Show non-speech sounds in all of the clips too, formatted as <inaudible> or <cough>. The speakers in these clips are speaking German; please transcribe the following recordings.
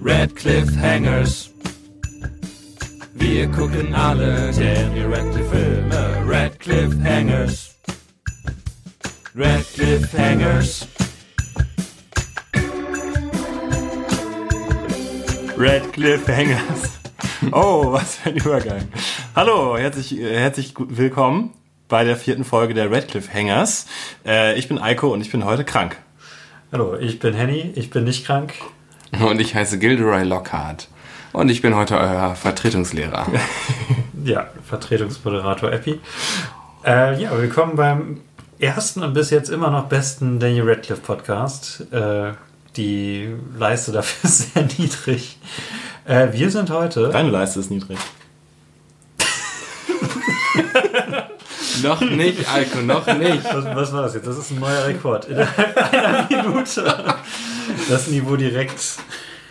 Red Cliffhangers. Wir gucken alle Daniel Radcliffe Filme. Red Cliffhangers. Red Cliffhangers. Red Cliffhangers. Oh, was für ein Übergang. Hallo, herzlich, äh, herzlich willkommen bei der vierten Folge der Red Cliffhangers. Äh, ich bin Eiko und ich bin heute krank. Hallo, ich bin Henny, ich bin nicht krank. <laughs> Und ich heiße Gilderoy Lockhart. Und ich bin heute euer Vertretungslehrer. <laughs> Ja, Vertretungsmoderator Epi. Äh, ja, willkommen beim ersten und bis jetzt immer noch besten Daniel Radcliffe Podcast. Äh, die Leiste dafür <laughs> ist sehr niedrig. Äh, wir sind heute. Deine Leiste ist niedrig. Noch nicht, Alko, noch nicht. Was, was war das jetzt? Das ist ein neuer Rekord. Innerhalb einer Minute. Das Niveau direkt.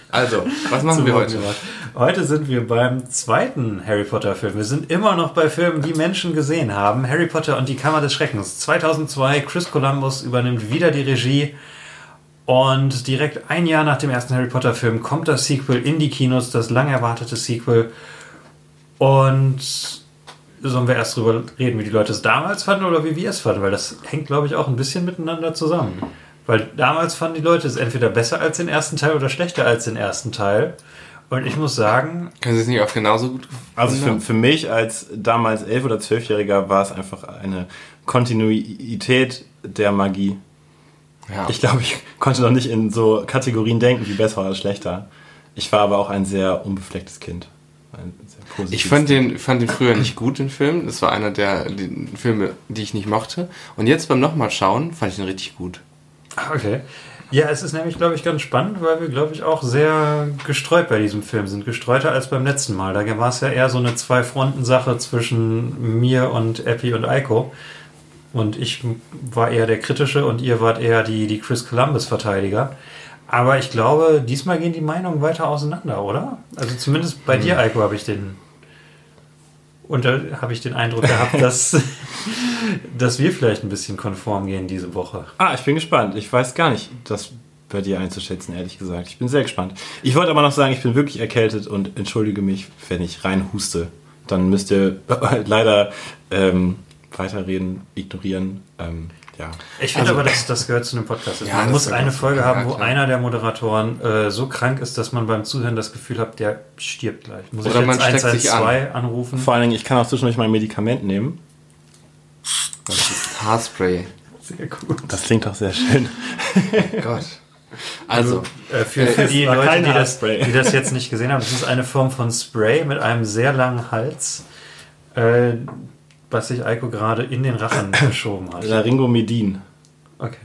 Also, was machen wir heute? Gemacht. Heute sind wir beim zweiten Harry Potter Film. Wir sind immer noch bei Filmen, die Menschen gesehen haben. Harry Potter und die Kammer des Schreckens. 2002, Chris Columbus übernimmt wieder die Regie. Und direkt ein Jahr nach dem ersten Harry Potter Film kommt das Sequel in die Kinos, das lang erwartete Sequel. Und sollen wir erst drüber reden, wie die Leute es damals fanden oder wie wir es fanden? Weil das hängt, glaube ich, auch ein bisschen miteinander zusammen. Weil damals fanden die Leute es entweder besser als den ersten Teil oder schlechter als den ersten Teil. Und ich muss sagen, Können Sie es nicht auch genauso gut Also für, für mich als damals elf- oder zwölfjähriger war es einfach eine Kontinuität der Magie. Ja. Ich glaube, ich konnte noch nicht in so Kategorien denken, wie besser oder schlechter. Ich war aber auch ein sehr unbeflecktes Kind. Ein sehr positives Ich fand den, fand den früher nicht gut, den Film. Das war einer der die Filme, die ich nicht mochte. Und jetzt beim nochmal schauen, fand ich ihn richtig gut. Ah, Okay. Ja, es ist nämlich, glaube ich, ganz spannend, weil wir, glaube ich, auch sehr gestreut bei diesem Film sind. Gestreuter als beim letzten Mal. Da war es ja eher so eine Zwei-Fronten-Sache zwischen mir und Epi und Eiko. Und ich war eher der Kritische und ihr wart eher die, die Chris Columbus-Verteidiger. Aber ich glaube, diesmal gehen die Meinungen weiter auseinander, oder? Also zumindest bei dir, Eiko, habe ich den und da habe ich den Eindruck gehabt, <laughs> dass, dass wir vielleicht ein bisschen konform gehen diese Woche. Ah, ich bin gespannt. Ich weiß gar nicht, das bei dir einzuschätzen, ehrlich gesagt. Ich bin sehr gespannt. Ich wollte aber noch sagen, ich bin wirklich erkältet und entschuldige mich, wenn ich rein huste. Dann müsst ihr <laughs> leider ähm, weiterreden, ignorieren. Ähm, ja. Ich finde Also- aber, dass das gehört zu einem Podcast. Ja, man muss eine. Folge haben, wo klar. einer der Moderatoren äh, so krank ist, dass man beim Zuhören das Gefühl hat, der stirbt gleich. Muss Oder ich man jetzt steckt sich 112 anrufen? Vor allen Dingen, ich kann auch zwischendurch mein Medikament nehmen. Das ist Haarspray. Sehr gut. Das klingt doch sehr schön. Gott. Also, Äh, für, für es die Leute, die das, die das jetzt nicht gesehen haben, das ist eine Form von Spray mit einem sehr langen Hals, äh, was sich Eiko gerade in den Rachen <coughs> geschoben hat. Laryngomedin. Okay.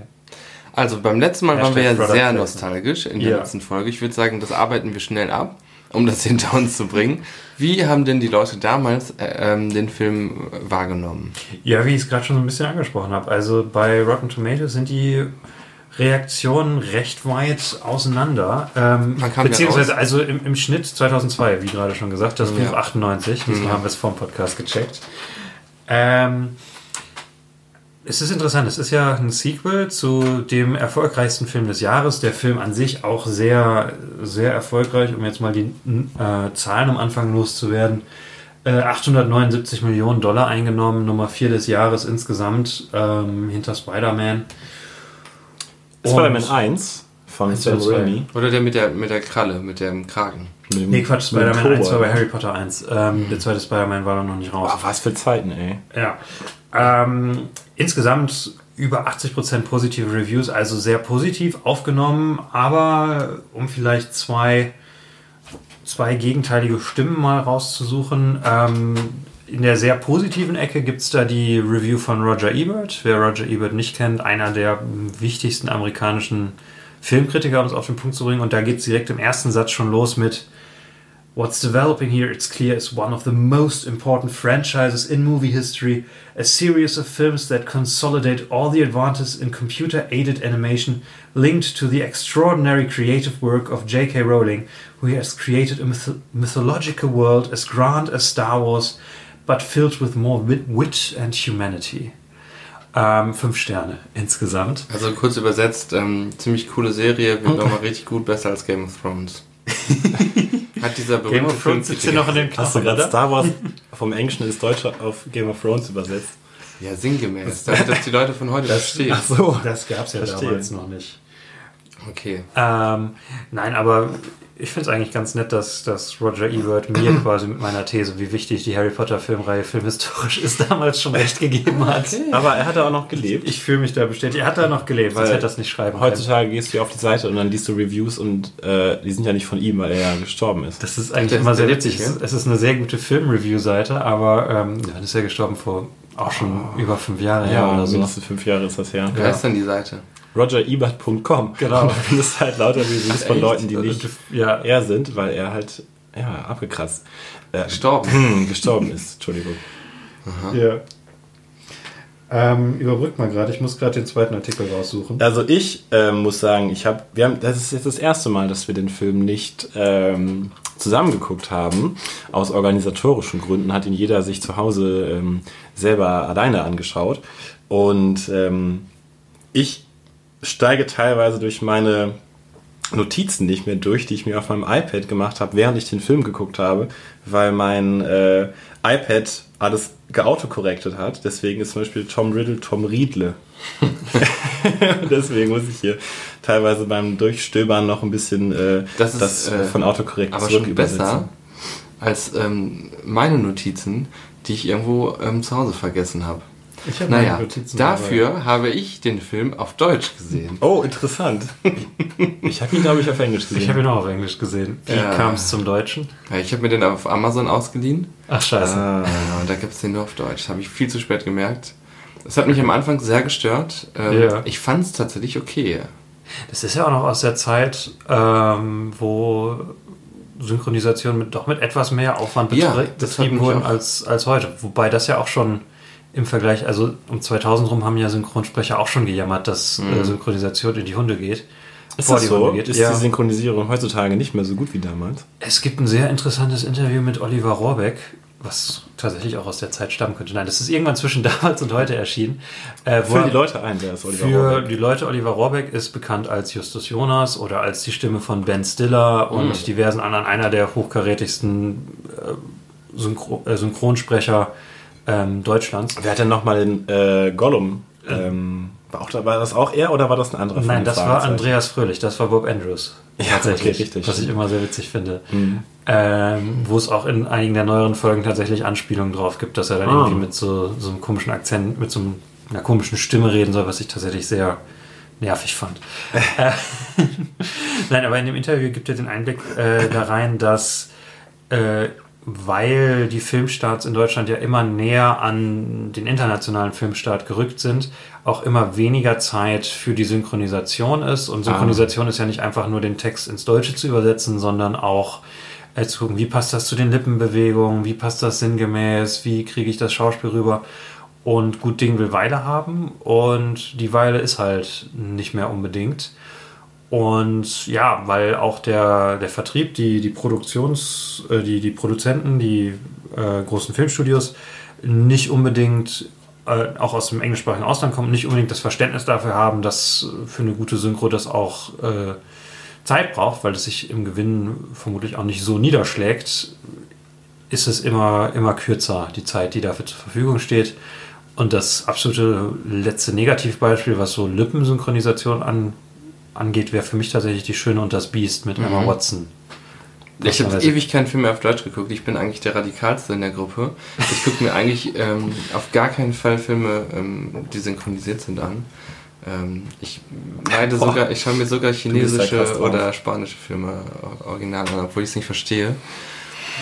also beim letzten Mal waren Hashtag wir ja Product sehr Placement. nostalgisch in der Ja. letzten Folge. Ich würde sagen, das arbeiten wir schnell ab, um das <laughs> hinter uns zu bringen. Wie haben denn die Leute damals äh, ähm, den Film wahrgenommen? Ja, wie ich es gerade schon so ein bisschen angesprochen habe. Also bei Rotten Tomatoes sind die Reaktionen recht weit auseinander. Ähm, beziehungsweise also im, im Schnitt 2002, wie gerade schon gesagt, das Buch Ja. 98. Diesmal Ja. haben wir es vom Podcast gecheckt. Ähm, es ist interessant, es ist ja ein Sequel zu dem erfolgreichsten Film des Jahres. Der Film an sich auch sehr, sehr erfolgreich, um jetzt mal die äh, Zahlen am Anfang loszuwerden. Äh, 879 Millionen Dollar eingenommen, Nummer 4 des Jahres insgesamt, ähm, hinter Spider-Man. Spider-Man 1 von Sam. Raimi. Oder der mit der, mit der Kralle, mit dem Kragen? Mit dem- Nee, Quatsch, Spider-Man 1 war bei. Harry Potter 1. Ähm, Der zweite Spider-Man war noch nicht raus. Ah, was für Zeiten, ey. Ja. Ähm, insgesamt über 80% positive Reviews, also sehr positiv aufgenommen, aber um vielleicht zwei, zwei gegenteilige Stimmen mal rauszusuchen. Ähm, in der sehr positiven Ecke gibt es da die Review von Roger Ebert. Wer Roger Ebert nicht kennt, einer der wichtigsten amerikanischen Filmkritiker, um es auf den Punkt zu bringen. Und da geht es direkt im ersten Satz schon los mit What's developing here, it's clear, is one of the most important franchises in movie history, a series of films that consolidate all the advances in computer aided animation linked to the extraordinary creative work of J.K. Rowling, who has created a myth- mythological world as grand as Star Wars, but filled with more wit, wit and humanity. Ähm, fünf Sterne insgesamt. Also kurz übersetzt, ähm, ziemlich coole Serie, wird nochmal richtig gut, besser als Game of Thrones. <laughs> Hat dieser berühmte Game of Thrones sitzt hier noch in den Hast du Knochen, gerade? Star Wars vom Englischen ins Deutsche auf Game of Thrones übersetzt? Ja, sinngemäß, damit das die Leute von heute verstehen. Ach so. Das gab es ja Verstehe. damals noch nicht. Okay. Ähm, nein, aber ich finde es eigentlich ganz nett, dass, dass Roger Ebert mir <clears throat> quasi mit meiner These, wie wichtig die Harry Potter Filmreihe filmhistorisch ist, damals schon recht gegeben hat. Aber er hat auch noch gelebt. Ich fühle mich da bestätigt. Er hat da noch gelebt, sonst Weil hätte er das nicht schreiben können. Heutzutage gehst du ja auf die Seite und dann liest du Reviews und äh, die sind ja nicht von ihm, weil er ja gestorben ist. Das ist eigentlich ist immer sehr der witzig. witzig, Es es ist eine sehr gute Film-Review-Seite, aber ähm, ja, das ist ja gestorben vor auch schon über fünf Jahre her Ja, oder so. mindestens fünf Jahre ist das her. Wer ist denn die Seite? RogerEbert.com. Genau. Und du findest halt lauter Reviews von? Leuten, die nicht Ja, er sind, weil er halt, ja, abgekratzt. Äh, Gestorben. hm, gestorben ist, Entschuldigung. ja. Ähm, überbrückt mal gerade, ich muss gerade den zweiten Artikel raussuchen. Also ich ähm, muss sagen, ich habe, wir haben, das ist jetzt das erste Mal, dass wir den Film nicht ähm, zusammengeguckt haben. Aus organisatorischen Gründen hat ihn jeder sich zu Hause ähm, selber alleine angeschaut. Und ähm, ich steige teilweise durch meine Notizen nicht mehr durch, die ich mir auf meinem iPad gemacht habe, während ich den Film geguckt habe, weil mein äh, iPad alles geautokorrektet hat. Deswegen ist zum Beispiel Tom Riddle Tom Riedle. <laughs> <laughs> Deswegen muss ich hier teilweise beim Durchstöbern noch ein bisschen äh, Das das, ist, äh, von Autokorrekt Aber schon besser als ähm, meine Notizen, die ich irgendwo ähm, zu Hause vergessen habe. Ich hab Naja, Notizen dafür habe ich den Film auf Deutsch gesehen. Oh, interessant. ich habe ihn, glaube ich, auf Englisch dabei. Ich gesehen. habe ihn auch auf Englisch gesehen. Wie Ja. kam es zum Deutschen? Ja, ich habe mir den auf Amazon ausgeliehen. Ach, scheiße. Ah. Ja, und da gibt es den nur auf Deutsch. Habe ich viel zu spät gemerkt. Das hat mich am Anfang sehr gestört. Ähm, Ja. Ich fand es tatsächlich okay. Das ist ja auch noch aus der Zeit, ähm, wo Synchronisation mit, doch mit etwas mehr Aufwand Ja, betrie- das hat betrieben wurden als, als heute. Wobei das ja auch schon im Vergleich, also um 2000 rum haben ja Synchronsprecher auch schon gejammert, dass äh, Synchronisation in die Hunde geht. Ist vor das die so? Hunde geht. Ist ja. die Synchronisierung heutzutage nicht mehr so gut wie damals? Es gibt ein sehr interessantes Interview mit Oliver Rohrbeck, was tatsächlich auch aus der Zeit stammen könnte. Nein, das ist irgendwann zwischen <laughs> damals und heute erschienen. Äh, wo Für die Leute ein, wer ist Oliver Für Rohrbeck? die Leute, Oliver Rohrbeck ist bekannt als Justus Jonas oder als die Stimme von Ben Stiller und diversen anderen, einer der hochkarätigsten äh, Synchro äh, Synchronsprecher ähm, Deutschlands. Wer hat denn nochmal den äh, Gollum? Ähm, war, auch, war das auch er oder war das ein anderer Nein, das war? Andreas Fröhlich, das war Bob Andrews. Ja, okay, richtig. Was ich immer sehr witzig finde. Ähm, wo es auch in einigen der neueren Folgen tatsächlich Anspielungen drauf gibt, dass er dann Ah. irgendwie mit so, so einem komischen Akzent, mit so einer komischen Stimme reden soll, was ich tatsächlich sehr nervig fand. <laughs> äh, <laughs> Nein, aber in dem Interview gibt er den Einblick äh, da rein, dass äh, weil die Filmstarts in Deutschland ja immer näher an den internationalen Filmstart gerückt sind, auch immer weniger Zeit für die Synchronisation ist. Und Synchronisation ist ja nicht einfach nur den Text ins Deutsche zu übersetzen, sondern auch äh, zu gucken, wie passt das zu den Lippenbewegungen, wie passt das sinngemäß, wie kriege ich das Schauspiel rüber. Und gut Ding will Weile haben und die Weile ist halt nicht mehr unbedingt. Und ja, weil auch der, der Vertrieb, die, die Produktions-, äh, die, die Produzenten, die äh, großen Filmstudios nicht unbedingt äh, auch aus dem englischsprachigen Ausland kommen, nicht unbedingt das Verständnis dafür haben, dass für eine gute Synchro das auch äh, Zeit braucht, weil es sich im Gewinn vermutlich auch nicht so niederschlägt, ist es immer, immer kürzer, die Zeit, die dafür zur Verfügung steht. Und das absolute letzte Negativbeispiel, was so Lippensynchronisation an, angeht, wäre für mich tatsächlich die Schöne und das Biest mit Emma Watson. Ich habe ewig keinen Film mehr auf Deutsch geguckt. Ich bin eigentlich der radikalste in der Gruppe. Ich gucke mir eigentlich ähm, auf gar keinen Fall Filme, ähm, die synchronisiert sind, an. Ähm, ich meide Boah. sogar, ich schaue mir sogar chinesische oder spanische Filme original an, obwohl ich es nicht verstehe.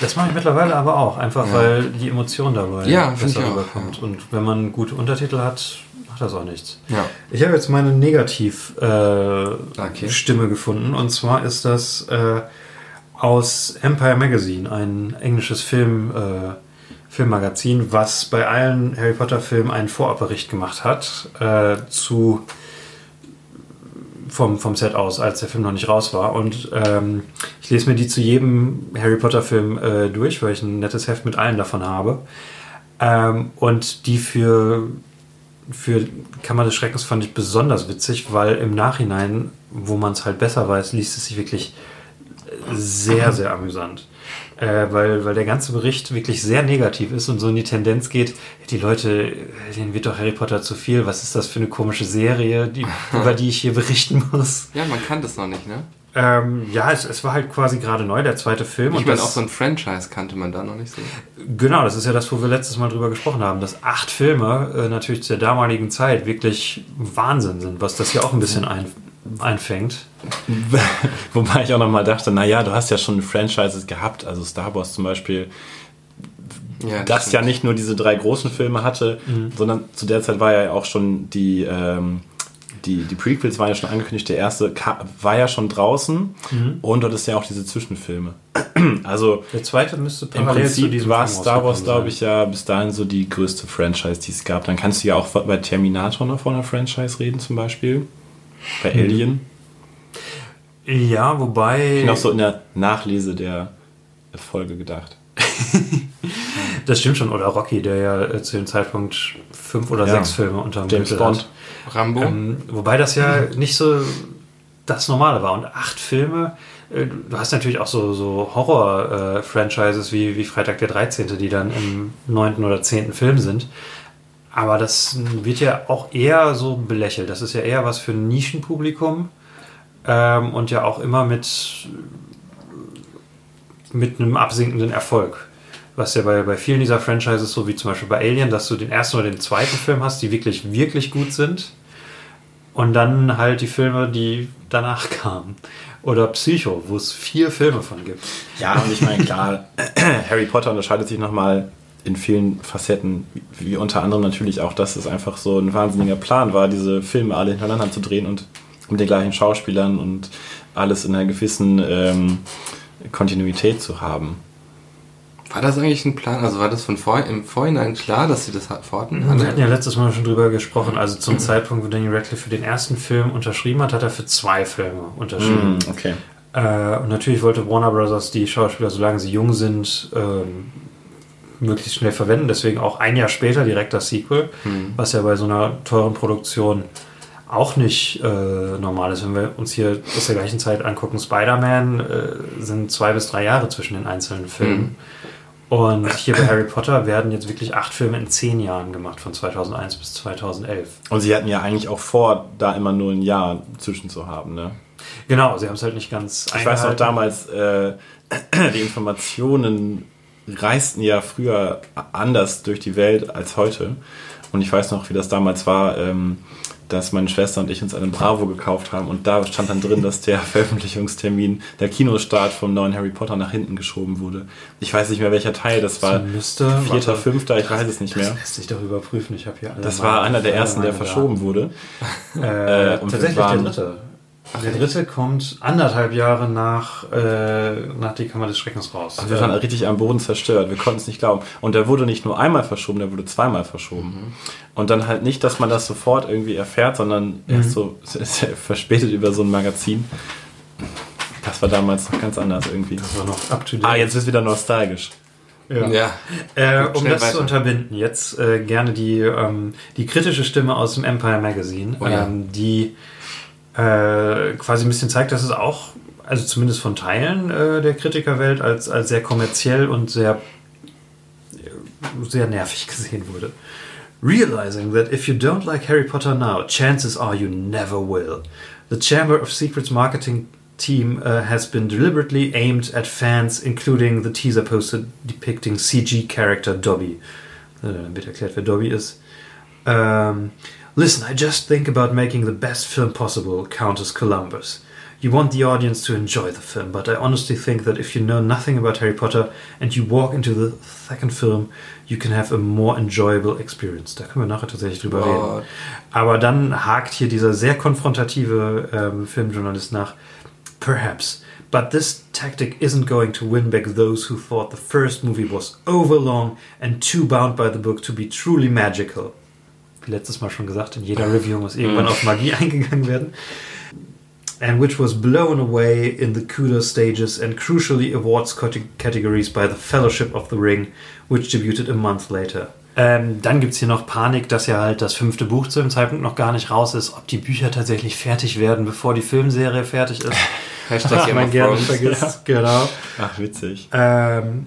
Das mache ich mittlerweile aber auch, einfach Ja. weil die Emotion dabei Ja, finde besser ich auch, rüberkommt. ja. Und wenn man gute Untertitel hat, macht das auch nichts. Ja. Ich habe jetzt meine Negativ-Stimme Okay. gefunden. Und zwar ist das äh, aus Empire Magazine, ein englisches Film, äh, Filmmagazin, was bei allen Harry Potter-Filmen einen Vorabbericht gemacht hat äh, zu vom, vom Set aus, als der Film noch nicht raus war. Und ähm, ich lese mir die zu jedem Harry Potter-Film äh, durch, weil ich ein nettes Heft mit allen davon habe. Ähm, und die für für Kammer des Schreckens fand ich besonders witzig, weil im Nachhinein, wo man es halt besser weiß, liest es sich wirklich sehr, sehr amüsant. Äh, weil, weil der ganze Bericht wirklich sehr negativ ist und so in die Tendenz geht, die Leute, denen wird doch Harry Potter zu viel, was ist das für eine komische Serie, die, über die ich hier berichten muss. Ja, man kann das noch nicht, ne? Ähm, ja, es, es war halt quasi gerade neu, der zweite Film. Ich und meine, das, auch so ein Franchise kannte man da noch nicht so. Genau, das ist ja das, wo wir letztes Mal drüber gesprochen haben, dass acht Filme äh, natürlich zu der damaligen Zeit wirklich Wahnsinn sind, was das hier auch ein bisschen ein, einfängt. <laughs> Wobei ich auch nochmal dachte, naja, du hast ja schon Franchises gehabt, also Star Wars zum Beispiel, Ja, das stimmt. ja nicht nur diese drei großen Filme hatte, sondern zu der Zeit war ja auch schon die, ähm, die, die Prequels waren ja schon angekündigt, der erste war ja schon draußen und dort ist ja auch diese Zwischenfilme. <clears throat> Also Der zweite müsste im parallel zu Prinzip war Star Wars, glaube ich, ja bis dahin so die größte Franchise, die es gab. Dann kannst du ja auch bei Terminator noch von einer Franchise reden, zum Beispiel. Bei Alien. Ja, wobei. Ich bin auch so in der Nachlese der Folge gedacht. <laughs> Das stimmt schon. Oder Rocky, der ja zu dem Zeitpunkt fünf oder Ja. sechs Filme unter dem James Gürtel Bond. hat. Rambo? Ähm, wobei das ja <laughs> nicht so das Normale war. Und acht Filme, äh, du hast natürlich auch so, so Horror-Franchises wie, wie Freitag der 13., die dann im neunten oder zehnten Film sind. Aber das wird ja auch eher so belächelt. Das ist ja eher was für ein Nischenpublikum ähm, und ja auch immer mit, mit einem absinkenden Erfolg. Was ja bei, bei vielen dieser Franchises, so wie zum Beispiel bei Alien, dass du den ersten oder den zweiten Film hast, die wirklich, wirklich gut sind. Und dann halt die Filme, die danach kamen. Oder Psycho, wo es vier Filme von gibt. Ja, und ich meine, klar, <clears throat> Harry Potter unterscheidet sich nochmal in vielen Facetten, wie unter anderem natürlich auch, dass es einfach so ein wahnsinniger Plan war, diese Filme alle hintereinander zu drehen und mit den gleichen Schauspielern und alles in einer gewissen ähm, Kontinuität zu haben. War das eigentlich ein Plan? Also war das von vor, im Vorhinein klar, dass sie das hat- vorhatten? Wir hatten ja letztes Mal schon drüber gesprochen. Also zum Zeitpunkt, wo Daniel Radcliffe für den ersten Film unterschrieben hat, hat er für zwei Filme unterschrieben. Okay. Äh, und natürlich wollte Warner Brothers die Schauspieler, solange sie jung sind, ähm, möglichst schnell verwenden. Deswegen auch ein Jahr später direkt das Sequel, was ja bei so einer teuren Produktion auch nicht äh, normal ist. Wenn wir uns hier aus der gleichen Zeit angucken, Spider-Man äh, sind zwei bis drei Jahre zwischen den einzelnen Filmen. Und hier bei Harry Potter werden jetzt wirklich acht Filme in zehn Jahren gemacht, von 2001 bis 2011. Und sie hatten ja eigentlich auch vor, da immer nur ein Jahr zwischen zu haben, ne? Genau, sie haben es halt nicht ganz Ich weiß noch damals, äh, <clears throat> die Informationen reisten ja früher anders durch die Welt als heute. Und ich weiß noch, wie das damals war, ähm, dass meine Schwester und ich uns einen Bravo gekauft haben und da stand dann drin, dass der <laughs> Veröffentlichungstermin, der Kinostart vom neuen Harry Potter nach hinten geschoben wurde. Ich weiß nicht mehr, welcher Teil das war. müsste, Vierter, fünfter, ich weiß es nicht mehr. Das lässt sich doch überprüfen. Ich habe hier alle Das war einer der ersten, der verschoben wurde. <laughs> Äh, Äh, und tatsächlich waren- der dritte. Der dritte kommt anderthalb Jahre nach, äh, nach die Kammer des Schreckens raus. Und wir waren richtig am Boden zerstört. Wir konnten es nicht glauben. Und der wurde nicht nur einmal verschoben, der wurde zweimal verschoben. Und dann halt nicht, dass man das sofort irgendwie erfährt, sondern erst so <laughs> verspätet über so ein Magazin. Das war damals noch ganz anders irgendwie. das war noch up to date. Ah, jetzt ist wieder nostalgisch. ja. Ja. Äh, um das weiter. zu unterbinden, jetzt äh, gerne die, ähm, die kritische Stimme aus dem Empire Magazine, Oh ja. ähm, die äh, quasi ein bisschen zeigt, dass es auch, also zumindest von Teilen äh, der Kritikerwelt, als, als sehr kommerziell und sehr, sehr nervig <laughs> gesehen wurde. Realizing that if you don't like Harry Potter now, chances are you never will. The Chamber of Secrets marketing team uh, has been deliberately aimed at fans, including the teaser poster depicting CG character Dobby. Äh, Dann wird erklärt, wer Dobby ist. Um, Listen, I just think about making the best film possible, Countess Columbus. You want the audience to enjoy the film, but I honestly think that if you know nothing about Harry Potter and you walk into the second film, you can have a more enjoyable experience. Da können wir nachher tatsächlich drüber reden. Aber dann hakt hier dieser sehr konfrontative ähm, Filmjournalist nach. Perhaps. But this tactic isn't going to win back those who thought the first movie was overlong and too bound by the book to be truly magical. Wie letztes Mal schon gesagt, in jeder Review muss irgendwann auf Magie <laughs> eingegangen werden. And which was blown away in the kudos stages and crucially awards cate- categories by the Fellowship of the Ring, which debuted a month later. Ähm, dann gibt es hier noch Panik, dass ja halt das fünfte Buch zu dem Zeitpunkt noch gar nicht raus ist, ob die Bücher tatsächlich fertig werden, bevor die Filmserie fertig ist. <laughs> Hashtag man of gerne vergisst. Genau. Ach, witzig. Um,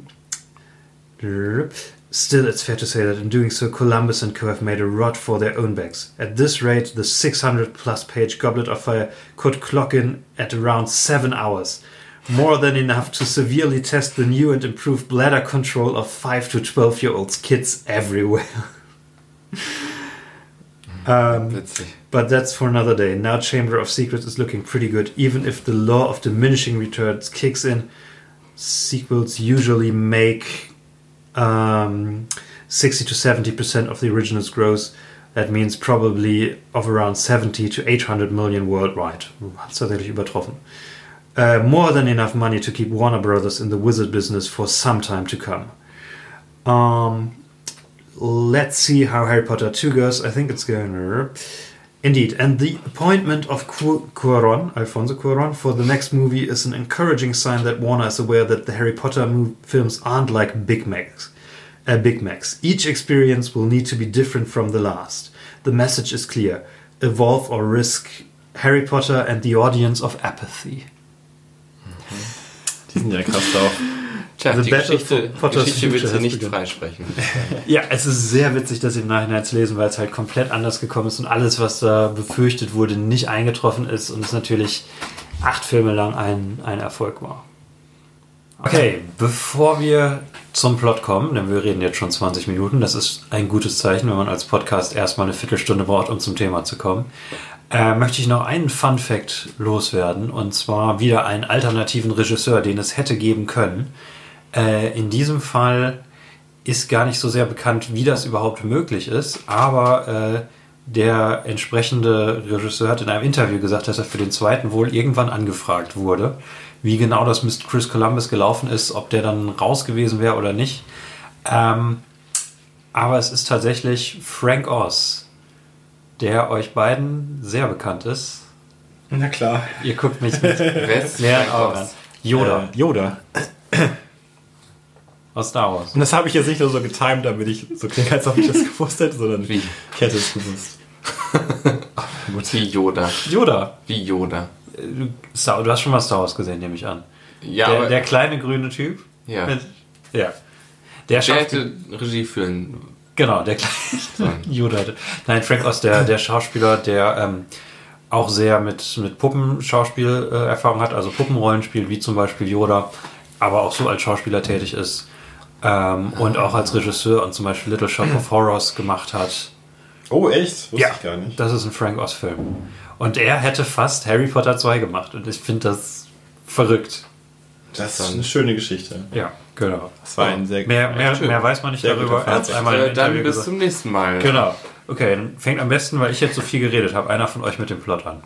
still, it's fair to say that in doing so, Columbus and Co. have made a rod for their own backs. At this rate, the 600 plus page Goblet of Fire could clock in at around seven hours. More than enough to severely test the new and improved bladder control of 5 to 12 year olds kids everywhere. <laughs> um, but that's for another day. Now, Chamber of Secrets is looking pretty good, even if the law of diminishing returns kicks in. Sequels usually make um, 60 to 70 percent of the original's gross. That means probably of around 70 to 800 million worldwide. Übertroffen. Uh, more than enough money to keep Warner Brothers in the wizard business for some time to come. Um, let's see how Harry Potter 2 goes. I think it's going. Indeed, and the appointment of Cu- Cuaron, Alfonso Cuaron, for the next movie is an encouraging sign that Warner is aware that the Harry Potter mov- films aren't like Big Macs. Uh, Big Macs. Each experience will need to be different from the last. The message is clear: evolve or risk Harry Potter and the audience of apathy. Die sind ja krass drauf. Tja, The die Battle Geschichte, Geschichte sie has nicht freisprechen. <laughs> Ja, es ist sehr witzig, das im Nachhinein zu lesen, weil es halt komplett anders gekommen ist und alles, was da befürchtet wurde, nicht eingetroffen ist und es natürlich acht Filme lang ein, ein Erfolg war. Okay, bevor wir zum Plot kommen, denn wir reden jetzt schon 20 Minuten, das ist ein gutes Zeichen, wenn man als Podcast erstmal eine Viertelstunde braucht, um zum Thema zu kommen, äh, möchte ich noch einen Fun Fact loswerden und zwar wieder einen alternativen Regisseur, den es hätte geben können. Äh, in diesem Fall ist gar nicht so sehr bekannt, wie das überhaupt möglich ist, aber äh, der entsprechende Regisseur hat in einem Interview gesagt, dass er für den zweiten wohl irgendwann angefragt wurde, wie genau das mit Chris Columbus gelaufen ist, ob der dann raus gewesen wäre oder nicht. Ähm, aber es ist tatsächlich Frank Oz, der euch beiden sehr bekannt ist. Na klar. Ihr guckt mich mit <laughs> Wer ist leeren Frank Augen Oz? an. Yoda Äh, Yoda. <coughs> aus Star Wars. Und das habe ich jetzt nicht nur so getimed, damit ich so klinge, als ob ich das gewusst hätte, sondern Wie? ich hätte es gewusst. <laughs> Wie Yoda. Yoda. Wie Yoda. Du, Star, du hast schon mal Star Wars gesehen, nehme ich an. Ja, der, der kleine grüne Typ. ja. Mit, ja. Der der hätte Regie führen Genau, der kleine <laughs> Yoda. Nein, Frank Oz, der, der Schauspieler, der ähm, auch sehr mit, mit Puppenschauspiel äh, Erfahrung hat, also Puppenrollen spielt, wie zum Beispiel Yoda, aber auch so als Schauspieler tätig ist. Ähm, und auch als Regisseur und zum Beispiel Little Shop of Horrors gemacht hat. Oh, echt? Wusste ich gar nicht. Das ist ein Frank Oz-Film. Und er hätte fast Harry Potter 2 gemacht. Und ich finde das verrückt. Das ist eine schöne Geschichte. Ja, genau. Das war ein sehr Mehr, mehr, schön. mehr weiß man nicht Sehr darüber. Er Fazit. einmal Äh, dann bis gesagt. zum nächsten Mal. Genau. Okay, dann fängt am besten, weil ich jetzt so viel geredet habe, einer von euch mit dem Plot an.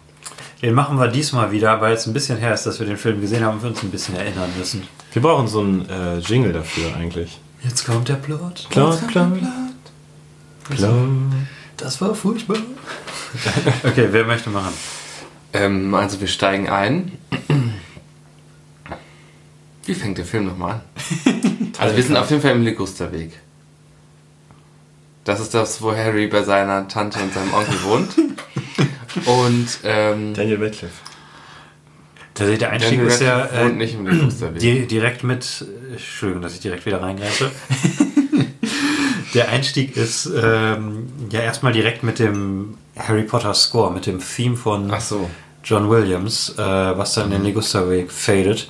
Den machen wir diesmal wieder, weil es ein bisschen her ist, dass wir den Film gesehen haben und wir uns ein bisschen erinnern müssen. Wir brauchen so einen äh, Jingle dafür eigentlich. Jetzt kommt der Plot. Plot, Plot. Plot. Das war furchtbar. <laughs> okay, wer möchte machen? Ähm, also wir steigen ein. Wie fängt der Film nochmal an? <laughs> also wir sind auf jeden Fall im Ligusterweg. Das ist das, wo Harry bei seiner Tante und seinem Onkel wohnt. <laughs> Und ähm, Daniel Radcliffe. Tatsächlich, der Einstieg ist ja äh, di direkt mit. Entschuldigung, dass ich direkt wieder reingreife. <laughs> der Einstieg ist ähm, ja erstmal direkt mit dem Harry Potter Score, mit dem Theme von so. John Williams, äh, was dann in den Ligusterweg fadet.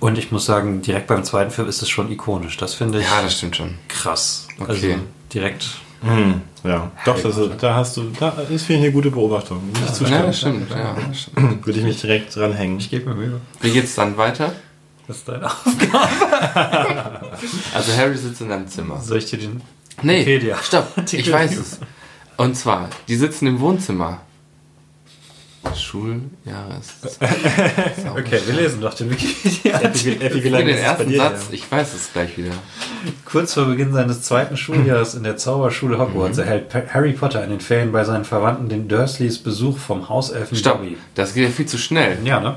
Und ich muss sagen, direkt beim zweiten Film ist es schon ikonisch. Das finde ich Ja, das stimmt schon. krass. Okay. Also direkt. Hm, ja. Doch, das, da hast du, da ist für eine gute Beobachtung. Nicht Ja, zustimmen. das stimmt. Ja, das stimmt. <laughs> Würde ich mich direkt dranhängen. Ich gebe mir Mühe. Wie geht's dann weiter? Das ist deine Aufgabe. <laughs> Also Harry sitzt in einem Zimmer. Soll ich dir den. Nee, Wikipedia. stopp, ich weiß es. Und zwar, die sitzen im Wohnzimmer. Schuljahres. <laughs> Okay, wir lesen doch den Wikipedia. Effi, wie lange den ist bei ersten dir? Satz, ich weiß es gleich wieder. Kurz vor Beginn seines zweiten Schuljahres in der Zauberschule Hogwarts erhält Pa- Harry Potter in den Ferien bei seinen Verwandten den Dursleys Besuch vom Hauselfen Stopp, Dobby. das geht ja viel zu schnell. Ja, ne?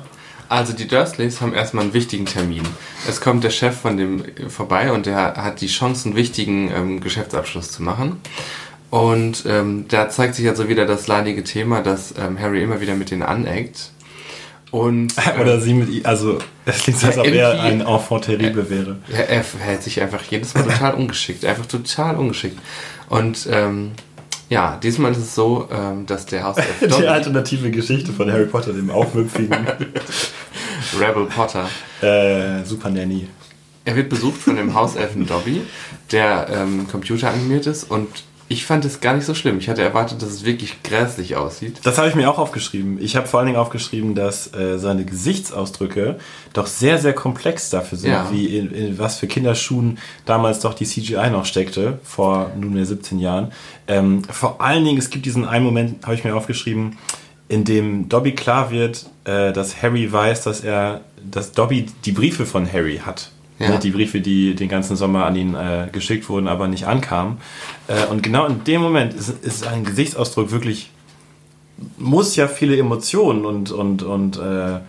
Also die Dursleys haben erstmal einen wichtigen Termin. Es kommt der Chef von dem vorbei und der hat die Chance, einen wichtigen ähm, Geschäftsabschluss zu machen. Und ähm, da zeigt sich also wieder das leidige Thema, dass ähm, Harry immer wieder mit denen aneckt. Und, <laughs> Oder ähm, sie mit ihm, also es klingt so, als ob er ein Enfant terrible wäre. <laughs> er, er verhält sich einfach jedes Mal total ungeschickt. Einfach total ungeschickt. Und ähm, ja, diesmal ist es so, ähm, dass der Hauself <laughs> Die alternative Geschichte von Harry Potter, dem aufmüpfigen Rebel Potter, äh, Super Nanny. Er wird besucht von dem Hauselfen Dobby, der ähm, computeranimiert ist und ich fand es gar nicht so schlimm. Ich hatte erwartet, dass es wirklich grässlich aussieht. Das habe ich mir auch aufgeschrieben. Ich habe vor allen Dingen aufgeschrieben, dass äh, seine Gesichtsausdrücke doch sehr, sehr komplex dafür sind, Ja. wie in, in was für Kinderschuhen damals doch die CGI noch steckte, vor nunmehr 17 Jahren. Ähm, vor allen Dingen, es gibt diesen einen Moment, habe ich mir aufgeschrieben, in dem Dobby klar wird, äh, dass Harry weiß, dass er, dass Dobby die Briefe von Harry hat. Ja. Ne, Die Briefe, die den ganzen Sommer an ihn äh, geschickt wurden, aber nicht ankamen. Äh, und genau in dem Moment ist, ist ein Gesichtsausdruck wirklich muss ja viele Emotionen und, und, und, äh,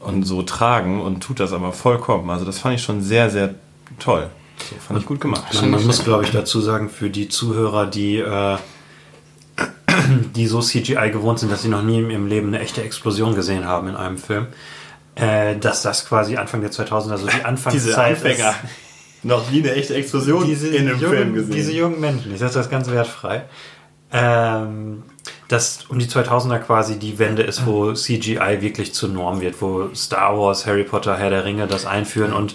und so tragen und tut das aber vollkommen. Also das fand ich schon sehr, sehr toll. So, fand ich gut gemacht. Man, man muss, glaube ich, dazu sagen, für die Zuhörer, die, äh, <clears throat> die so CGI gewohnt sind, dass sie noch nie in ihrem Leben eine echte Explosion gesehen haben in einem Film, äh, dass das quasi Anfang der 2000er, also die <laughs> Anfangszeit ist. Noch nie eine echte Explosion diese, jungen, diese jungen Menschen, ich setze das ganz wertfrei, ähm, dass um die 2000er quasi die Wende ist, wo CGI wirklich zur Norm wird, wo Star Wars, Harry Potter, Herr der Ringe das einführen und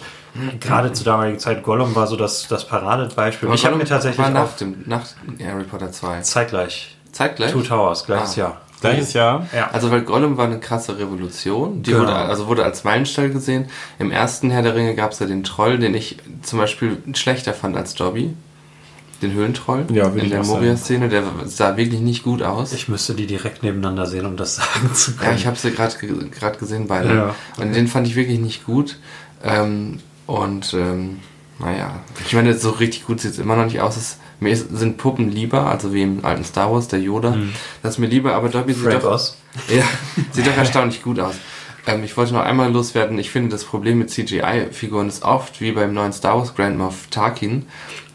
gerade zur damaligen Zeit Gollum war so das, das Paradebeispiel. Aber ich habe mir Gollum tatsächlich war nach, dem, nach Harry Potter 2. zeitgleich Zeitgleich? Two Towers, gleiches Ah. Jahr. Gleiches Jahr. Ja. Also weil Gollum war eine krasse Revolution. Die Genau. wurde, also wurde als Meilenstein gesehen. Im ersten Herr der Ringe gab es ja den Troll, den ich zum Beispiel schlechter fand als Dobby. Den Höhlentroll. Ja, In der. Moria-Szene. Der sah wirklich nicht gut aus. ich müsste die direkt nebeneinander sehen, um das <laughs> sagen zu können. Ja, ich habe sie gerade gerade gesehen beide. Ja. Und den fand ich wirklich nicht gut. Ähm, und ähm, naja, ich meine, so richtig gut sieht es immer noch nicht aus. Es, mir ist, sind Puppen lieber, also wie im alten Star Wars, der Yoda. Das ist mir lieber, aber Dobby sieht Frank doch, Oz. ja, sieht doch erstaunlich gut aus. Ähm, ich wollte noch einmal loswerden, ich finde, das Problem mit CGI-Figuren ist oft, wie beim neuen Star Wars Grand Moff Tarkin,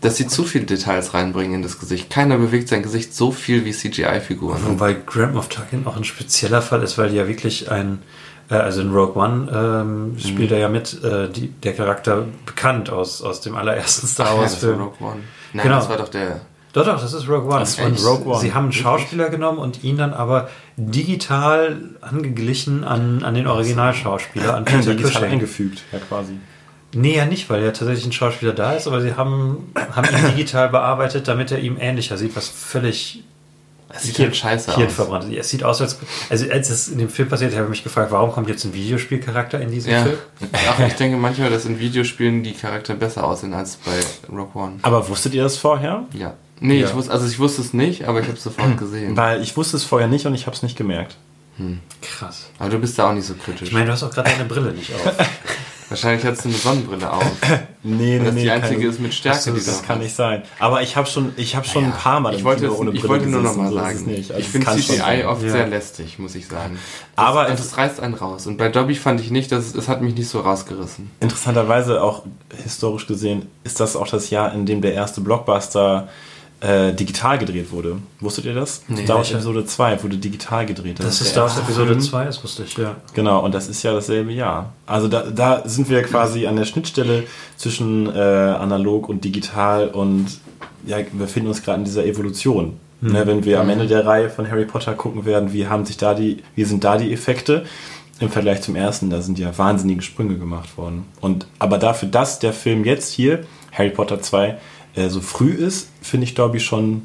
dass sie zu viele Details reinbringen in das Gesicht. Keiner bewegt sein Gesicht so viel wie CGI-Figuren. Wobei Grand Moff Tarkin auch ein spezieller Fall ist, weil die ja wirklich ein, äh, also in Rogue One ähm, spielt er ja mit, äh, die, der Charakter bekannt aus, aus dem allerersten Star Ach ja. Rogue One. Nein, Genau. das war doch der... Doch, doch, das ist Rogue One. Das und Rogue One. Sie haben einen Schauspieler genommen und ihn dann aber digital angeglichen an, an den Originalschauspieler, an <clears throat> Peter Digital eingefügt, ja quasi. Nee, ja nicht, weil ja tatsächlich ein Schauspieler da ist, aber sie haben, haben ihn <clears throat> digital bearbeitet, damit er ihm ähnlicher sieht, was völlig Das sieht Hirn- halt scheiße Hirn aus. verbrannt. Es sieht aus, als, also als es in dem Film passiert, habe ich mich gefragt, warum kommt jetzt ein Videospielcharakter in diesen Ja, Film? auch ich denke manchmal, dass in Videospielen die Charakter besser aussehen als bei Rogue One. Aber wusstet ihr das vorher? Ja. Nee, Ja. ich wusste, also ich wusste es nicht, aber ich habe es sofort <clears throat> gesehen. Weil ich wusste es vorher nicht und ich habe es nicht gemerkt. Krass. Aber du bist da auch nicht so kritisch. Ich meine, du hast auch gerade deine Brille nicht auf. <laughs> Wahrscheinlich hast du eine Sonnenbrille auf. <coughs> Nee, Und das die einzige keine- ist mit Stärke, so, die du das kann nicht sein. Aber ich habe schon, ich habe schon ein paar Mal Ich wollte, Kino ohne ich wollte nur noch gesessen, mal so ist es sagen, nicht. Also ich finde CGI oft Ja. sehr lästig, muss ich sagen. Das, Aber und es- es reißt einen raus. Und bei Dobby fand ich nicht, dass es, es hat mich nicht so rausgerissen. Interessanterweise auch historisch gesehen ist das auch das Jahr, in dem der erste Blockbuster äh, digital gedreht wurde. Wusstet ihr das? Nee. Star Wars? Episode 2 wurde digital gedreht. Das ist der Star Wars Episode Film. 2, das wusste ich, ja. Genau, und das ist ja dasselbe Jahr. Also da, da sind wir quasi an der Schnittstelle zwischen äh, analog und digital und ja, wir befinden uns gerade in dieser Evolution. Ne, wenn wir am Ende der Reihe von Harry Potter gucken werden, wie haben sich da die, wie sind da die Effekte im Vergleich zum ersten, da sind ja wahnsinnige Sprünge gemacht worden. Und aber dafür, dass der Film jetzt hier, Harry Potter 2, äh, so früh ist, finde ich Dobby schon,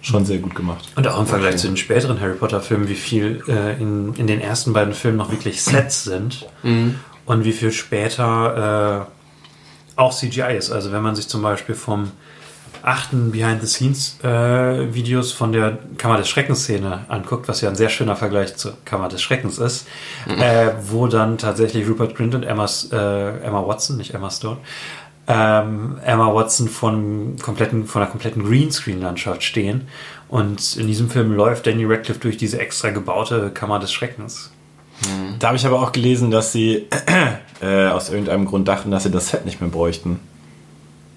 schon sehr gut gemacht. Und auch im Vergleich zu den späteren Harry Potter-Filmen, wie viel äh, in, in den ersten beiden Filmen noch wirklich Sets sind und wie viel später äh, auch CGI ist. Also wenn man sich zum Beispiel vom achten Behind-the-Scenes-Videos von der Kammer des Schreckens-Szene anguckt, was ja ein sehr schöner Vergleich zur Kammer des Schreckens ist, äh, wo dann tatsächlich Rupert Grint und Emma, äh, Emma Watson, nicht Emma Stone, ähm, Emma Watson von, kompletten, von einer kompletten Greenscreen-Landschaft stehen. Und in diesem Film läuft Danny Radcliffe durch diese extra gebaute Kammer des Schreckens. Da habe ich aber auch gelesen, dass sie <clears throat> äh, aus irgendeinem Grund dachten, dass sie das Set nicht mehr bräuchten.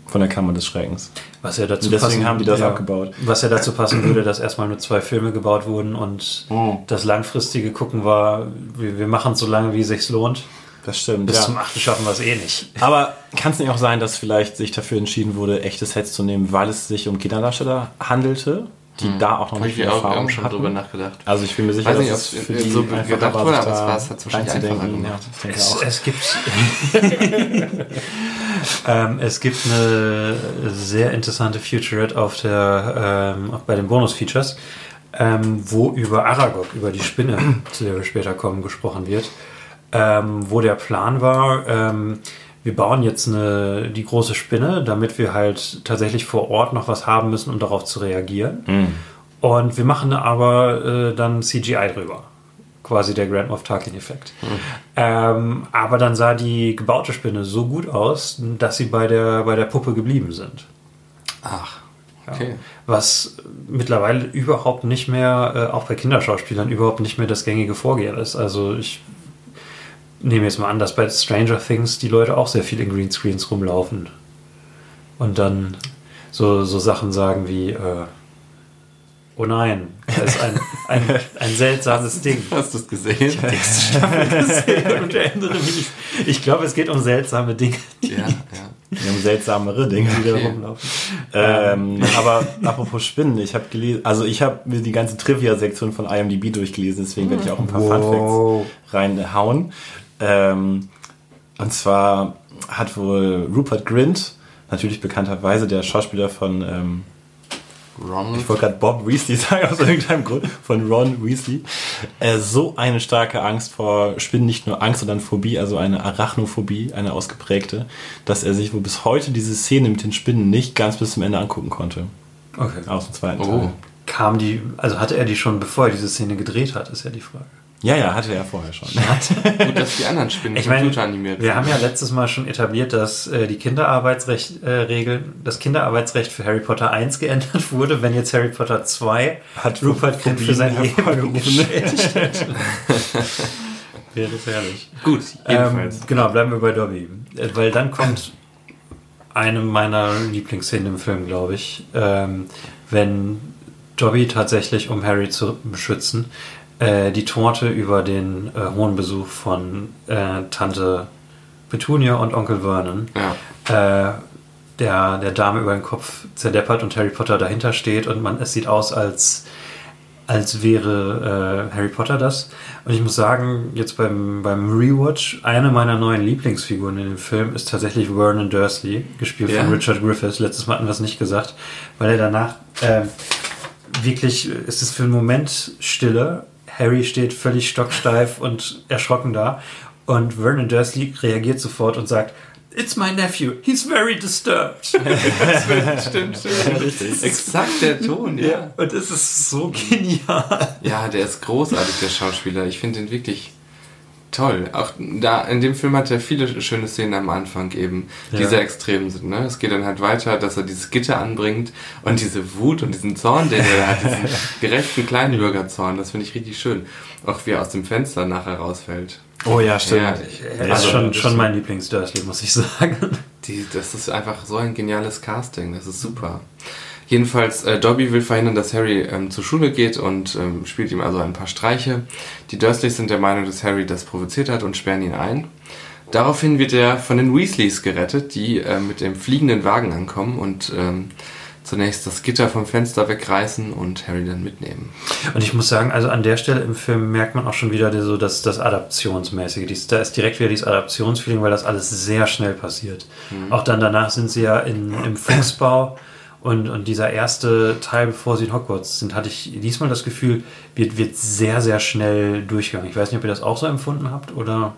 Von der Kammer des Schreckens. Was ja dazu Und deswegen passen- haben die das abgebaut. Was ja dazu passen würde, dass erstmal nur zwei Filme gebaut wurden und Oh. das langfristige Gucken war, wir, wir machen es so lange, wie es sich lohnt. Das stimmt. Bis ja. zum achten schaffen wir es eh nicht. Aber kann es nicht auch sein, dass vielleicht sich dafür entschieden wurde, echte Sets zu nehmen, weil es sich um Kinderdarsteller handelte, die da auch noch Habe nicht ich viel auch Erfahrung schon hatten? drüber nachgedacht. Also ich bin mir sicher, Weiß nicht, dass es für die so gedacht wurde, aber es war- es wahrscheinlich einfacher Ja, gemacht. denke Es, es gibt <laughs> ähm, es gibt eine sehr interessante Featurette auf der ähm, bei den Bonus-Features, ähm, wo über Aragog, über die Spinne, zu der wir später kommen, gesprochen wird. Ähm, wo der Plan war, ähm, wir bauen jetzt eine, die große Spinne, damit wir halt tatsächlich vor Ort noch was haben müssen, um darauf zu reagieren. Und wir machen aber äh, dann CGI drüber. Quasi der Grand Moff Tarkin-Effekt. Ähm, aber dann sah die gebaute Spinne so gut aus, dass sie bei der, bei der Puppe geblieben sind. Ach, okay. Was mittlerweile überhaupt nicht mehr, äh, auch bei Kinderschauspielern, überhaupt nicht mehr das gängige Vorgehen ist. Also ich nehme jetzt mal an, dass bei Stranger Things die Leute auch sehr viel in Greenscreens rumlaufen. Und dann so, so Sachen sagen wie, äh, oh nein, das ist ein, ein, ein seltsames Ding. <laughs> Hast du es gesehen? Staffel <laughs> gesehen und erinnere mich. Ich glaube, es geht um seltsame Dinge. ja, ja. Wir haben seltsamere Dinge, die da rumlaufen. Ähm, aber apropos Spinnen, ich habe gelesen, also ich habe mir die ganze Trivia-Sektion von IMDb durchgelesen, deswegen werde ich auch ein paar Wow. Facts reinhauen. Ähm, und zwar hat wohl Rupert Grint, natürlich bekannterweise der Schauspieler von, ähm, Ronald. ich wollte gerade Bob Weasley <laughs> sagen, aus irgendeinem Grund, von Ron Weasley, äh, so eine starke Angst vor Spinnen, nicht nur Angst, sondern Phobie, also eine Arachnophobie, eine ausgeprägte, dass er sich wohl bis heute diese Szene mit den Spinnen nicht ganz bis zum Ende angucken konnte. Okay. Aus dem zweiten Oh. Teil. Kam die, also hatte er die schon, bevor er diese Szene gedreht hat, ist ja die Frage. Ja, ja, hatte er vorher schon. <laughs> Gut, dass die anderen Spinnen Ich meine, computeranimiert wir sind. haben ja letztes Mal schon etabliert, dass äh, die Kinderarbeitsrecht, äh, das Kinderarbeitsrecht für Harry Potter 1 geändert <laughs> wurde, wenn jetzt Harry Potter 2 Hat Rupert Grint für sein Leben geschädigt hätte. <laughs> Wäre das herrlich. Gut, Ähm, jedenfalls. genau, bleiben wir bei Dobby. Äh, Weil dann kommt eine meiner Lieblingsszenen im Film, glaube ich. Ähm, wenn Dobby tatsächlich, um Harry zu beschützen, äh, die Torte über den äh, hohen Besuch von äh, Tante Petunia und Onkel Vernon ja. äh, der, der Dame über den Kopf zerdeppert und Harry Potter dahinter steht und man, es sieht aus, als, als wäre äh, Harry Potter das. Und ich muss sagen, jetzt beim, beim Rewatch, eine meiner neuen Lieblingsfiguren in dem Film ist tatsächlich Vernon Dursley, gespielt Ja. von Richard Griffiths. Letztes Mal hatten wir es nicht gesagt, weil er danach wirklich, äh, ist es für einen Moment Stille. Harry steht völlig stocksteif und erschrocken da. Und Vernon Dursley reagiert sofort und sagt, It's my nephew. He's very disturbed. <laughs> stimmt, stimmt. Exakt der Ton, ja. Und es ist so genial. Ja, der ist großartig, der Schauspieler. Ich finde ihn wirklich toll. Auch da, in dem Film hat er viele schöne Szenen am Anfang eben, die Ja. sehr extrem sind. Ne? Es geht dann halt weiter, dass er dieses Gitter anbringt und diese Wut und diesen Zorn, den er hat, diesen <laughs> gerechten Kleinbürgerzorn, das finde ich richtig schön. Auch wie er aus dem Fenster nachher rausfällt. Oh ja, stimmt. Ja, Er ist Also, schon, das- schon mein Lieblings-Dursley, muss ich sagen. Die, das ist einfach so ein geniales Casting, das ist super. Jedenfalls, äh, Dobby will verhindern, dass Harry ähm, zur Schule geht und ähm, spielt ihm also ein paar Streiche. Die Dursleys sind der Meinung, dass Harry das provoziert hat und sperren ihn ein. Daraufhin wird er von den Weasleys gerettet, die äh, mit dem fliegenden Wagen ankommen und ähm, zunächst das Gitter vom Fenster wegreißen und Harry dann mitnehmen. Und ich muss sagen, also an der Stelle im Film merkt man auch schon wieder so das, das Adaptionsmäßige. Dies, da ist direkt wieder dieses Adaptionsfeeling, weil das alles sehr schnell passiert. Auch dann danach sind sie ja in, im Fuchsbau. Und, und dieser erste Teil, bevor sie in Hogwarts sind, hatte ich diesmal das Gefühl, wird, wird sehr, sehr schnell durchgegangen. Ich weiß nicht, ob ihr das auch so empfunden habt oder.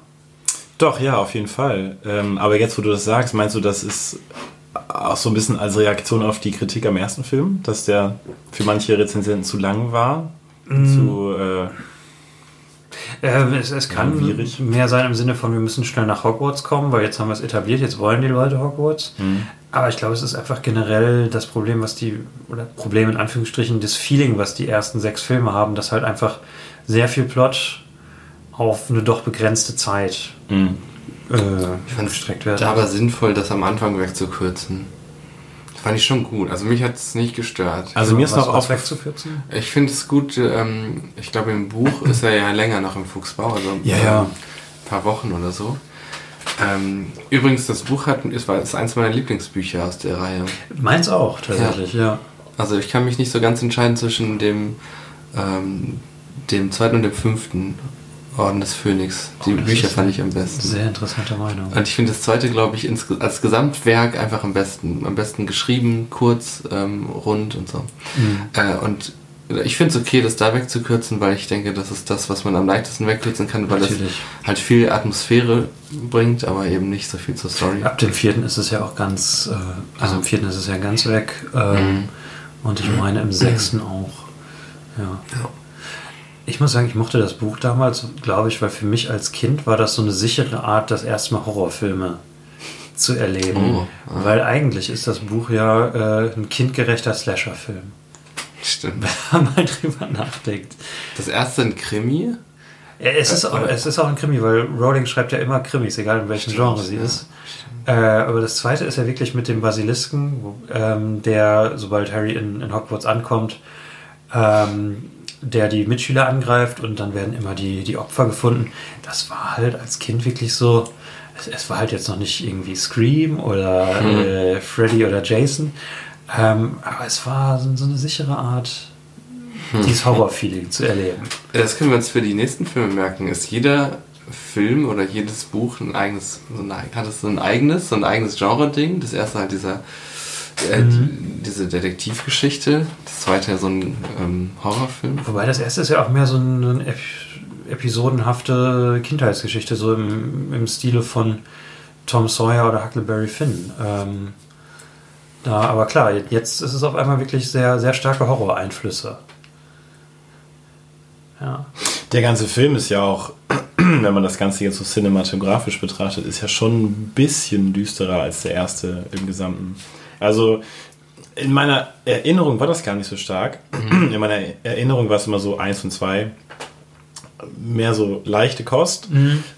Doch, ja, auf jeden Fall. Ähm, aber jetzt, wo du das sagst, meinst du, das ist auch so ein bisschen als Reaktion auf die Kritik am ersten Film, dass der für manche Rezensenten zu lang war? Zu, äh, Äh, es, es kann Langwierig. mehr sein im Sinne von, wir müssen schnell nach Hogwarts kommen, weil jetzt haben wir es etabliert, jetzt wollen die Leute Hogwarts. Aber ich glaube, es ist einfach generell das Problem, was die, oder Problem in Anführungsstrichen, das Feeling, was die ersten sechs Filme haben, dass halt einfach sehr viel Plot auf eine doch begrenzte Zeit Mhm. äh, gestreckt werden. Da aber sinnvoll, das am Anfang wegzukürzen. Das fand ich schon gut. Also mich hat es nicht gestört. Also mir ist Was noch auf wegzukürzen. Ich finde es gut, ähm, ich glaube im Buch ist er ja länger noch im Fuchsbau, also Ja, ja. ein paar Wochen oder so. Ähm, übrigens, das Buch hat, ist, ist eins meiner Lieblingsbücher aus der Reihe. Meins auch, tatsächlich, ja. Also ich kann mich nicht so ganz entscheiden zwischen dem, ähm, dem zweiten und dem fünften Orden des Phönix. Die Oh, Bücher fand ich am besten. Sehr interessante Meinung. Und ich finde das zweite, glaube ich, ins, als Gesamtwerk einfach am besten. Am besten geschrieben, kurz, ähm, rund und so. Mhm. Äh, und ich finde es okay, das da wegzukürzen, weil ich denke, das ist das, was man am leichtesten wegkürzen kann, weil Natürlich. das halt viel Atmosphäre bringt, aber eben nicht so viel zur Story. Ab dem vierten ist es ja auch ganz, äh, also im vierten ist es ja ganz weg. Ähm, Und ich meine im sechsten auch. Ja. Ich muss sagen, ich mochte das Buch damals, glaube ich, weil für mich als Kind war das so eine sichere Art, das erste Mal Horrorfilme zu erleben. Oh, Weil eigentlich ist das Buch ja äh, ein kindgerechter Slasher-Film. Stimmt. <laughs> Wenn man drüber nachdenkt. Das erste ein Krimi. Ja, es, ist auch, es ist auch ein Krimi, weil Rowling schreibt ja immer Krimis, egal in welchem Genre sie ist. Äh, aber das zweite ist ja wirklich mit dem Basilisken, wo, ähm, der, sobald Harry in, in Hogwarts ankommt, ähm, der die Mitschüler angreift und dann werden immer die, die Opfer gefunden. Das war halt als Kind wirklich so. Es, es war halt jetzt noch nicht irgendwie Scream oder äh, Freddy oder Jason, ähm, aber es war so, so eine sichere Art, dieses Horror-Feeling zu erleben. Das können wir uns für die nächsten Filme merken. Ist jeder Film oder jedes Buch ein eigenes, so ein, hat es so ein eigenes, so ein eigenes Genre-Ding? Das erste halt dieser, äh, Mhm. diese Detektivgeschichte. Das zweite ja so ein ähm, Horrorfilm. Wobei das erste ist ja auch mehr so eine ep episodenhafte Kindheitsgeschichte, so im, im Stile von Tom Sawyer oder Huckleberry Finn. Ähm, da, aber klar, jetzt ist es auf einmal wirklich sehr, sehr starke Horror-Einflüsse. Ja. Der ganze Film ist ja auch, <clears throat> wenn man das Ganze jetzt so cinematografisch betrachtet, ist ja schon ein bisschen düsterer als der erste im Gesamten. Also in meiner Erinnerung war das gar nicht so stark. In meiner Erinnerung war es immer so eins und zwei mehr so leichte Kost.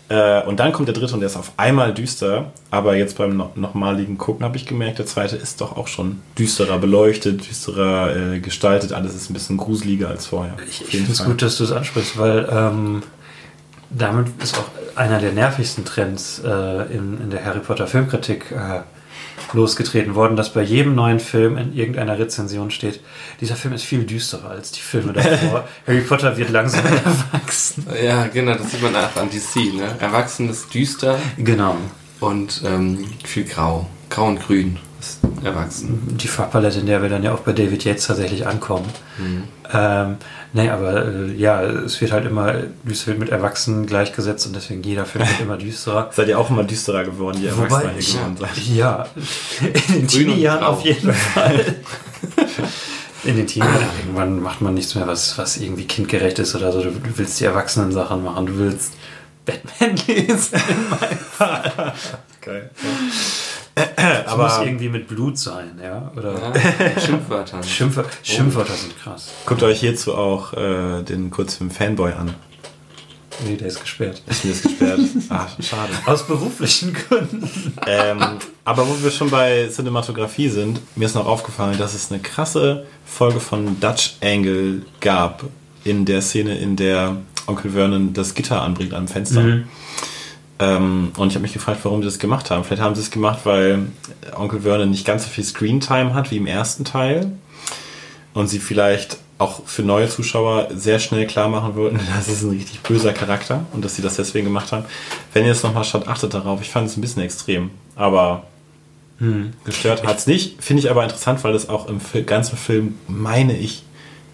Äh, und dann kommt der dritte und der ist auf einmal düster. Aber jetzt beim no nochmaligen Gucken habe ich gemerkt, der zweite ist doch auch schon düsterer beleuchtet, düsterer äh, gestaltet. Alles ist ein bisschen gruseliger als vorher. Ich, ich finde es gut, dass du es ansprichst, weil ähm, damit ist auch einer der nervigsten Trends äh, in, in der Harry Potter Filmkritik äh, losgetreten worden, dass bei jedem neuen Film in irgendeiner Rezension steht, dieser Film ist viel düsterer als die Filme davor. <laughs> Harry Potter wird langsam <laughs> erwachsen. Ja, genau, das sieht man auch an DC. Ne? Erwachsen ist düster Genau. und ähm, viel grau. Grau und grün ist erwachsen. Die Farbpalette, in der wir dann ja auch bei David Yates tatsächlich ankommen. Ähm, nee, aber äh, ja, es wird halt immer, es wird mit Erwachsenen gleichgesetzt und deswegen jeder Film <laughs> wird immer düsterer. Seid ihr auch immer düsterer geworden, erwachsener ihr ich, geworden seid? ja, in den Teenie-Jahren auf jeden Fall. <laughs> In den Teenie-Jahren irgendwann macht man nichts mehr, was, was irgendwie kindgerecht ist oder so. Du, du willst die Erwachsenen-Sachen machen, du willst Batman <laughs> lesen. Geil. Das muss Aber irgendwie mit Blut sein, ja? Oder Ja, <laughs> Schimpfwörtern. Schimpfwör Schimpfwörter sind krass. guckt euch hierzu auch äh, den Kurzfilm Fanboy an. Nee, der ist gesperrt. Ist mir gesperrt. <laughs> ah, schade. Aus beruflichen Gründen. ähm, aber wo wir schon bei Cinematografie sind, mir ist noch aufgefallen, dass es eine krasse Folge von Dutch Angle gab in der Szene, in der Onkel Vernon das Gitter anbringt am Fenster. Ähm, und ich habe mich gefragt, warum sie das gemacht haben. Vielleicht haben sie es gemacht, weil Onkel Vernon nicht ganz so viel Screentime hat wie im ersten Teil. Und sie vielleicht auch für neue Zuschauer sehr schnell klar machen wollten, <laughs> das ist ein richtig böser Charakter und dass sie das deswegen gemacht haben. Wenn ihr es nochmal schaut, achtet darauf. Ich fand es ein bisschen extrem, aber gestört hat es nicht. Finde ich aber interessant, weil das auch im ganzen Film, meine ich,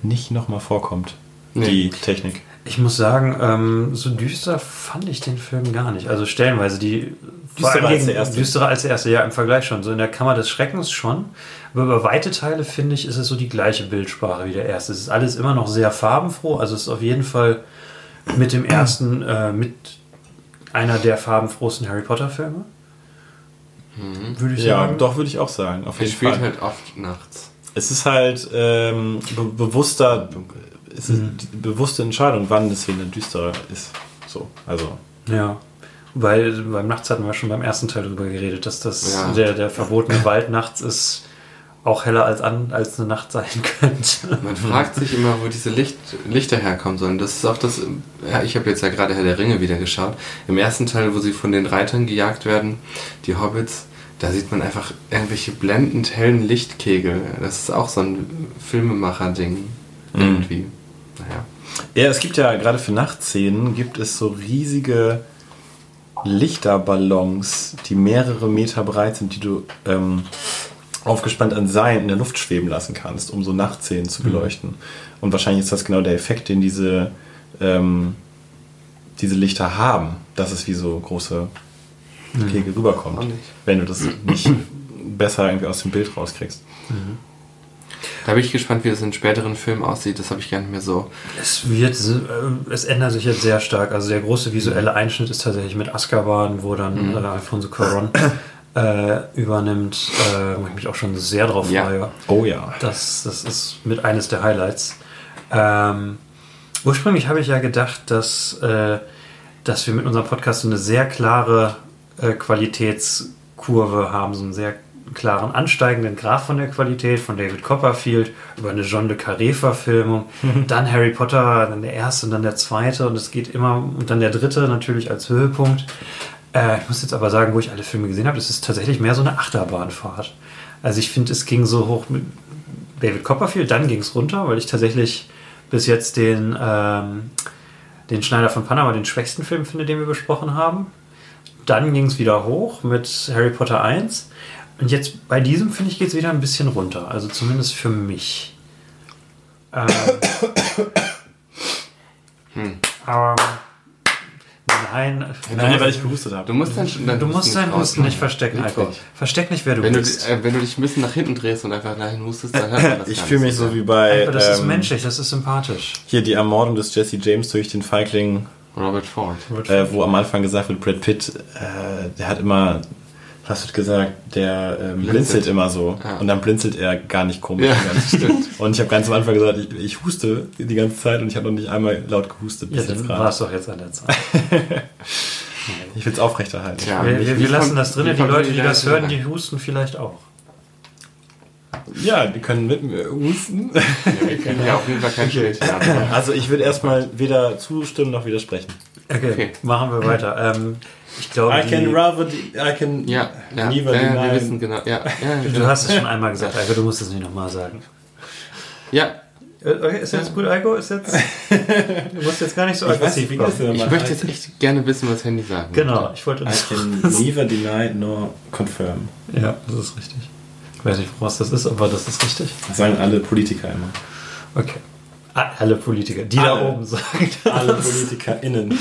nicht nochmal vorkommt. Nee. Die Technik. Ich muss sagen, ähm, so düster fand ich den Film gar nicht. Also stellenweise die vor Düsterer als der erste. Düsterer als der erste, ja, im Vergleich schon. So in der Kammer des Schreckens schon. Aber über weite Teile finde ich, ist es so die gleiche Bildsprache wie der erste. Es ist alles immer noch sehr farbenfroh. Also es ist auf jeden Fall mit dem ersten äh, mit einer der farbenfrohsten Harry Potter Filme. Würde ich Ja, sagen. doch würde ich auch sagen. Auf Er jeden spielt Fall. halt oft nachts. Es ist halt ähm, be bewusster, es ist Mhm. die bewusste Entscheidung, wann das Film dann düsterer ist. So, also Ja. Weil beim Nachts hatten wir schon beim ersten Teil darüber geredet, dass das Ja. der, der verbotene Wald nachts ist auch heller als, an, als eine Nacht sein <laughs> könnte. Man fragt sich immer, wo diese Licht, Lichter herkommen sollen. Das ist auch das. Ja, ich habe jetzt ja gerade Herr der Ringe wieder geschaut. Im ersten Teil, wo sie von den Reitern gejagt werden, die Hobbits, da sieht man einfach irgendwelche blendend hellen Lichtkegel. Das ist auch so ein Filmemacher-Ding. Irgendwie. Naja. Ja, es gibt ja gerade für Nachtszenen gibt es so riesige Lichterballons, die mehrere Meter breit sind, die du ähm, aufgespannt an Seilen in der Luft schweben lassen kannst, um so Nachtszenen zu beleuchten. Und wahrscheinlich ist das genau der Effekt, den diese, ähm, diese Lichter haben, dass es wie so große Kegel rüberkommt, Auch nicht. wenn du das nicht <clears throat> besser irgendwie aus dem Bild rauskriegst. Da bin ich gespannt, wie das in späteren Filmen aussieht. Das habe ich gar nicht mehr so. Es wird, äh, es ändert sich jetzt sehr stark. Also der große visuelle Einschnitt ist tatsächlich mit Azkaban, wo dann Mhm. äh, Alfonso Cuarón äh, übernimmt, äh, wo ich mich auch schon sehr drauf Ja. freue. Oh ja. Das, das ist mit eines der Highlights. Ähm, ursprünglich habe ich ja gedacht, dass, äh, dass wir mit unserem Podcast so eine sehr klare äh, Qualitätskurve haben, so einen sehr klaren ansteigenden Graph von der Qualität von David Copperfield über eine John le Carré-Verfilmung, <laughs> dann Harry Potter, dann der erste und dann der zweite und es geht immer und dann der dritte natürlich als Höhepunkt. Äh, ich muss jetzt aber sagen, wo ich alle Filme gesehen habe, das ist tatsächlich mehr so eine Achterbahnfahrt. Also ich finde, es ging so hoch mit David Copperfield, dann ging es runter, weil ich tatsächlich bis jetzt den, ähm, den Schneider von Panama den schwächsten Film finde, den wir besprochen haben. Dann ging es wieder hoch mit Harry Potter 1. Und jetzt bei diesem, finde ich, geht es wieder ein bisschen runter. Also zumindest für mich. Ähm, Aber nein, Nein, weil ich gehustet habe. Du musst dann, dann du musst deinen Husten nicht verstecken. Wirklich? Versteck nicht, wer du Wenn du, bist. äh, wenn du dich ein bisschen nach hinten drehst und einfach dahin hustest, dann hört man das <laughs> Ich fühle mich so wie bei Aber das ist ähm, menschlich, das ist sympathisch. hier die Ermordung des Jesse James durch den Feigling, Robert Ford. äh, wo am Anfang gesagt wird, Brad Pitt, äh, der hat immer, was wird gesagt, der ähm, blinzelt. Blinzelt. immer so. Ja. Und dann blinzelt er gar nicht komisch. Ja, stimmt. Und ich habe ganz am Anfang gesagt, ich, ich huste die ganze Zeit und ich habe noch nicht einmal laut gehustet Ja, bis jetzt dann war es doch jetzt an der Zeit. <laughs> Ich will es aufrechterhalten. Ja. wir wir, wir lassen das drin, die Leute, die das da hören, die husten vielleicht auch. Ja, die können mit mir husten. Ja, wir können ja auf jeden Fall kein Schild. <laughs> Also ich würde erstmal weder zustimmen noch widersprechen. Okay, Okay. machen wir weiter. Ähm, ich glaube, I can rather, I can Ja, ja, neither ja, wir deny. wissen genau. Ja, ja, du genau. hast es schon einmal gesagt, Eiko, du musst es nicht nochmal sagen. ja, Äh, Okay, ist jetzt gut, Eiko? Ist jetzt. <laughs> Du musst jetzt gar nicht so Ich weiß nicht, aggressiv wie das kommen. denn ich möchte jetzt echt gerne wissen, was Handy sagen Genau, ich wollte I das. can <laughs> neither deny nor confirm. Ja, das ist richtig. Ich weiß nicht, woraus das ist, aber das ist richtig. Das sagen alle Politiker immer. Okay. Alle Politiker, die da Alle. oben sagen. Alle PolitikerInnen.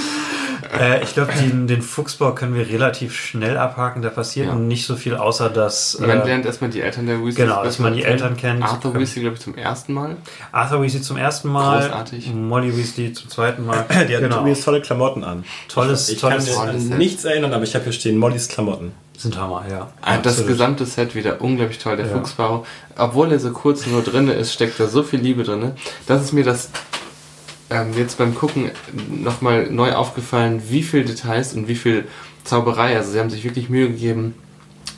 Äh, ich glaube, den, den Fuchsbau können wir relativ schnell abhaken. Da passiert Ja. nicht so viel, außer dass. Man äh, lernt erstmal die Eltern der Weasleys Genau, dass man die. Eltern kennt. Arthur Weasley, glaube ich, zum ersten Mal. Arthur Weasley zum ersten Mal. Großartig. Molly Weasley zum zweiten Mal. Die hat genau. übrigens tolle Klamotten an. Tolles, Ich kann tolles. mich tolles an Set. nichts erinnern, aber ich habe hier stehen Mollys Klamotten. Sind Hammer, ja. Ah, Das Absolut. gesamte Set wieder unglaublich toll. Der Ja. Fuchsbau, obwohl er so kurz nur drin ist, steckt da so viel Liebe drin. Das ist mir das ähm, jetzt beim Gucken nochmal neu aufgefallen, wie viel Details und wie viel Zauberei. Also sie haben sich wirklich Mühe gegeben.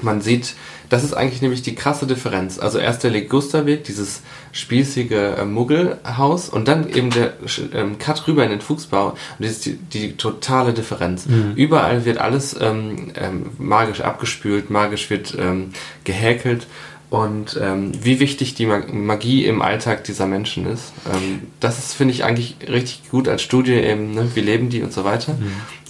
Man sieht, das ist eigentlich nämlich die krasse Differenz. Also erst der Ligusterweg, dieses spießige äh, Muggelhaus und dann eben der ähm, Cut rüber in den Fuchsbau. Und das ist die, die totale Differenz. Überall wird alles ähm, ähm, magisch abgespült, magisch wird ähm, gehäkelt. Und ähm, wie wichtig die Mag- Magie im Alltag dieser Menschen ist, ähm, das ist, finde ich, eigentlich richtig gut als Studie eben, ne? wie leben die und so weiter.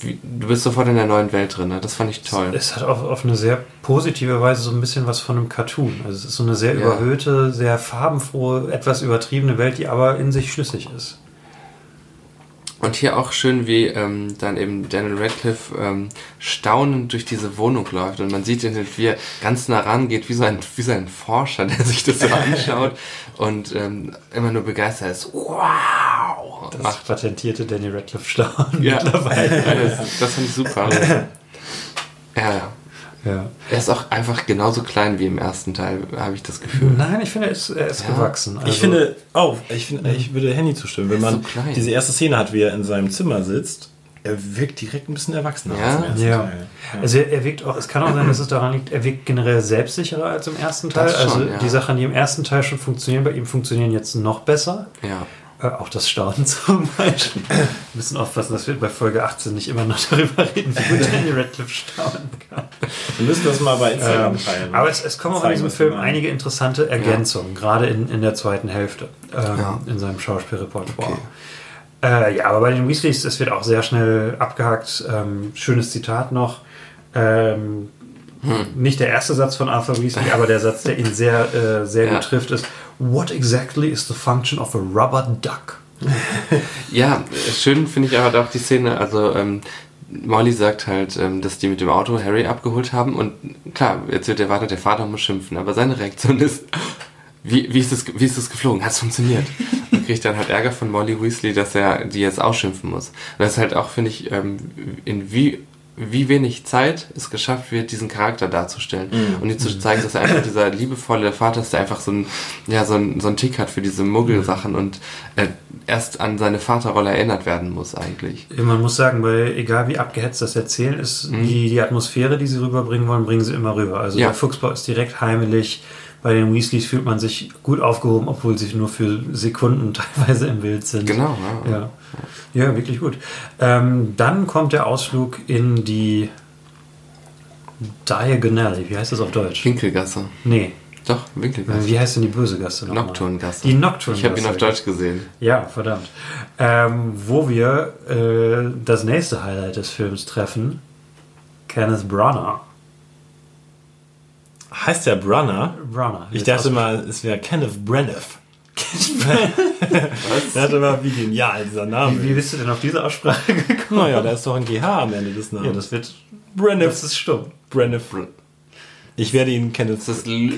Wie, du bist sofort in der neuen Welt drin, ne? das fand ich toll. Es hat auf, auf eine sehr positive Weise so ein bisschen was von einem Cartoon. Also es ist so eine sehr Ja. überhöhte, sehr farbenfrohe, etwas übertriebene Welt, die aber in sich schlüssig ist. Und hier auch schön, wie ähm, dann eben Daniel Radcliffe ähm, staunend durch diese Wohnung läuft und man sieht ihn, wie er ganz nah rangeht, wie so ein, wie so ein Forscher, der sich das so <laughs> anschaut und ähm, immer nur begeistert ist. Wow! Das Macht. patentierte Danny Radcliffe Staunen Ja, mittlerweile. <laughs> Ja, das, das fand ich super. <laughs> Ja, ja. Er ist auch einfach genauso klein wie im ersten Teil, habe ich das Gefühl. Nein, ich finde, er ist, er ist Ja. gewachsen. Also, ich finde auch, ich, finde, ich würde Handy zustimmen, wenn man so diese erste Szene hat, wie er in seinem Zimmer sitzt er wirkt direkt ein bisschen erwachsener Ja? als im ersten Ja. Teil. Also er, er wirkt auch, es kann auch sein, dass es daran liegt, er wirkt generell selbstsicherer als im ersten Teil. Schon, also ja. die Sachen, die im ersten Teil schon funktionieren, bei ihm funktionieren jetzt noch besser. Ja. Äh, auch das Staunen <laughs> zum Beispiel. Wir müssen aufpassen, dass wir bei Folge 18 nicht immer noch darüber reden, wie gut Danny Radcliffe staunen kann. Wir müssen das mal bei Instagram Ähm, teilen. aber es, es kommen auch in diesem Film meinen. einige interessante Ergänzungen, gerade in, in der zweiten Hälfte, ähm, Ja. in seinem Schauspielrepertoire. Äh, ja, aber bei den Weasleys, es wird auch sehr schnell abgehakt. Ähm, schönes Zitat noch. Ähm, Hm. Nicht der erste Satz von Arthur Weasley, aber der Satz, der ihn sehr, äh, sehr Ja. gut trifft, ist: What exactly is the function of a rubber duck? <laughs> Ja, schön finde ich aber auch die Szene, also ähm, Molly sagt halt, ähm, dass die mit dem Auto Harry abgeholt haben und klar, jetzt wird erwartet, der Vater muss schimpfen, aber seine Reaktion ist, wie, wie, ist, das, wie ist das geflogen? Hat es funktioniert? Und kriegt dann halt Ärger von Molly Weasley, dass er die jetzt ausschimpfen muss. Und das ist halt auch, finde ich, ähm, in wie, wie wenig Zeit es geschafft wird, diesen Charakter darzustellen. Und ihm zu zeigen, dass er einfach dieser liebevolle Vater ist, der einfach so ein, ja, so ein, so ein Tick hat für diese Muggelsachen und äh, erst an seine Vaterrolle erinnert werden muss eigentlich. Man muss sagen, weil egal wie abgehetzt das Erzählen ist, die, die Atmosphäre, die sie rüberbringen wollen, bringen sie immer rüber. Also Ja. der Fuchsbau ist direkt heimelig. Bei den Weasleys fühlt man sich gut aufgehoben, obwohl sie nur für Sekunden <laughs> teilweise im Bild sind. Genau, ja. Ja, ja wirklich gut. Ähm, dann kommt der Ausflug in die Diagonale. Wie heißt das auf Deutsch? Winkelgasse. Nee. Doch, Winkelgasse. Wie heißt denn die böse Gasse nochmal? Nocturngasse. Die Nocturngasse. Ich habe ihn auf Deutsch gesehen. Ja, verdammt. Ähm, wo wir äh, das nächste Highlight des Films treffen. Kenneth Branagh. Heißt der Brunner? Branagh. Ich dachte mal, es wäre Kenneth Branagh. Ich dachte mal, wie genial dieser Name Wie, wie bist du denn auf diese Aussprache gekommen? Naja, da ist doch ein GH am Ende des Namens. Ja, das wird. Branagh. Das ist stumm. Branagh. Ich werde ihn Kenneth. Das ist Lu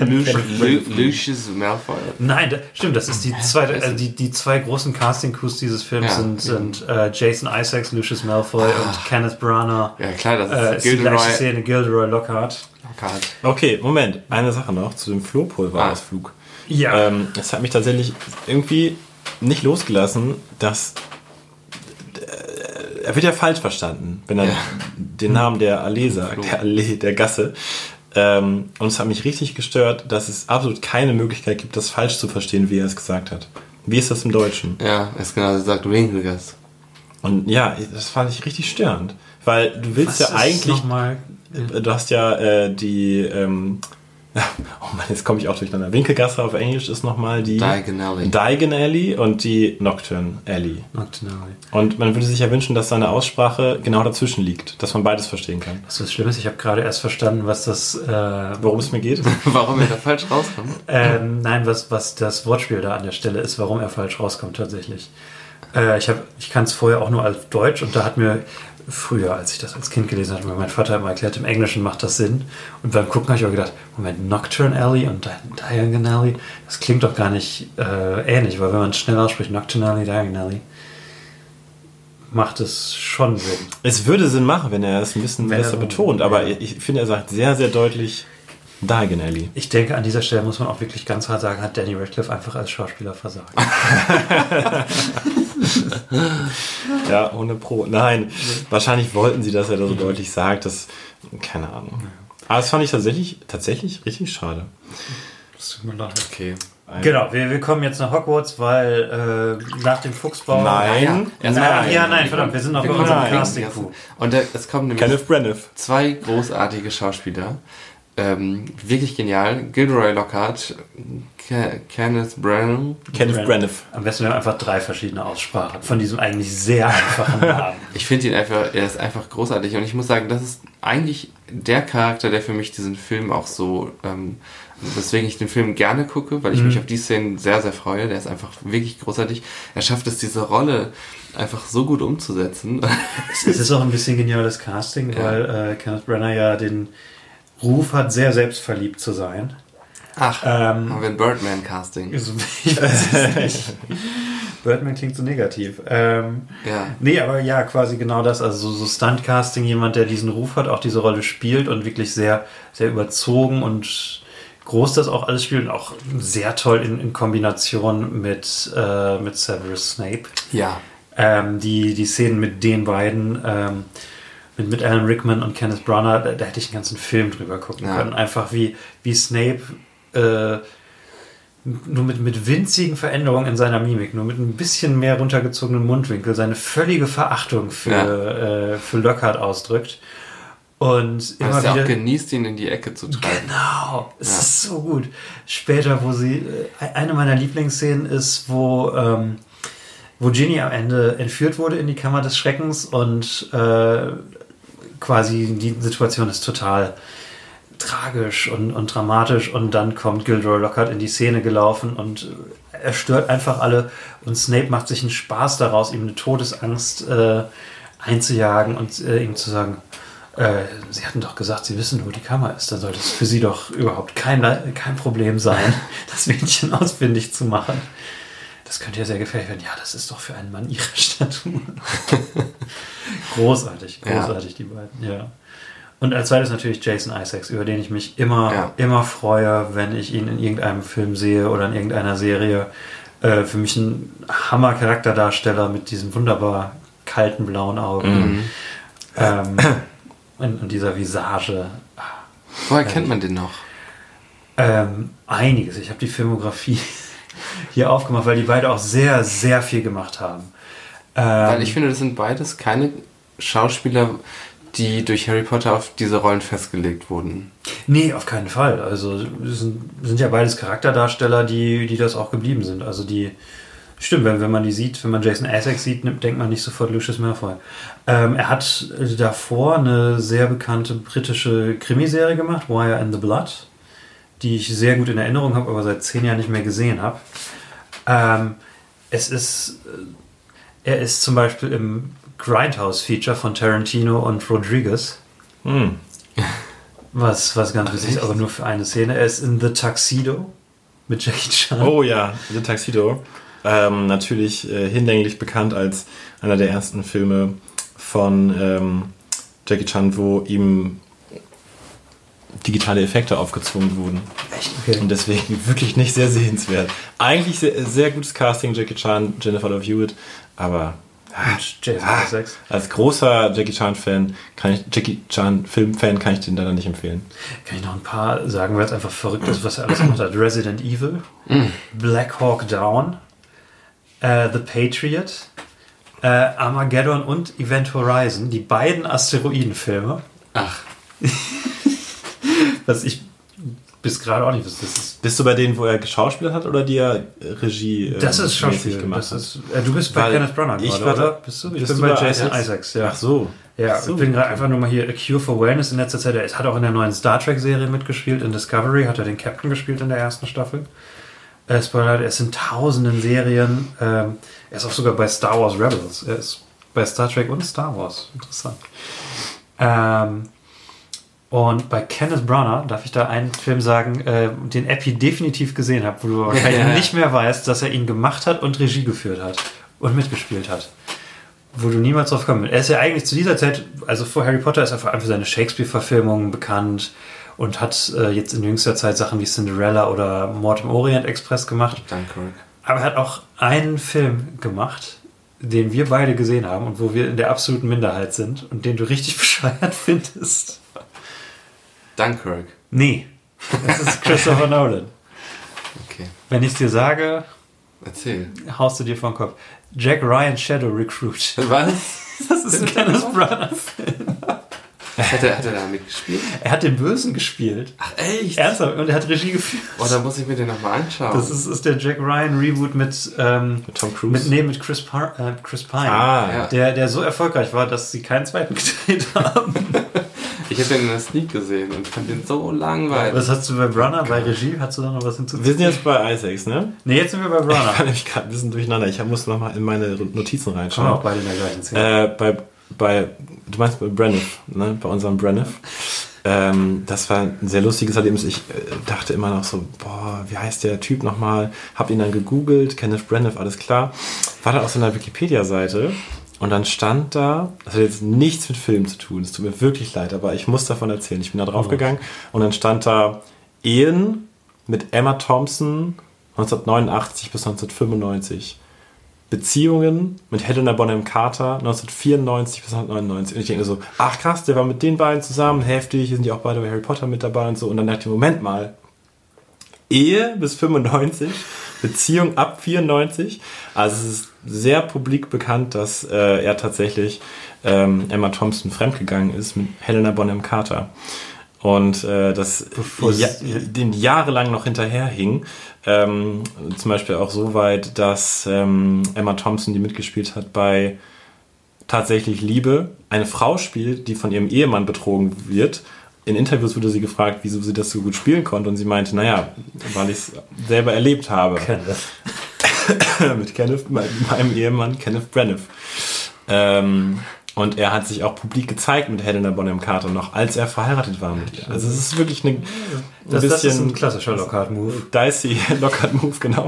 Lucius Malfoy. Nein, da, stimmt, das ist die zweite, also die, die zwei großen Casting-Crews dieses Films Ja. sind, sind äh, Jason Isaacs, Lucius Malfoy und Kenneth Branagh. Ja, klar, das Äh, ist die gleiche Gilderoy Szene, Gilderoy Lockhart. Lockhart. Okay, Moment. Eine Sache noch zu dem Flohpulverausflug. Ja. Ähm, es hat mich tatsächlich irgendwie nicht losgelassen, dass äh, er wird ja falsch verstanden, wenn er Ja. den Namen der Allee sagt, der Allee, der Gasse. Ähm, und es hat mich richtig gestört, dass es absolut keine Möglichkeit gibt, das falsch zu verstehen, wie er es gesagt hat. Wie ist das im Deutschen? Ja, ist genau, sie sagt Winkelgasse. Und ja, das fand ich richtig störend. Weil du willst ja eigentlich Nochmal, Du hast ja äh, die, ähm, oh Mann, jetzt komme ich auch durcheinander. Winkelgasse auf Englisch ist nochmal die Diagon Alley. Diagon Alley und die Nocturne Alley. Nocturnally. Und man würde sich ja wünschen, dass seine Aussprache genau dazwischen liegt, dass man beides verstehen kann. Was das ist, ich habe gerade erst verstanden, was das, äh, Worum es mir geht? <laughs> Warum er da falsch rauskommt? <laughs> ähm, nein, was, was das Wortspiel da an der Stelle ist, warum er falsch rauskommt tatsächlich. Äh, ich hab, ich kann es vorher auch nur auf Deutsch und da hat mir früher, als ich das als Kind gelesen hatte, mein Vater hat mir erklärt, im Englischen macht das Sinn. Und beim Gucken habe ich auch gedacht, Moment, Nocturne Alley und Di Diagon Alley, das klingt doch gar nicht äh, ähnlich, weil wenn man es schnell ausspricht, Nocturne Alley, Diagon Alley, macht es schon Sinn. Es würde Sinn machen, wenn er es ein bisschen er besser betont, aber ja. ich finde, er sagt sehr, sehr deutlich Diagon Alley. Ich denke, an dieser Stelle muss man auch wirklich ganz hart sagen, hat Danny Radcliffe einfach als Schauspieler versagt. <laughs> <laughs> Ja, ohne Pro. Nein, wahrscheinlich wollten sie, dass er das so deutlich sagt. Das, keine Ahnung. Aber das fand ich tatsächlich, tatsächlich richtig schade. Das tut mir leid. Okay. Genau, wir, wir kommen jetzt nach Hogwarts, weil äh, nach dem Fuchsbau. Nein. Ach, mal- ja, nein, verdammt, wir sind noch bei kommen unserem nein. Casting-Crew. Und es kommen nämlich zwei großartige Schauspieler. Ähm, wirklich genial. Gilderoy Lockhart, Ke Kenneth Branagh. Kenneth Branagh. Am besten wir haben einfach drei verschiedene Aussprachen von diesem eigentlich sehr einfachen Namen. <laughs> Ich finde ihn einfach, er ist einfach großartig und ich muss sagen, das ist eigentlich der Charakter, der für mich diesen Film auch so, ähm, weswegen ich den Film gerne gucke, weil ich mich auf die Szenen sehr, sehr freue. Der ist einfach wirklich großartig. Er schafft es, diese Rolle einfach so gut umzusetzen. es ist auch ein bisschen geniales Casting, Ja. weil äh, Kenneth Branagh ja den Ruf hat, sehr selbstverliebt zu sein. Ach, Ähm, haben wir ein Birdman-Casting. Ich weiß es nicht. Birdman klingt so negativ. Ähm, Ja. Nee, aber ja, quasi genau das. Also so, so Stunt-Casting, jemand, der diesen Ruf hat, auch diese Rolle spielt und wirklich sehr, sehr überzogen und groß das auch alles spielt und auch sehr toll in, in Kombination mit, äh, mit Severus Snape. Ja. Ähm, die, die Szenen mit den beiden, ähm, mit, mit Alan Rickman und Kenneth Branagh, da, da hätte ich einen ganzen Film drüber gucken Ja. können. Einfach wie, wie Snape äh, nur mit, mit winzigen Veränderungen in seiner Mimik, nur mit ein bisschen mehr runtergezogenen Mundwinkel, seine völlige Verachtung für, Ja. äh, für Lockhart ausdrückt. Und immer er wieder. auch genießt, ihn in die Ecke zu treiben. Genau, es Ja. ist so gut. Später, wo sie, äh, eine meiner Lieblingsszenen ist, wo, ähm, wo Ginny am Ende entführt wurde in die Kammer des Schreckens und äh, quasi die Situation ist total tragisch und, und dramatisch und dann kommt Gilderoy Lockhart in die Szene gelaufen und er stört einfach alle und Snape macht sich einen Spaß daraus, ihm eine Todesangst äh, einzujagen und äh, ihm zu sagen, äh, Sie hatten doch gesagt, Sie wissen, wo die Kammer ist. Dann sollte es für Sie doch überhaupt kein, kein Problem sein, <laughs> das Mädchen ausfindig zu machen. Das könnte ja sehr gefährlich werden. Ja, das ist doch für einen Mann Ihrer <laughs> Statur. großartig, Ja. großartig, die beiden, ja. Und als zweites natürlich Jason Isaacs, über den ich mich immer, Ja. immer freue, wenn ich ihn in irgendeinem Film sehe oder in irgendeiner Serie. Äh, für mich ein Hammer-Charakterdarsteller mit diesen wunderbar kalten blauen Augen. Ähm, und, und dieser Visage. Woher kennt man den noch? Ähm, einiges. Ich habe die Filmografie hier aufgemacht, weil die beide auch sehr, sehr viel gemacht haben. Ähm, Weil ich finde, das sind beides keine Schauspieler, die durch Harry Potter auf diese Rollen festgelegt wurden. Nee, auf keinen Fall. Also sind, sind ja beides Charakterdarsteller, die, die das auch geblieben sind. Also die stimmt, wenn, wenn man die sieht, wenn man Jason Isaacs sieht, nimmt- denkt man nicht sofort Lucius Malfoy. Ähm, er hat davor eine sehr bekannte britische Krimiserie gemacht, Wire and the Blood, die ich sehr gut in Erinnerung habe, aber seit zehn Jahren nicht mehr gesehen habe. Ähm, es ist, äh, er ist zum Beispiel im Grindhouse-Feature von Tarantino und Rodriguez. Hm. Was, was ganz witzig ist, aber nur für eine Szene. Er ist in The Tuxedo mit Jackie Chan. Oh ja, The Tuxedo. Ähm, natürlich äh, hinlänglich bekannt als einer der ersten Filme von ähm, Jackie Chan, wo ihm digitale Effekte aufgezwungen wurden. Echt? Okay. Und deswegen <laughs> wirklich nicht sehr sehenswert. Eigentlich sehr, sehr gutes Casting, Jackie Chan, Jennifer Love Hewitt, aber ah, Isaacs. als großer Jackie Chan-Fan kann ich Jackie Chan-Film-Fan kann ich den leider nicht empfehlen. Kann ich noch ein paar sagen, weil es einfach verrückt ist, was er alles gemacht hat. Resident Evil, Black Hawk Down, äh, The Patriot, äh, Armageddon und Event Horizon, die beiden Asteroidenfilme. Ach, <laughs> Was ich bis gerade auch nicht. Das ist, Bist du bei denen, wo er geschauspielt hat oder die er Regie äh, das ist Schauspiel. gemacht Das hat? ist, äh, du bist bei Weil Kenneth Branagh ich gerade, war da- oder? Bist du? Ich bist bin du bei bei Jason Isaacs? Isaacs, ja. Ach so. Ja, Ach so, ich bin gerade einfach nur mal hier A Cure for Wellness in letzter Zeit. Er hat auch in der neuen Star Trek-Serie mitgespielt. In Discovery hat er den Captain gespielt in der ersten Staffel. Äh, Spoiler, er ist in tausenden Serien. Ähm, er ist auch sogar bei Star Wars Rebels. Er ist bei Star Trek und Star Wars. Interessant. Ähm, und bei Kenneth Branagh darf ich da einen Film sagen, äh, den Epi definitiv gesehen habe, wo du wahrscheinlich <laughs> Ja. nicht mehr weißt, dass er ihn gemacht hat und Regie geführt hat und mitgespielt hat wo du niemals drauf kommst. Er ist ja eigentlich zu dieser Zeit, also vor Harry Potter ist er vor allem für seine Shakespeare-Verfilmungen bekannt und hat äh, jetzt in jüngster Zeit Sachen wie Cinderella oder Mord im Orient Express gemacht. Dunkirk. Aber er hat auch einen Film gemacht, den wir beide gesehen haben und wo wir in der absoluten Minderheit sind und den du richtig <laughs> bescheuert findest. Dunkirk. Nee, das ist <laughs> Christopher Nolan. Okay. Wenn ich es dir sage, Erzähl. haust du dir vor den Kopf. Jack Ryan Shadow Recruit. Was? <laughs> Das ist ein kleines Brother. Hat er, hat er da mitgespielt? Er hat den Bösen gespielt. Ach, echt? Ernsthaft? Und er hat Regie geführt. Oh, da muss ich mir den nochmal anschauen. Das ist, ist der Jack Ryan Reboot mit, ähm, Mit Tom Cruise? mit, nee, mit Chris, Par äh, Chris Pine. Ah, Ja. Der, der so erfolgreich war, dass sie keinen zweiten gedreht haben. <laughs> ich habe den in der Sneak gesehen und fand den so langweilig. Was hast du bei Brunner, bei Regie? Hast du da noch was hinzuzufügen? wir sind jetzt bei Isaacs, ne? Nee, jetzt sind wir bei <laughs> Ich war Brunner. nämlich gerade ein bisschen durcheinander. Ich muss noch mal in meine Notizen Schauen wir auch reinschauen. beide in der gleichen Szene. Äh, bei, bei, du meinst bei Breniff, ne? Bei unserem Breniff. Ähm, das war ein sehr lustiges Erlebnis. Ich äh, dachte immer noch so, boah, wie heißt der Typ nochmal? Hab ihn dann gegoogelt, Kenneth Breniff, alles klar. War dann auf so einer Wikipedia-Seite und dann stand da, das hat jetzt nichts mit Film zu tun, es tut mir wirklich leid, aber ich muss davon erzählen. Ich bin da drauf gegangen und dann stand da Ehen mit Emma Thompson 1989 bis 1995. Beziehungen mit Helena Bonham Carter 1994 bis 1999. Und ich denke so, ach krass, der war mit den beiden zusammen, heftig, hier sind ja auch beide bei Harry Potter mit dabei und so. Und dann dachte ich, Moment mal, Ehe bis 95, Beziehung ab 94. Also es ist sehr publik bekannt, dass äh, er tatsächlich ähm, Emma Thompson fremdgegangen ist mit Helena Bonham Carter. Und äh, das ja, den jahrelang noch hinterherhing. Ähm, zum Beispiel auch so weit, dass ähm, Emma Thompson, die mitgespielt hat bei Tatsächlich Liebe, eine Frau spielt, die von ihrem Ehemann betrogen wird. In Interviews wurde sie gefragt, wieso sie das so gut spielen konnte. Und sie meinte, naja, weil ich es selber erlebt habe. <coughs> mit Kenneth, mein- meinem Ehemann Kenneth Branagh. Ähm, und er hat sich auch publik gezeigt mit Helena Bonham Carter noch, als er verheiratet war mit ihr. Also es ist wirklich eine, ein Das, das ist ein bisschen klassischer Lockhart-Move. dicey <laughs> Lockhart-Move, genau.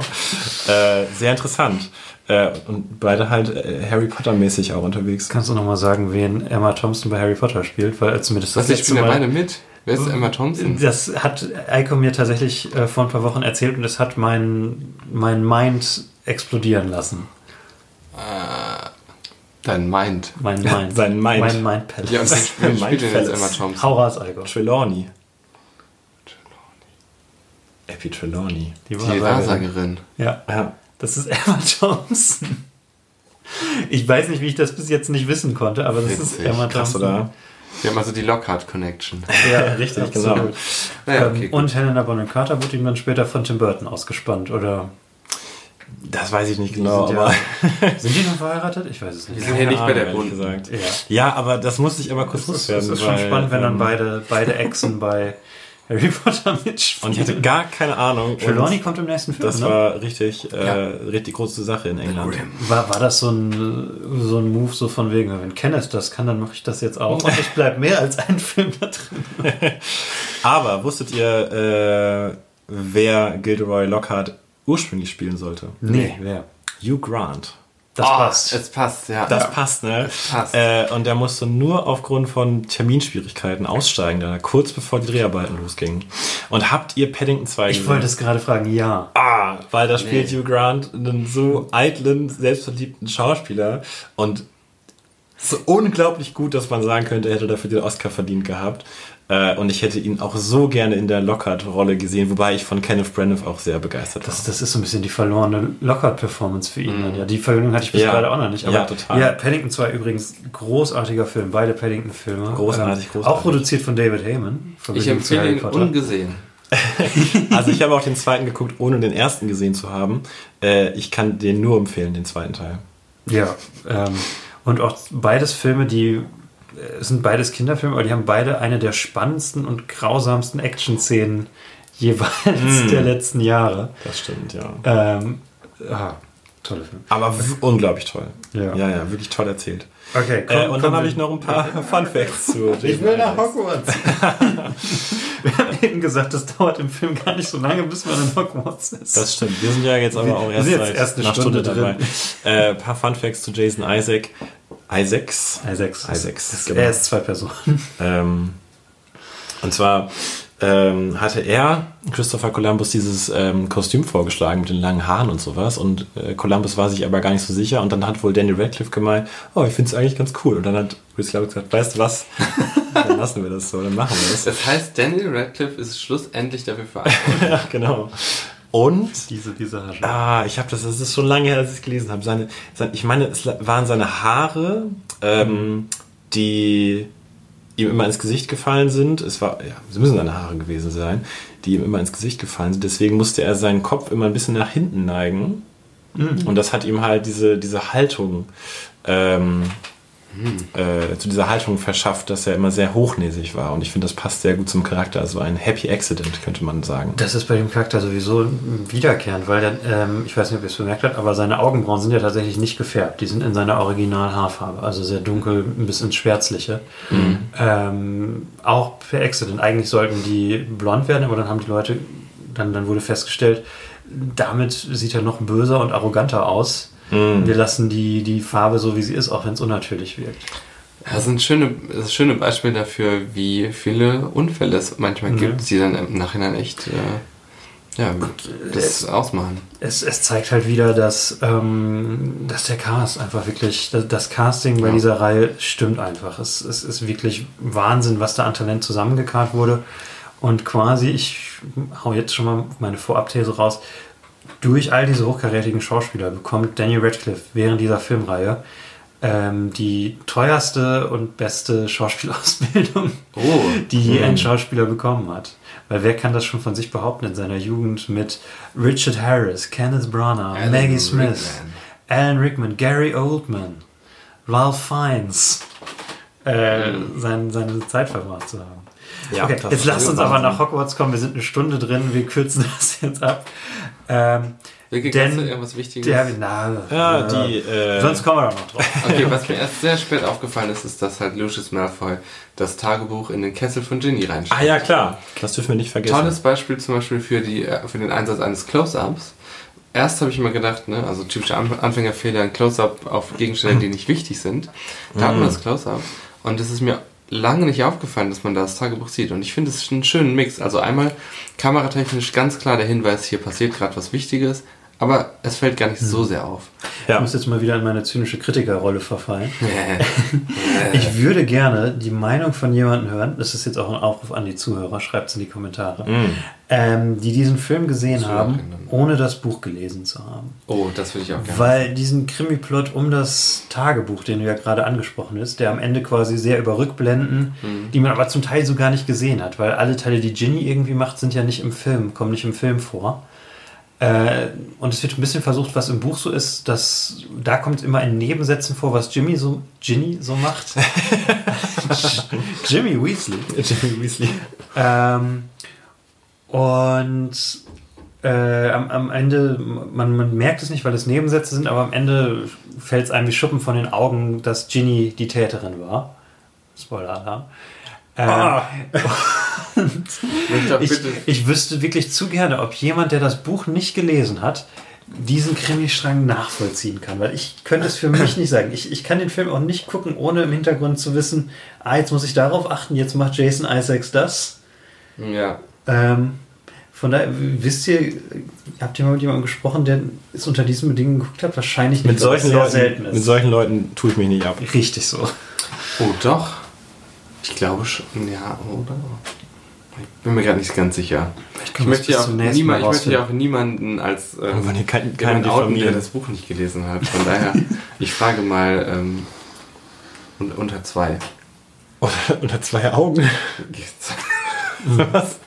Äh, sehr interessant. Äh, und beide halt äh, Harry Potter-mäßig auch unterwegs. Kannst du nochmal sagen, wen Emma Thompson bei Harry Potter spielt? Weil zumindest das Was, ich letzte spiele ja Mal... beide mit. Wer ist Emma Thompson? Das hat Eiko mir tatsächlich äh, vor ein paar Wochen erzählt und es hat mein, mein Mind explodieren lassen. Dein Mind. Mein <laughs> Mind. Sein Mind. Mein Mind Palace. Ja, und spielt, Mind spielt jetzt Palace. Emma Thompson? Hau raus, Eiko. Trelawney. Epi Trelawney. Die Die Wahrsagerin. Ja, Ja. das ist Emma Thompson. Ich weiß nicht, wie ich das bis jetzt nicht wissen konnte, aber das ist Witzig. Emma Krass, Thompson. oder? Wir haben also die Lockhart-Connection. Ja, richtig, <laughs> Genau. absolut. Naja, Ähm, okay, gut. und Helena Bonham Carter wurde ihm dann später von Tim Burton ausgespannt, oder? Das weiß ich nicht genau, sind, aber. ja, <laughs> sind die noch verheiratet? Ich weiß es nicht. Wir sind hier nicht bei der gesagt. Ja. Ja, aber das musste ich aber kurz Das ist, das loswerden. ist schon weil, spannend, wenn dann ähm, beide, beide Exen bei Harry Potter mitspielen. Und ich hatte gar keine Ahnung. Trelawney kommt im nächsten Film, Das ne? war richtig, äh, Ja. richtig große Sache in England. War, war das so ein, so ein Move so von wegen, wenn Kenneth das kann, dann mache ich das jetzt auch und ich bleibe mehr als ein Film da drin. <laughs> Aber wusstet ihr, äh, wer Gilderoy Lockhart ursprünglich spielen sollte? Nee, wer? Hugh Grant. Das Oh, passt. Es passt, ja. Das passt, ne? passt. Äh, und der musste nur aufgrund von Terminschwierigkeiten aussteigen, da kurz bevor die Dreharbeiten losgingen. Und habt ihr Paddington 2 Ich wollte es gerade fragen, ja. Ah, weil da spielt Nee. Hugh Grant einen so eitlen, selbstverliebten Schauspieler und so unglaublich gut, dass man sagen könnte, er hätte dafür den Oscar verdient gehabt. Äh, Und ich hätte ihn auch so gerne in der Lockhart-Rolle gesehen, wobei ich von Kenneth Branagh auch sehr begeistert war. Das, das ist so ein bisschen die verlorene Lockhart-Performance für ihn. dann, Ja, die Verbindung hatte ich bis Ja. gerade auch noch nicht. Aber Ja, total. Ja, Paddington 2 übrigens großartiger Film. Beide Paddington-Filme. Großartig, Ähm, großartig. Auch produziert von David Heyman. Ich Verbindung zu empfehle ihn ungesehen. <laughs> <laughs> Also ich habe auch den zweiten geguckt, ohne den ersten gesehen zu haben. Äh, Ich kann den nur empfehlen, den zweiten Teil. Ja, ähm, und auch beides Filme, die es sind beides Kinderfilme, aber die haben beide eine der spannendsten und grausamsten Action-Szenen jeweils der letzten Jahre. Das stimmt, ja. Ähm, ah, tolle Filme. Aber unglaublich toll. Ja. ja, ja wirklich toll erzählt. Okay, komm, Äh, und dann habe ich noch ein paar <laughs> Fun Facts zu Ich will nach Hogwarts. <laughs> Wir haben eben gesagt, das dauert im Film gar nicht so lange, bis man in Hogwarts ist. Das stimmt. Wir sind ja jetzt aber auch erst, seit erst eine einer Stunde Stunde, dabei. Äh, paar Fun Facts zu Jason Isaac. Isaacs. Isaacs. Isaacs, Das, genau. Er ist zwei Personen. <laughs> Ähm, und zwar ähm, hatte er Christopher Columbus dieses ähm, Kostüm vorgeschlagen mit den langen Haaren und sowas. Und äh, Columbus war sich aber gar nicht so sicher. Und dann hat wohl Daniel Radcliffe gemeint, oh, ich finde es eigentlich ganz cool. Und dann hat Chris Columbus gesagt, weißt du was? <laughs> dann lassen wir das so, dann machen wir das. Das heißt, Daniel Radcliffe ist schlussendlich dafür <laughs> verantwortlich. ja, genau. Und Diese Visage. Ah, ich habe das, das ist schon lange her, dass ich es gelesen habe. Seine, sein, ich meine, es waren seine Haare, ähm, die ihm immer ins Gesicht gefallen sind. Es war, ja, es müssen seine Haare gewesen sein, die ihm immer ins Gesicht gefallen sind. Deswegen musste er seinen Kopf immer ein bisschen nach hinten neigen. Und das hat ihm halt diese, diese Haltung, ähm, äh, zu dieser Haltung verschafft, dass er immer sehr hochnäsig war. Und ich finde, das passt sehr gut zum Charakter. Also ein Happy Accident, könnte man sagen. Das ist bei dem Charakter sowieso wiederkehrend, weil der, ähm, ich weiß nicht, ob ihr es bemerkt habt, aber seine Augenbrauen sind ja tatsächlich nicht gefärbt. Die sind in seiner Original-Haarfarbe, also sehr dunkel, ein bisschen schwärzliche. Ähm, auch per Accident. Eigentlich sollten die blond werden, aber dann haben die Leute, dann, dann wurde festgestellt, damit sieht er noch böser und arroganter aus. Wir lassen die, die Farbe so, wie sie ist, auch wenn es unnatürlich wirkt. Das sind schöne, das ist schöne Beispiele dafür, wie viele Unfälle es manchmal gibt, die dann im Nachhinein echt äh, Ja, das ausmachen. Es, es zeigt halt wieder, dass, ähm, dass der Cast einfach wirklich, das, das Casting bei Ja. dieser Reihe stimmt einfach. Es, es ist wirklich Wahnsinn, was da an Talent zusammengekarrt wurde. Und quasi, ich hau jetzt schon mal meine Vorabthese raus, durch all diese hochkarätigen Schauspieler bekommt Daniel Radcliffe während dieser Filmreihe ähm, die teuerste und beste Schauspielausbildung, Oh. die je ein Schauspieler bekommen hat. Weil wer kann das schon von sich behaupten in seiner Jugend mit Richard Harris, Kenneth Branagh, Alan Maggie Smith, Rickman. Alan Rickman, Gary Oldman, Ralph Fiennes äh, sein, seine Zeit verbracht zu haben. Ja, okay, jetzt lasst uns aber nach Hogwarts kommen. Wir sind eine Stunde drin. Wir kürzen <laughs> das jetzt ab. Ähm, Wirklich, Denn du irgendwas Wichtiges? der, na, Ja, die. Äh, Sonst kommen wir da noch drauf. Okay, was mir erst sehr spät aufgefallen ist, ist, dass halt Lucius Malfoy das Tagebuch in den Kessel von Ginny reinschreibt. ah ja, klar. Das dürfen wir nicht vergessen. Tolles Beispiel zum Beispiel für, die, äh, für den Einsatz eines Close-Ups. Erst habe ich immer gedacht, ne, also typischer An- Anfängerfehler, ein Close-Up auf Gegenstände, die nicht wichtig sind. Da hat man das Close-Up. Und es ist mir lange nicht aufgefallen, dass man da das Tagebuch sieht. Und ich finde, es einen schönen Mix. Also einmal kameratechnisch ganz klar der Hinweis, hier passiert gerade was Wichtiges, aber es fällt gar nicht so sehr auf. Ich Ja. muss jetzt mal wieder in meine zynische Kritikerrolle verfallen. <laughs> <laughs> Ich würde gerne die Meinung von jemandem hören, das ist jetzt auch ein Aufruf an die Zuhörer, schreibt es in die Kommentare, ähm, die diesen Film gesehen haben, ohne das Buch gelesen zu haben. oh, das würde ich auch gerne. Weil diesen Krimi-Plot um das Tagebuch, den du ja gerade angesprochen hast, der am Ende quasi sehr über Rückblenden, die man aber zum Teil so gar nicht gesehen hat, weil alle Teile, die Ginny irgendwie macht, sind ja nicht im Film, kommen nicht im Film vor. Äh, und es wird ein bisschen versucht, was im Buch so ist, dass da kommt immer in Nebensätzen vor, was Jimmy so, Ginny so macht. <laughs> Jimmy Weasley. Jimmy Weasley. Ähm, und äh, am, am Ende, man, man merkt es nicht, weil es Nebensätze sind, aber am Ende fällt es einem wie Schuppen von den Augen, dass Ginny die Täterin war. Spoiler-Alarm. Ähm, Ah. <laughs> Ich ich, wüsste wirklich zu gerne, ob jemand, der das Buch nicht gelesen hat, diesen Krimistrang nachvollziehen kann. Weil ich könnte es für mich nicht sagen. Ich, ich kann den Film auch nicht gucken, ohne im Hintergrund zu wissen, ah, jetzt muss ich darauf achten, jetzt macht Jason Isaacs das. Ja. Ähm, von daher, wisst ihr, habt ihr mal mit jemandem gesprochen, der es unter diesen Bedingungen geguckt hat? Wahrscheinlich nicht, Mit solchen, sehr Leuten, selten mit ist. solchen Leuten tue ich mich nicht ab. Richtig so. Oh, doch. Ich glaube schon. Ja, oder? Ich bin mir gerade nicht ganz sicher. Ich möchte, ja auch niemand, ich möchte ja auch niemanden als kein- keinen jemanden outen, der das Buch nicht gelesen hat. Von daher, <laughs> ich frage mal ähm, un- unter zwei. Oder <laughs> unter zwei Augen. <laughs> Was?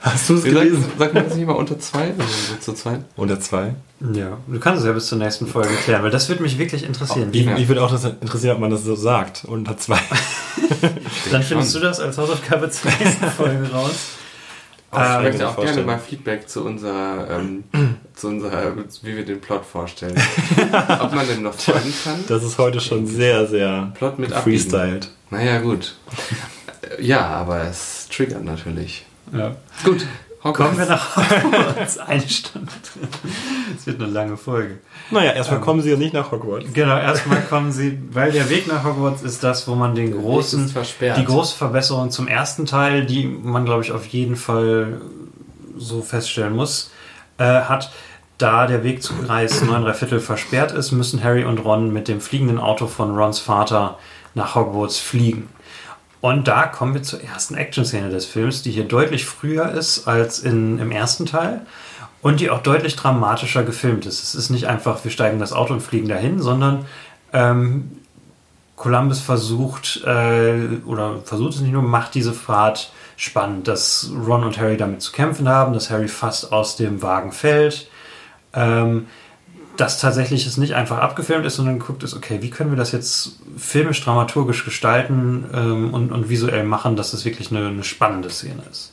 Hast du es Wie sagt, gelesen? sagt man das nicht mal unter zwei? Also so zu zweit? Unter zwei. Ja, du kannst es ja bis zur nächsten Folge klären, weil das würde mich wirklich interessieren. Ich, ich würde auch das interessieren, ob man das so sagt. Unter zwei. <laughs> Dann findest du das als Hausaufgabe zur nächsten <laughs> Folge raus. Ich Ähm, möchte auch vorstellen. gerne mal Feedback zu unserer, ähm, <clears throat> zu unserer, wie wir den Plot vorstellen. <laughs> Ob man denn noch folgen kann? Das ist heute schon sehr, sehr Plot mit abbiegen. freestyled. Naja, gut. Äh, Ja, aber es triggert natürlich. Ja. Gut. Kommen wir nach Hogwarts. <laughs> Eine Stunde drin. Es wird eine lange Folge. Naja, erstmal kommen sie ja nicht nach Hogwarts. Genau, erstmal kommen sie, weil der Weg nach Hogwarts ist das, wo man den großen, die große Verbesserung zum ersten Teil, die man, glaube ich, auf jeden Fall so feststellen muss, äh, hat. Da der Weg zu Kreis 9 3 Viertel versperrt ist, müssen Harry und Ron mit dem fliegenden Auto von Rons Vater nach Hogwarts fliegen. Und da kommen wir zur ersten Action-Szene des Films, die hier deutlich früher ist als in, im ersten Teil und die auch deutlich dramatischer gefilmt ist. Es ist nicht einfach, wir steigen das Auto und fliegen dahin, sondern ähm, Columbus versucht, äh, oder versucht es nicht nur, macht diese Fahrt spannend, dass Ron und Harry damit zu kämpfen haben, dass Harry fast aus dem Wagen fällt. Ähm, dass tatsächlich es nicht einfach abgefilmt ist, sondern geguckt ist, okay, wie können wir das jetzt filmisch, dramaturgisch gestalten ähm, und, und visuell machen, dass es wirklich eine, eine spannende Szene ist.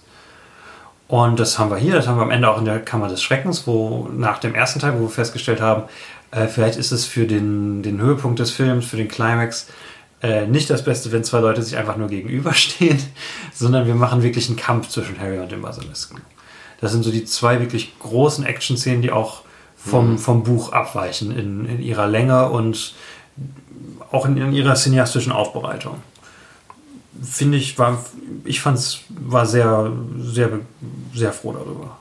Und das haben wir hier, das haben wir am Ende auch in der Kammer des Schreckens, wo nach dem ersten Teil, wo wir festgestellt haben, äh, vielleicht ist es für den, den Höhepunkt des Films, für den Climax, äh, nicht das Beste, wenn zwei Leute sich einfach nur gegenüberstehen, <laughs> sondern wir machen wirklich einen Kampf zwischen Harry und dem Basilisken. Das sind so die zwei wirklich großen Action-Szenen, die auch vom, vom Buch abweichen in, in ihrer Länge und auch in, in ihrer cineastischen Aufbereitung. Finde ich, war, ich fand es, war sehr, sehr, sehr froh darüber.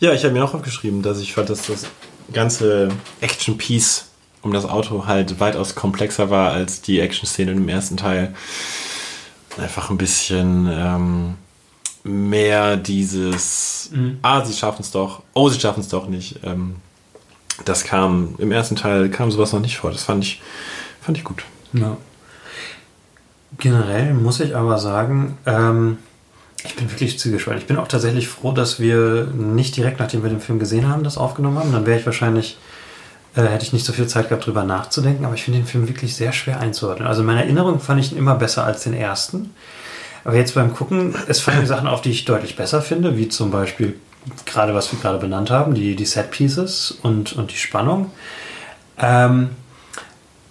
Ja, ich habe mir auch aufgeschrieben, dass ich fand, dass das ganze Action-Piece um das Auto halt weitaus komplexer war als die Action-Szene im ersten Teil. Einfach ein bisschen ähm, mehr dieses, ah, sie schaffen es doch, oh, sie schaffen es doch nicht. Ähm, das kam, im ersten Teil kam sowas noch nicht vor. Das fand ich, fand ich gut. Ja. Generell muss ich aber sagen, ähm, ich bin wirklich zugespannt. Ich bin auch tatsächlich froh, dass wir nicht direkt nachdem wir den Film gesehen haben, das aufgenommen haben. Dann wäre ich wahrscheinlich, äh, hätte ich nicht so viel Zeit gehabt, drüber nachzudenken. Aber ich finde den Film wirklich sehr schwer einzuordnen. Also in meiner Erinnerung fand ich ihn immer besser als den ersten. Aber jetzt beim Gucken, es fallen Sachen auf, die ich deutlich besser finde, wie zum Beispiel gerade was wir gerade benannt haben, die, die Set Pieces und, und die Spannung. Ähm,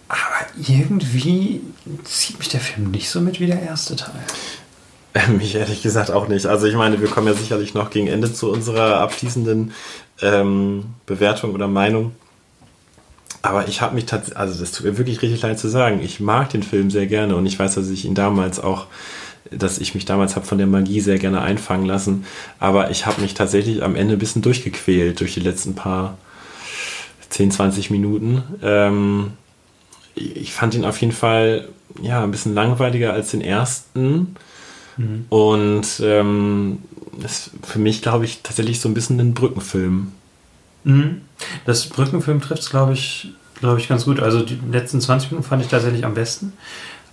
aber irgendwie zieht mich der Film nicht so mit wie der erste Teil. Mich ehrlich gesagt auch nicht. Also ich meine, wir kommen ja sicherlich noch gegen Ende zu unserer abschließenden ähm, Bewertung oder Meinung. Aber ich habe mich tatsächlich, also das tut mir wirklich richtig leid zu sagen, ich mag den Film sehr gerne und ich weiß, dass ich ihn damals auch, dass ich mich damals habe von der Magie sehr gerne einfangen lassen. Aber ich habe mich tatsächlich am Ende ein bisschen durchgequält durch die letzten paar 10, 20 Minuten. Ähm, ich fand ihn auf jeden Fall ja ein bisschen langweiliger als den ersten. Und ähm, ist für mich, glaube ich, tatsächlich so ein bisschen ein Brückenfilm. Mhm. Das Brückenfilm trifft es, glaube ich, glaube ich, ganz gut. Also die letzten 20 Minuten fand ich tatsächlich am besten.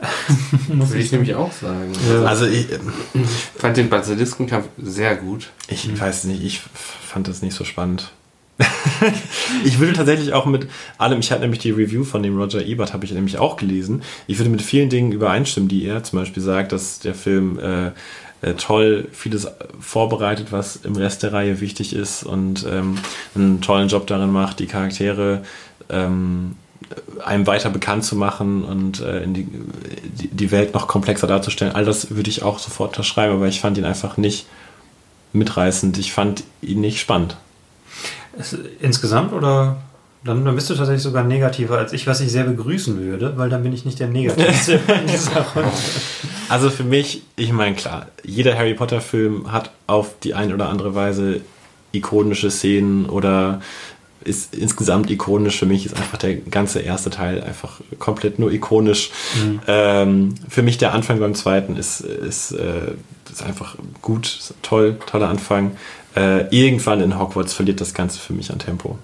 <laughs> Muss Würde ich nämlich auch sagen. Ja. Also ich, Ich fand den Basiliskenkampf sehr gut. ich weiß nicht, ich fand das nicht so spannend. <laughs> ich würde tatsächlich auch mit allem, ich hatte nämlich die Review von dem Roger Ebert, habe ich nämlich auch gelesen. Ich würde mit vielen Dingen übereinstimmen, die er zum Beispiel sagt, dass der Film äh, äh, toll vieles vorbereitet, was im Rest der Reihe wichtig ist und ähm, einen tollen Job darin macht, die Charaktere ähm, einem weiter bekannt zu machen und äh, die, die, Welt noch komplexer darzustellen. All das würde ich auch sofort unterschreiben, aber ich fand ihn einfach nicht mitreißend. Ich fand ihn nicht spannend. Es, insgesamt oder dann, dann bist du tatsächlich sogar negativer als ich, was ich sehr begrüßen würde, weil dann bin ich nicht der Negativste <laughs> in dieser Runde. Also für mich, ich meine, klar, jeder Harry Potter-Film hat auf die eine oder andere Weise ikonische Szenen oder ist insgesamt ikonisch. Für mich ist einfach der ganze erste Teil einfach komplett nur ikonisch. Ähm, für mich der Anfang beim zweiten ist, ist, äh, ist einfach gut, ist toll, toller Anfang. Äh, irgendwann in Hogwarts verliert das Ganze für mich an Tempo.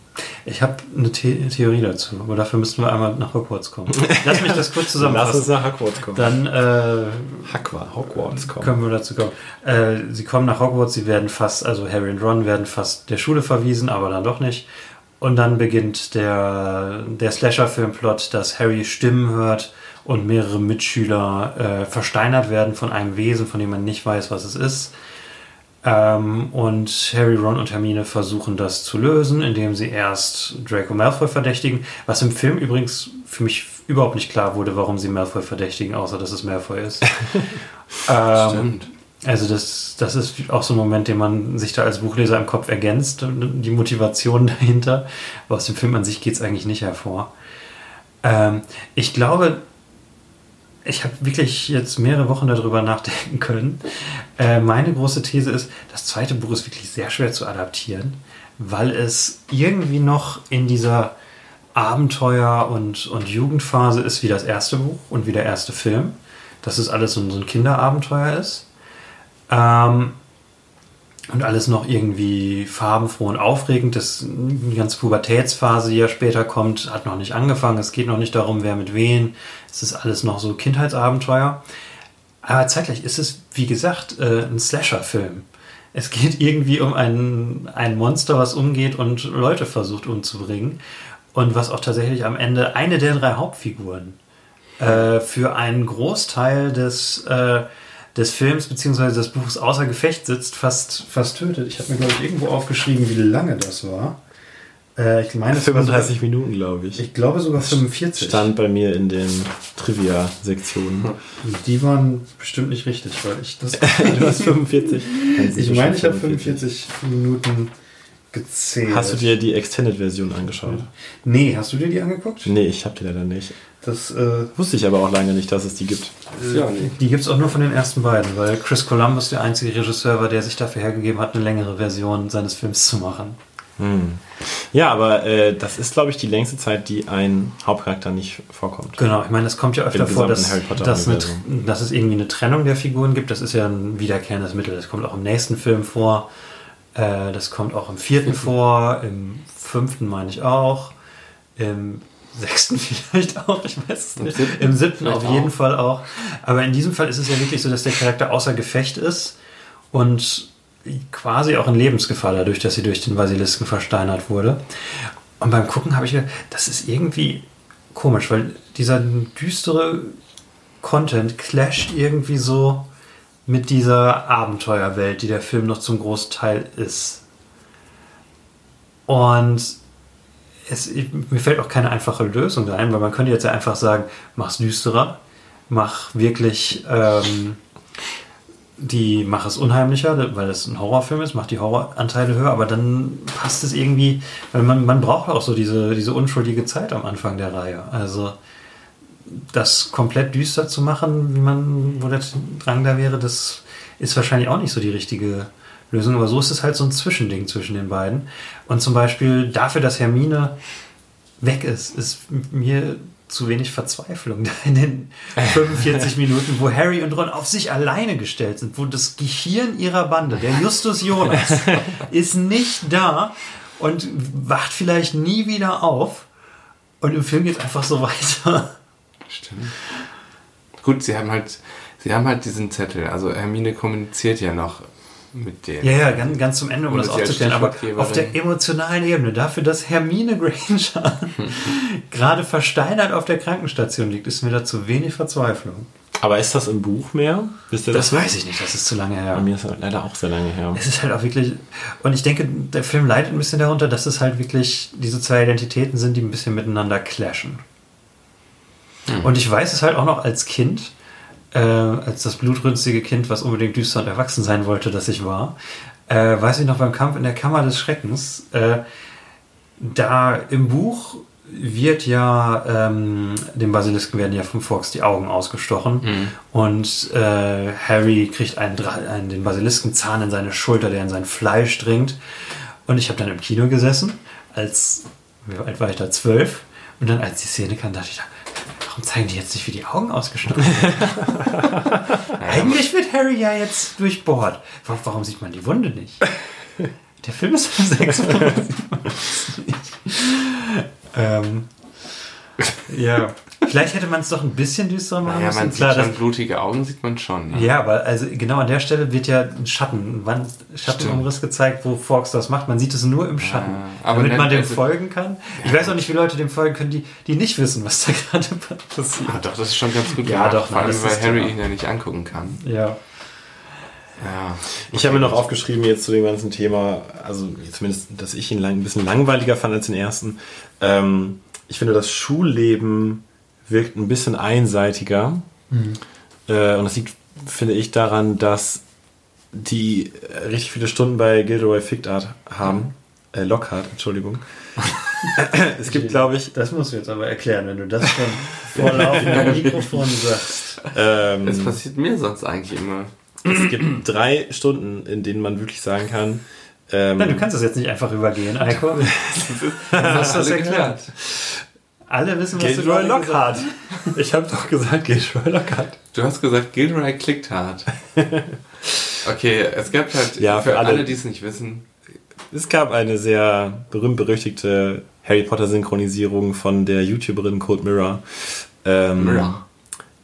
Ich habe eine The Theorie dazu, aber dafür müssten wir einmal nach Hogwarts kommen. Lass mich das kurz <laughs> zusammenfassen. nach Hogwarts kommen. Dann äh, Hogwarts, Hogwarts kommen. können wir dazu kommen. Äh, sie kommen nach Hogwarts, sie werden fast, also Harry und Ron werden fast der Schule verwiesen, aber dann doch nicht. Und dann beginnt der, der Slasher-Filmplot, dass Harry Stimmen hört und mehrere Mitschüler äh, versteinert werden von einem Wesen, von dem man nicht weiß, was es ist. Ähm, und Harry, Ron und Hermine versuchen das zu lösen, indem sie erst Draco Malfoy verdächtigen, was im Film übrigens für mich überhaupt nicht klar wurde, warum sie Malfoy verdächtigen, außer dass es Malfoy ist. <laughs> ähm, Stimmt. Also das, das ist auch so ein Moment, den man sich da als Buchleser im Kopf ergänzt, die Motivation <laughs> dahinter. Aber aus dem Film an sich geht es eigentlich nicht hervor. Ähm, ich glaube, ich habe wirklich jetzt mehrere Wochen darüber nachdenken können. Äh, meine große These ist, das zweite Buch ist wirklich sehr schwer zu adaptieren, weil es irgendwie noch in dieser Abenteuer- und, und Jugendphase ist wie das erste Buch und wie der erste Film. Dass es alles so ein, Kinderabenteuer ist. Ähm, und alles noch irgendwie farbenfroh und aufregend. Das, die ganze Pubertätsphase, die ja später kommt, hat noch nicht angefangen. Es geht noch nicht darum, wer mit wen. Es ist alles noch so Kindheitsabenteuer. Aber zeitgleich ist es, wie gesagt, äh, ein Slasher-Film. Es geht irgendwie um ein, ein Monster, was umgeht und Leute versucht umzubringen. Und was auch tatsächlich am Ende eine der drei Hauptfiguren äh, für einen Großteil des, äh, des Films bzw. des Buchs außer Gefecht sitzt, fast, fast tötet. Ich habe mir, glaube ich, irgendwo aufgeschrieben, wie lange das war. Äh, ich meine, es war 35 Minuten, glaube ich. Sogar, ich glaube sogar 45. Stand bei mir in den Trivia-Sektionen. Die waren bestimmt nicht richtig, weil ich das. <laughs> du hast 45. ich meine, ich habe 45 Minuten gezählt. Hast du dir die Extended-Version angeschaut? Nee, hast du dir die angeguckt? Nee, ich hab die leider nicht. Das, äh, Wusste ich aber auch lange nicht, dass es die gibt. Ja, nee. die gibt es auch nur von den ersten beiden, weil Chris Columbus der einzige Regisseur war, der sich dafür hergegeben hat, eine längere Version seines Films zu machen. Hm. Ja, aber äh, das ist, glaube ich, die längste Zeit, die ein Hauptcharakter nicht vorkommt. Genau, ich meine, es kommt ja öfter vor, dass, gesamten Harry Potter dass, eine, dass es irgendwie eine Trennung der Figuren gibt. Das ist ja ein wiederkehrendes Mittel. Das kommt auch im nächsten Film vor. Äh, das kommt auch im vierten vor. Im fünften meine ich auch. Im sechsten <laughs> vielleicht auch. Ich weiß es nicht. siebten Im siebten auf jeden auch. Fall auch. Aber in diesem Fall ist es ja wirklich so, dass der Charakter außer Gefecht ist und quasi auch in Lebensgefahr dadurch, dass sie durch den Basilisken versteinert wurde. Und beim Gucken habe ich gedacht, das ist irgendwie komisch, weil dieser düstere Content clasht irgendwie so mit dieser Abenteuerwelt, die der Film noch zum Großteil ist. Und es, mir fällt auch keine einfache Lösung ein, weil man könnte jetzt ja einfach sagen, mach's düsterer, mach wirklich ähm, die, mach es unheimlicher, weil es ein Horrorfilm ist, mach die Horroranteile höher, aber dann passt es irgendwie, weil man, man braucht auch so diese, diese unschuldige Zeit am Anfang der Reihe. Also das komplett düster zu machen, wie man, wo der Drang da wäre, das ist wahrscheinlich auch nicht so die richtige Lösung. Aber so ist es halt so ein Zwischending zwischen den beiden. Und zum Beispiel dafür, dass Hermine weg ist, ist mir zu wenig Verzweiflung da in den 45 <laughs> Minuten, wo Harry und Ron auf sich alleine gestellt sind, wo das Gehirn ihrer Bande, der Justus Jonas, <laughs> ist nicht da und wacht vielleicht nie wieder auf. Und im Film geht es einfach so weiter. Stimmt. Gut, sie haben halt, sie haben halt diesen Zettel. Also Hermine kommuniziert ja noch mit denen. Ja, ja, ganz, ganz zum Ende, um Und das aufzustellen. Aber auf der emotionalen Ebene, dafür, dass Hermine <laughs> Granger <laughs> gerade versteinert auf der Krankenstation liegt, ist mir da zu wenig Verzweiflung. Aber ist das im Buch mehr? Das noch? weiß ich nicht, das ist zu lange Bei her. mir ist das leider auch sehr lange her. Es ist halt auch wirklich, und ich denke, der Film leidet ein bisschen darunter, dass es halt wirklich diese zwei Identitäten sind, die ein bisschen miteinander clashen. Und ich weiß es halt auch noch als Kind, äh, als das blutrünstige Kind, was unbedingt düster und erwachsen sein wollte, dass ich war, äh, weiß ich noch beim Kampf in der Kammer des Schreckens, äh, da im Buch wird ja, ähm, dem Basilisken werden ja vom Fox die Augen ausgestochen und äh, Harry kriegt einen, einen, den Basiliskenzahn in seine Schulter, der in sein Fleisch dringt. Und ich habe dann im Kino gesessen, als, wie alt war ich da, zwölf. Und dann, als die Szene kam, dachte ich, warum zeigen die jetzt nicht, wie die Augen ausgestochen <laughs> werden? Eigentlich wird Harry ja jetzt durchbohrt. Wa- Warum sieht man die Wunde nicht? Der Film ist von <laughs> sechs <laughs> ähm, ja, vielleicht hätte man es doch ein bisschen düsterer machen Ja, müssen. man sieht Klar, schon das, blutige Augen, sieht man schon. Ne? ja, aber also genau an der Stelle wird ja ein Schatten, ein Wand, Schattenumriss gezeigt, wo Fox das macht. Man sieht es nur im Schatten, aber damit man dem also- folgen kann. Ich weiß auch nicht, wie Leute dem folgen können, die, die nicht wissen, was da <laughs> gerade passiert. Ah, doch, das ist schon ganz gut Ja, gemacht. doch, Vor allem, weil Harry ihn ja nicht angucken kann. Ja. Ja. Ich habe mir noch aufgeschrieben jetzt zu dem ganzen Thema, also zumindest, dass ich ihn lang, ein bisschen langweiliger fand als den ersten. Ähm, ich finde, das Schulleben wirkt ein bisschen einseitiger. Äh, und das liegt, finde ich, daran, dass die richtig viele Stunden bei Gilderoy Ficktart haben. Äh, Lockhart, Entschuldigung. <laughs> es gibt, glaube ich, Das musst du jetzt aber erklären, wenn du das schon <laughs> vor laufendem Mikrofon sagst. ähm, Das passiert mir sonst eigentlich immer. es gibt drei Stunden, in denen man wirklich sagen kann, ähm, Nein, du kannst das jetzt nicht einfach übergehen, Eiko. <laughs> hast das erklärt. Alle wissen, was du Gilderoy gerade gesagt Lockhart. Ich habe doch gesagt, Gilderoy Lockhart. Du hast gesagt, Gilderoy klickt hart. <laughs> Okay, es gab halt, Ja, für für alle- alle, die es nicht wissen, Es gab eine sehr berühmt-berüchtigte Harry Potter-Synchronisierung von der YouTuberin Code Mirror, ähm, Mirror.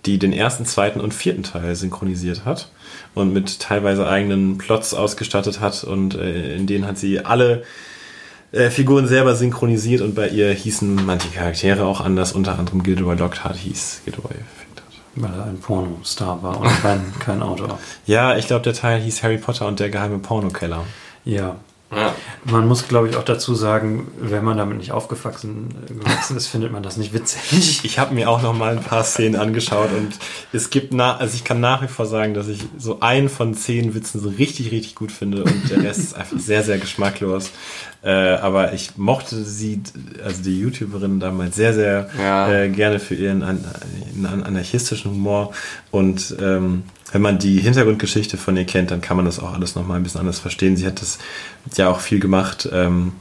die den ersten, zweiten und vierten Teil synchronisiert hat und mit teilweise eigenen Plots ausgestattet hat und äh, in denen hat sie alle äh, Figuren selber synchronisiert und bei ihr hießen manche Charaktere auch anders, unter anderem Gilderoy Lockhart hieß Gilderoy. Weil er ein Pornostar war und kein, kein Autor. Ja, ich glaube, der Teil hieß Harry Potter und der geheime Pornokeller. Ja. Ja. Man muss, glaube ich, auch dazu sagen, wenn man damit nicht aufgewachsen gewachsen ist, findet man das nicht witzig. <laughs> Ich habe mir auch noch mal ein paar Szenen angeschaut und es gibt na, also ich kann nach wie vor sagen, dass ich so einen von zehn Witzen so richtig, richtig gut finde und der Rest ist einfach sehr, sehr geschmacklos. Äh, aber ich mochte sie, also die YouTuberin damals sehr, sehr Ja. äh, gerne für ihren an, an, anarchistischen Humor und ähm, wenn man die Hintergrundgeschichte von ihr kennt, dann kann man das auch alles noch mal ein bisschen anders verstehen. Sie hat das ja auch viel gemacht. Ähm,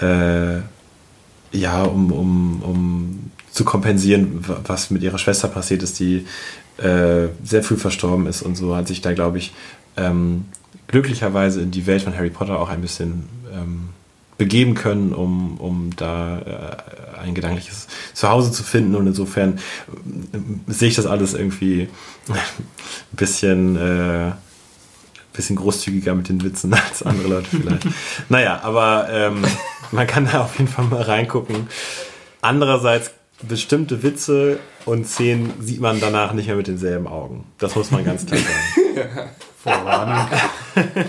äh, ja, um, um, um zu kompensieren, wa- was mit ihrer Schwester passiert ist, die äh, sehr früh verstorben ist und so hat sich da, glaube ich, ähm, glücklicherweise in die Welt von Harry Potter auch ein bisschen ähm, begeben können, um, um da äh, ein gedankliches Zuhause zu finden und insofern äh, sehe ich das alles irgendwie ein bisschen äh, bisschen großzügiger mit den Witzen <laughs> als andere Leute vielleicht. naja, aber ähm, man kann da auf jeden Fall mal reingucken. Andererseits, bestimmte Witze und Szenen sieht man danach nicht mehr mit denselben Augen. Das muss man ganz klar sagen. <laughs> Vorwarnung. <laughs>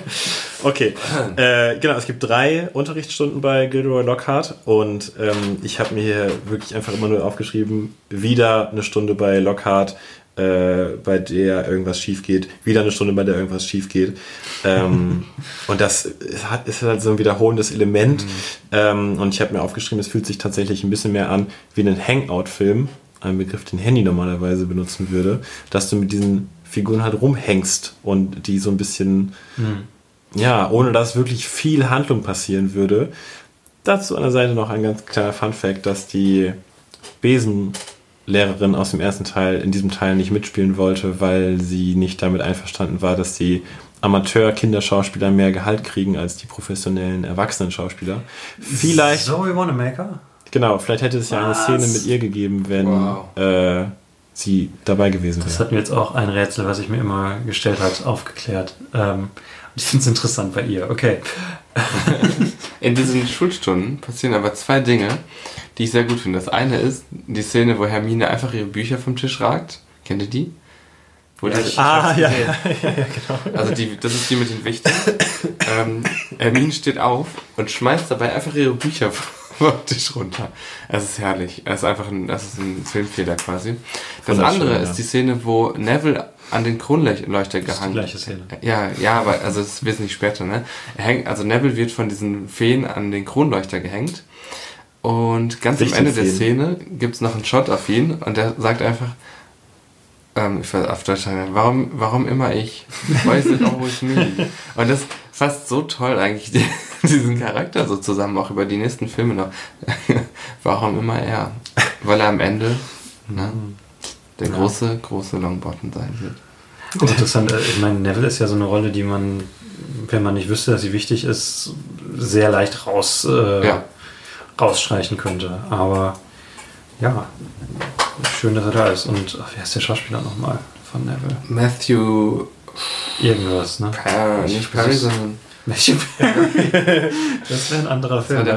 Okay, <clears throat> äh, genau, es gibt drei Unterrichtsstunden bei Gilderoy Lockhart und ähm, ich habe mir hier wirklich einfach immer nur aufgeschrieben, wieder eine Stunde bei Lockhart, äh, bei der irgendwas schief geht, wieder eine Stunde, bei der irgendwas schief geht. Ähm, <laughs> und das ist halt, ist halt so ein wiederholendes Element. Ähm, und ich habe mir aufgeschrieben, es fühlt sich tatsächlich ein bisschen mehr an wie ein Hangout-Film, ein Begriff, den Handy normalerweise benutzen würde, dass du mit diesen Figuren halt rumhängst und die so ein bisschen ja, ohne dass wirklich viel Handlung passieren würde. Dazu an der Seite noch ein ganz kleiner Fun-Fact, dass die Besenlehrerin aus dem ersten Teil in diesem Teil nicht mitspielen wollte, weil sie nicht damit einverstanden war, dass die Amateur-Kinderschauspieler mehr Gehalt kriegen als die professionellen Erwachsenen-Schauspieler. Vielleicht, Zoe Wanamaker? genau, vielleicht hätte es ja eine? Szene mit ihr gegeben, wenn Wow. äh, sie dabei gewesen Das wäre. hat mir jetzt auch ein Rätsel, was ich mir immer gestellt hat, aufgeklärt. Ähm, ich finde es interessant bei ihr. Okay. <laughs> In diesen Schulstunden passieren aber zwei Dinge, die ich sehr gut finde. Das eine ist die Szene, wo Hermine einfach ihre Bücher vom Tisch ragt. Kennt ihr die? Wo die, Ah, ja, Also die, das ist die mit den Wichten. ähm, Hermine steht auf und schmeißt dabei einfach ihre Bücher <laughs> vom Tisch runter. Es ist herrlich. Es ist einfach ein, das ist ein Filmfehler quasi. Das andere ja. ist die Szene, wo Neville an den Kronleuchter Das ist die gehangen gleiche Szene. ja, ja, aber also das ist wesentlich später, ne? Er hängt, also Neville wird von diesen Feen an den Kronleuchter gehängt. Und ganz am Wichtige Ende der. Szene gibt's noch einen Shot auf ihn und der sagt einfach, ähm, ich weiß auf Deutsch sagen, warum, warum immer ich? Why is it always me? Und das fasst so toll eigentlich die, diesen Charakter so zusammen, auch über die nächsten Filme noch. <laughs> warum immer er? Weil er am Ende ne, der große, große Longbottom sein wird. Interessant. äh, Ich meine, Neville ist ja so eine Rolle, die man, wenn man nicht wüsste, dass sie wichtig ist, sehr leicht raus, äh, Ja. rausstreichen könnte. Aber ja, schön, dass er da ist. Und ach, wer ist der Schauspieler nochmal von Neville? Matthew Irgendwas, ne? Per, nicht Perry, sondern <laughs> Matthew Perry. das wäre ein anderer Film.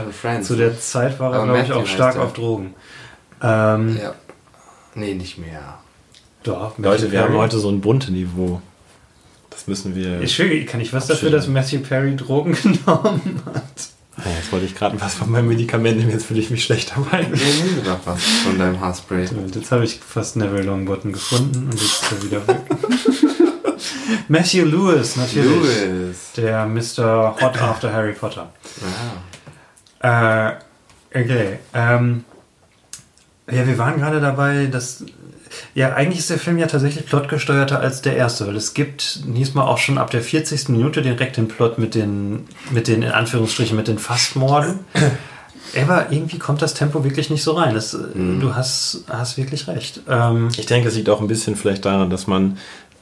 Zu der Zeit war er, glaube ich, auch stark auf Drogen. Ähm, Ja. Nee, nicht mehr. Doch, Leute, wir haben heute so ein bunte Niveau. Das müssen wir. Ich schwöre, kann ich was dafür, dass Matthew Perry Drogen <laughs> genommen hat? Ah, jetzt wollte ich gerade was von meinem Medikament nehmen, jetzt fühle ich mich schlecht dabei. Nee, doch was von deinem Haarspray. Und Jetzt habe ich fast Neville Longbottom gefunden und jetzt ist er wieder weg. <laughs> Matthew Lewis, natürlich. Louis. Der Mr. Hot After Harry Potter. Wow. Äh, okay. Ähm, ja, wir waren gerade dabei, dass. Ja, eigentlich ist der Film ja tatsächlich plotgesteuerter als der erste, weil es gibt diesmal auch schon ab der 40. Minute direkt den Plot mit den, mit den, in Anführungsstrichen, mit den Fastmorden. Aber irgendwie kommt das Tempo wirklich nicht so rein. Das, Du hast, hast wirklich recht. Ähm, Ich denke, es liegt auch ein bisschen vielleicht daran, dass man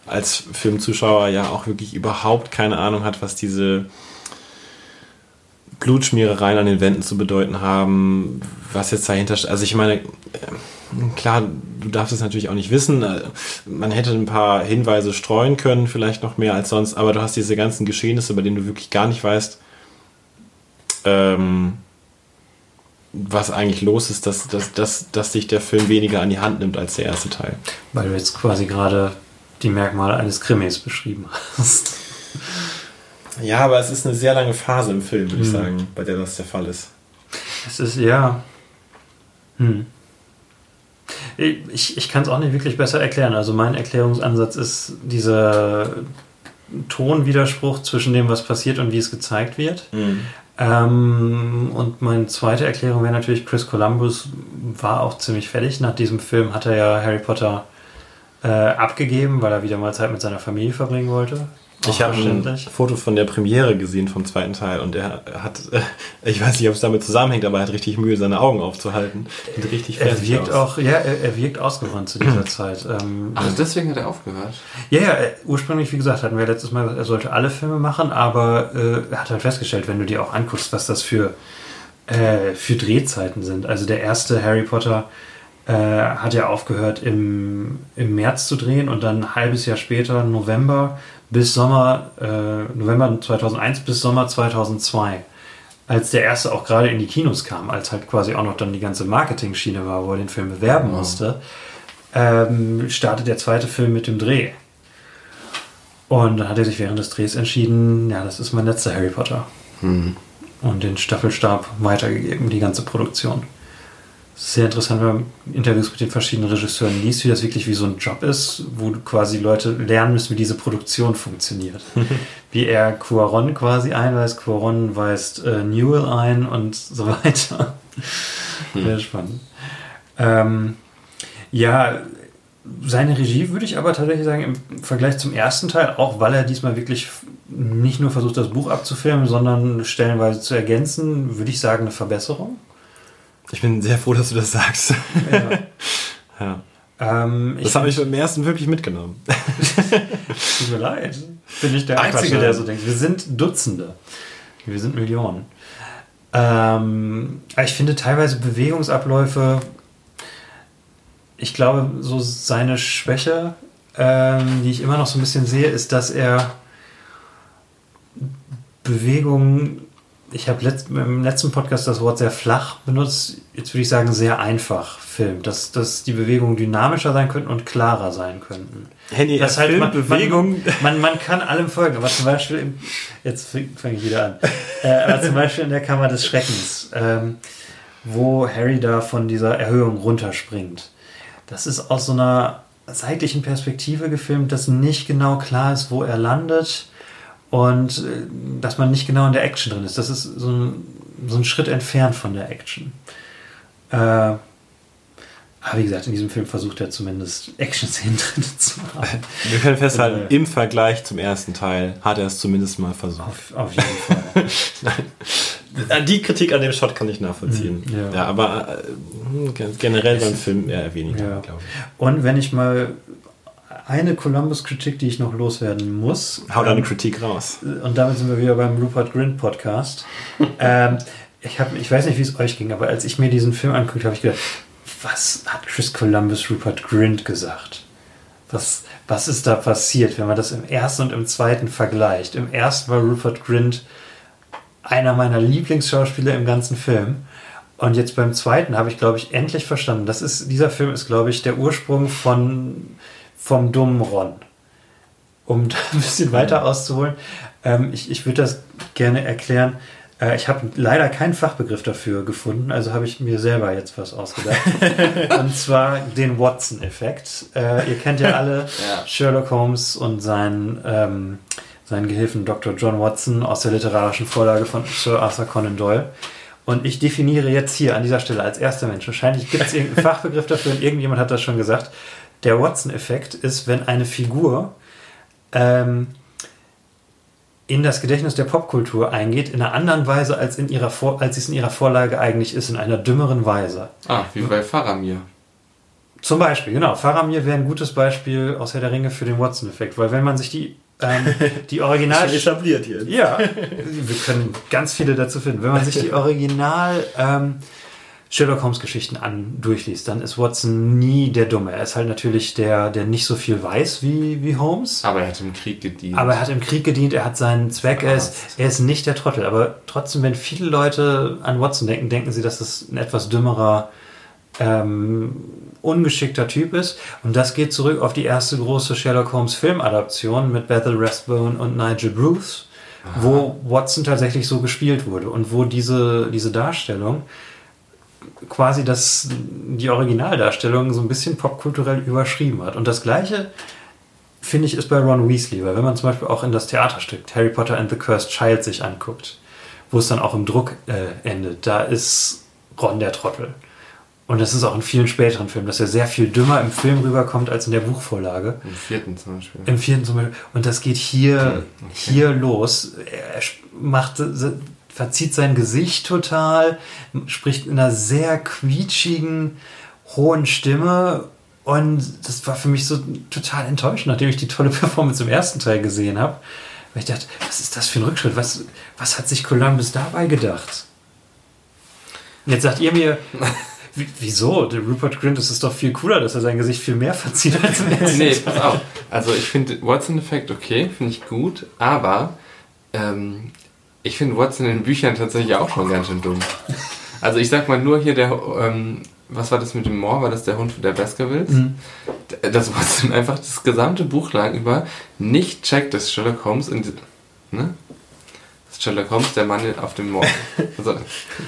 als Filmzuschauer ja auch wirklich überhaupt keine Ahnung hat, was diese Blutschmierereien an den Wänden zu bedeuten haben, was jetzt dahinter steht. Also ich meine, äh, klar, du darfst es natürlich auch nicht wissen. Äh, Man hätte ein paar Hinweise streuen können, vielleicht noch mehr als sonst, aber du hast diese ganzen Geschehnisse, bei denen du wirklich gar nicht weißt, ähm, was eigentlich los ist, dass, dass, dass, dass sich der Film weniger an die Hand nimmt als der erste Teil. weil du jetzt quasi gerade die Merkmale eines Krimis beschrieben hast. Ja, aber es ist eine sehr lange Phase im Film, würde ich sagen, bei der das der Fall ist. Es ist, ja. Hm. Ich, ich kann es auch nicht wirklich besser erklären. Also mein Erklärungsansatz ist dieser Tonwiderspruch zwischen dem, was passiert und wie es gezeigt wird. Ähm, und meine zweite Erklärung wäre natürlich, Chris Columbus war auch ziemlich fertig. Nach diesem Film hat er ja Harry Potter äh, abgegeben, weil er wieder mal Zeit mit seiner Familie verbringen wollte. Ich habe ein. Foto von der Premiere gesehen vom zweiten Teil und er hat, äh, <laughs> ich weiß nicht, ob es damit zusammenhängt, aber er hat richtig Mühe, seine Augen aufzuhalten. Sieht richtig Er wirkt aus. auch, ja, er, er wirkt ausgebrannt zu dieser <clears throat> Zeit. Ähm, Ach, deswegen hat er aufgehört. Ja, ja, äh, ursprünglich, wie gesagt, hatten wir letztes Mal gesagt, er sollte alle Filme machen, aber äh, er hat halt festgestellt, wenn du dir auch anguckst, was das für, äh, für Drehzeiten sind. Also der erste Harry Potter äh, hat ja aufgehört im, im März zu drehen und dann ein halbes Jahr später, November bis Sommer, äh, November 2001 bis Sommer 2002. Als der erste auch gerade in die Kinos kam, als halt quasi auch noch dann die ganze Marketing-Schiene war, wo er den Film bewerben musste, ähm, startet der zweite Film mit dem Dreh. Und dann hat er sich während des Drehs entschieden, ja, das ist mein letzter Harry Potter. Und den Staffelstab weitergegeben, die ganze Produktion. Sehr interessant, wenn man Interviews mit den verschiedenen Regisseuren liest, wie das wirklich wie so ein Job ist, wo quasi Leute lernen müssen, wie diese Produktion funktioniert. <laughs> wie er Cuaron quasi einweist, Cuaron weist äh, Newell ein und so weiter. Sehr spannend. Ähm, ja, seine Regie würde ich aber tatsächlich sagen, im Vergleich zum ersten Teil, auch weil er diesmal wirklich nicht nur versucht, das Buch abzufilmen, sondern stellenweise zu ergänzen, würde ich sagen, eine Verbesserung. Ich bin sehr froh, dass du das sagst. ja. <laughs> Ähm, ich Das habe ich beim ersten wirklich mitgenommen. <laughs> Tut mir leid. Bin ich der Einzige. Einzige, der so denkt. Wir sind Dutzende. Wir sind Millionen. Ähm, ich finde teilweise Bewegungsabläufe, ich glaube, so seine Schwäche, ähm, die ich immer noch so ein bisschen sehe, ist, dass er Bewegungen, ich habe letzt, im letzten Podcast das Wort sehr flach benutzt, jetzt würde ich sagen sehr einfach filmt, dass, dass die Bewegungen dynamischer sein könnten und klarer sein könnten. Henny, Das halt man, Bewegung. Man, man, man kann allem folgen, aber zum Beispiel, im, jetzt fange ich wieder an, äh, aber zum Beispiel in der Kammer des Schreckens, ähm, wo Harry da von dieser Erhöhung runterspringt. Das ist aus so einer seitlichen Perspektive gefilmt, dass nicht genau klar ist, wo er landet und äh, dass man nicht genau in der Action drin ist. Das ist so ein, so ein Schritt entfernt von der Action. Äh, aber wie gesagt, in diesem Film versucht er zumindest Action-Szenen <laughs> drin zu haben. Wir können festhalten, Äh. im Vergleich zum ersten Teil hat er es zumindest mal versucht. Auf, auf jeden Fall. <laughs> Äh, Die Kritik an dem Shot kann ich nachvollziehen. Mhm, ja. ja. aber äh, generell beim Film eher weniger, Ja. glaube ich. Und wenn ich mal eine Columbus-Kritik, die ich noch loswerden muss. Hau deine ähm, Kritik raus. Und damit sind wir wieder beim Rupert Grint Podcast. ähm, ich, hab, ich weiß nicht, wie es euch ging, aber als ich mir diesen Film anguckte, habe ich gedacht, was hat Chris Columbus Rupert Grint gesagt? Was, was ist da passiert, wenn man das im ersten und im zweiten vergleicht? Im ersten war Rupert Grint einer meiner Lieblingsschauspieler im ganzen Film. Und jetzt beim zweiten habe ich, glaube ich, endlich verstanden. Das ist, dieser Film ist, glaube ich, der Ursprung von, vom dummen Ron. Um da ein bisschen weiter auszuholen. Ähm, ich ich würde das gerne erklären. Äh, ich habe leider keinen Fachbegriff dafür gefunden, also habe ich mir selber jetzt was ausgedacht. <laughs> und zwar den Watson-Effekt. Äh, ihr kennt ja alle <laughs> Ja. Sherlock Holmes und seinen, ähm, seinen Gehilfen Dr. John Watson aus der literarischen Vorlage von Sir Arthur Conan Doyle. Und ich definiere jetzt hier an dieser Stelle als erster Mensch, wahrscheinlich gibt es irgendeinen <laughs> Fachbegriff dafür und irgendjemand hat das schon gesagt. Der Watson-Effekt ist, wenn eine Figur ähm, in das Gedächtnis der Popkultur eingeht, in einer anderen Weise, als, in ihrer Vor als es in ihrer Vorlage eigentlich ist, in einer dümmeren Weise. Ah, wie bei Faramir. Zum Beispiel, genau. Faramir wäre ein gutes Beispiel aus Herr der Ringe für den Watson-Effekt, weil wenn man sich die, ähm, <laughs> die Original... etabliert hier. Ja, wir können ganz viele dazu finden. Wenn man sich die <laughs> Original ähm, Sherlock Holmes Geschichten an durchliest, dann ist Watson nie der Dumme. Er ist halt natürlich der, der nicht so viel weiß wie, wie Holmes. Aber er hat im Krieg gedient. Aber er hat im Krieg gedient, er hat seinen Zweck, er ist, er ist nicht der Trottel. Aber trotzdem, wenn viele Leute an Watson denken, denken sie, dass das ein etwas dümmerer, ähm, ungeschickter Typ ist. Und das geht zurück auf die erste große Sherlock Holmes Filmadaption mit Bethel Rathbone und Nigel Bruce. wo Watson tatsächlich so gespielt wurde und wo diese, diese Darstellung quasi das, die Originaldarstellung so ein bisschen popkulturell überschrieben hat. Und das gleiche finde ich ist bei Ron Weasley, weil wenn man zum Beispiel auch in das Theaterstück Harry Potter and the Cursed Child sich anguckt, wo es dann auch im Druck äh, endet, da ist Ron der Trottel. Und das ist auch in vielen späteren Filmen, dass er sehr viel dümmer im Film rüberkommt als in der Buchvorlage. Im vierten zum Beispiel. Im vierten zum Beispiel. Und das geht hier, hier los. Er macht, verzieht sein Gesicht total, spricht in einer sehr quietschigen, hohen Stimme. Und das war für mich so total enttäuschend, nachdem ich die tolle <laughs> Performance im ersten Teil gesehen habe. Weil ich dachte, was ist das für ein Rückschritt? Was, was hat sich Columbus dabei gedacht? Und jetzt sagt ihr mir, <laughs> wie- wieso? Der Rupert Grint, ist doch viel cooler, dass er sein Gesicht viel mehr verzieht als im ersten Nee, pass auf. Also ich finde Watson-Effekt okay, finde ich gut, aber ähm, ich finde Watson in den Büchern tatsächlich auch schon ganz schön dumm. Also ich sag mal nur hier der, ähm, was war das mit dem Moor? War das der Hund der Baskervilles? D- Dass Watson einfach das gesamte Buch lang über nicht checkt, dass Sherlock Holmes in die, ne? Dass Sherlock Holmes der Mann auf dem Moor. Also,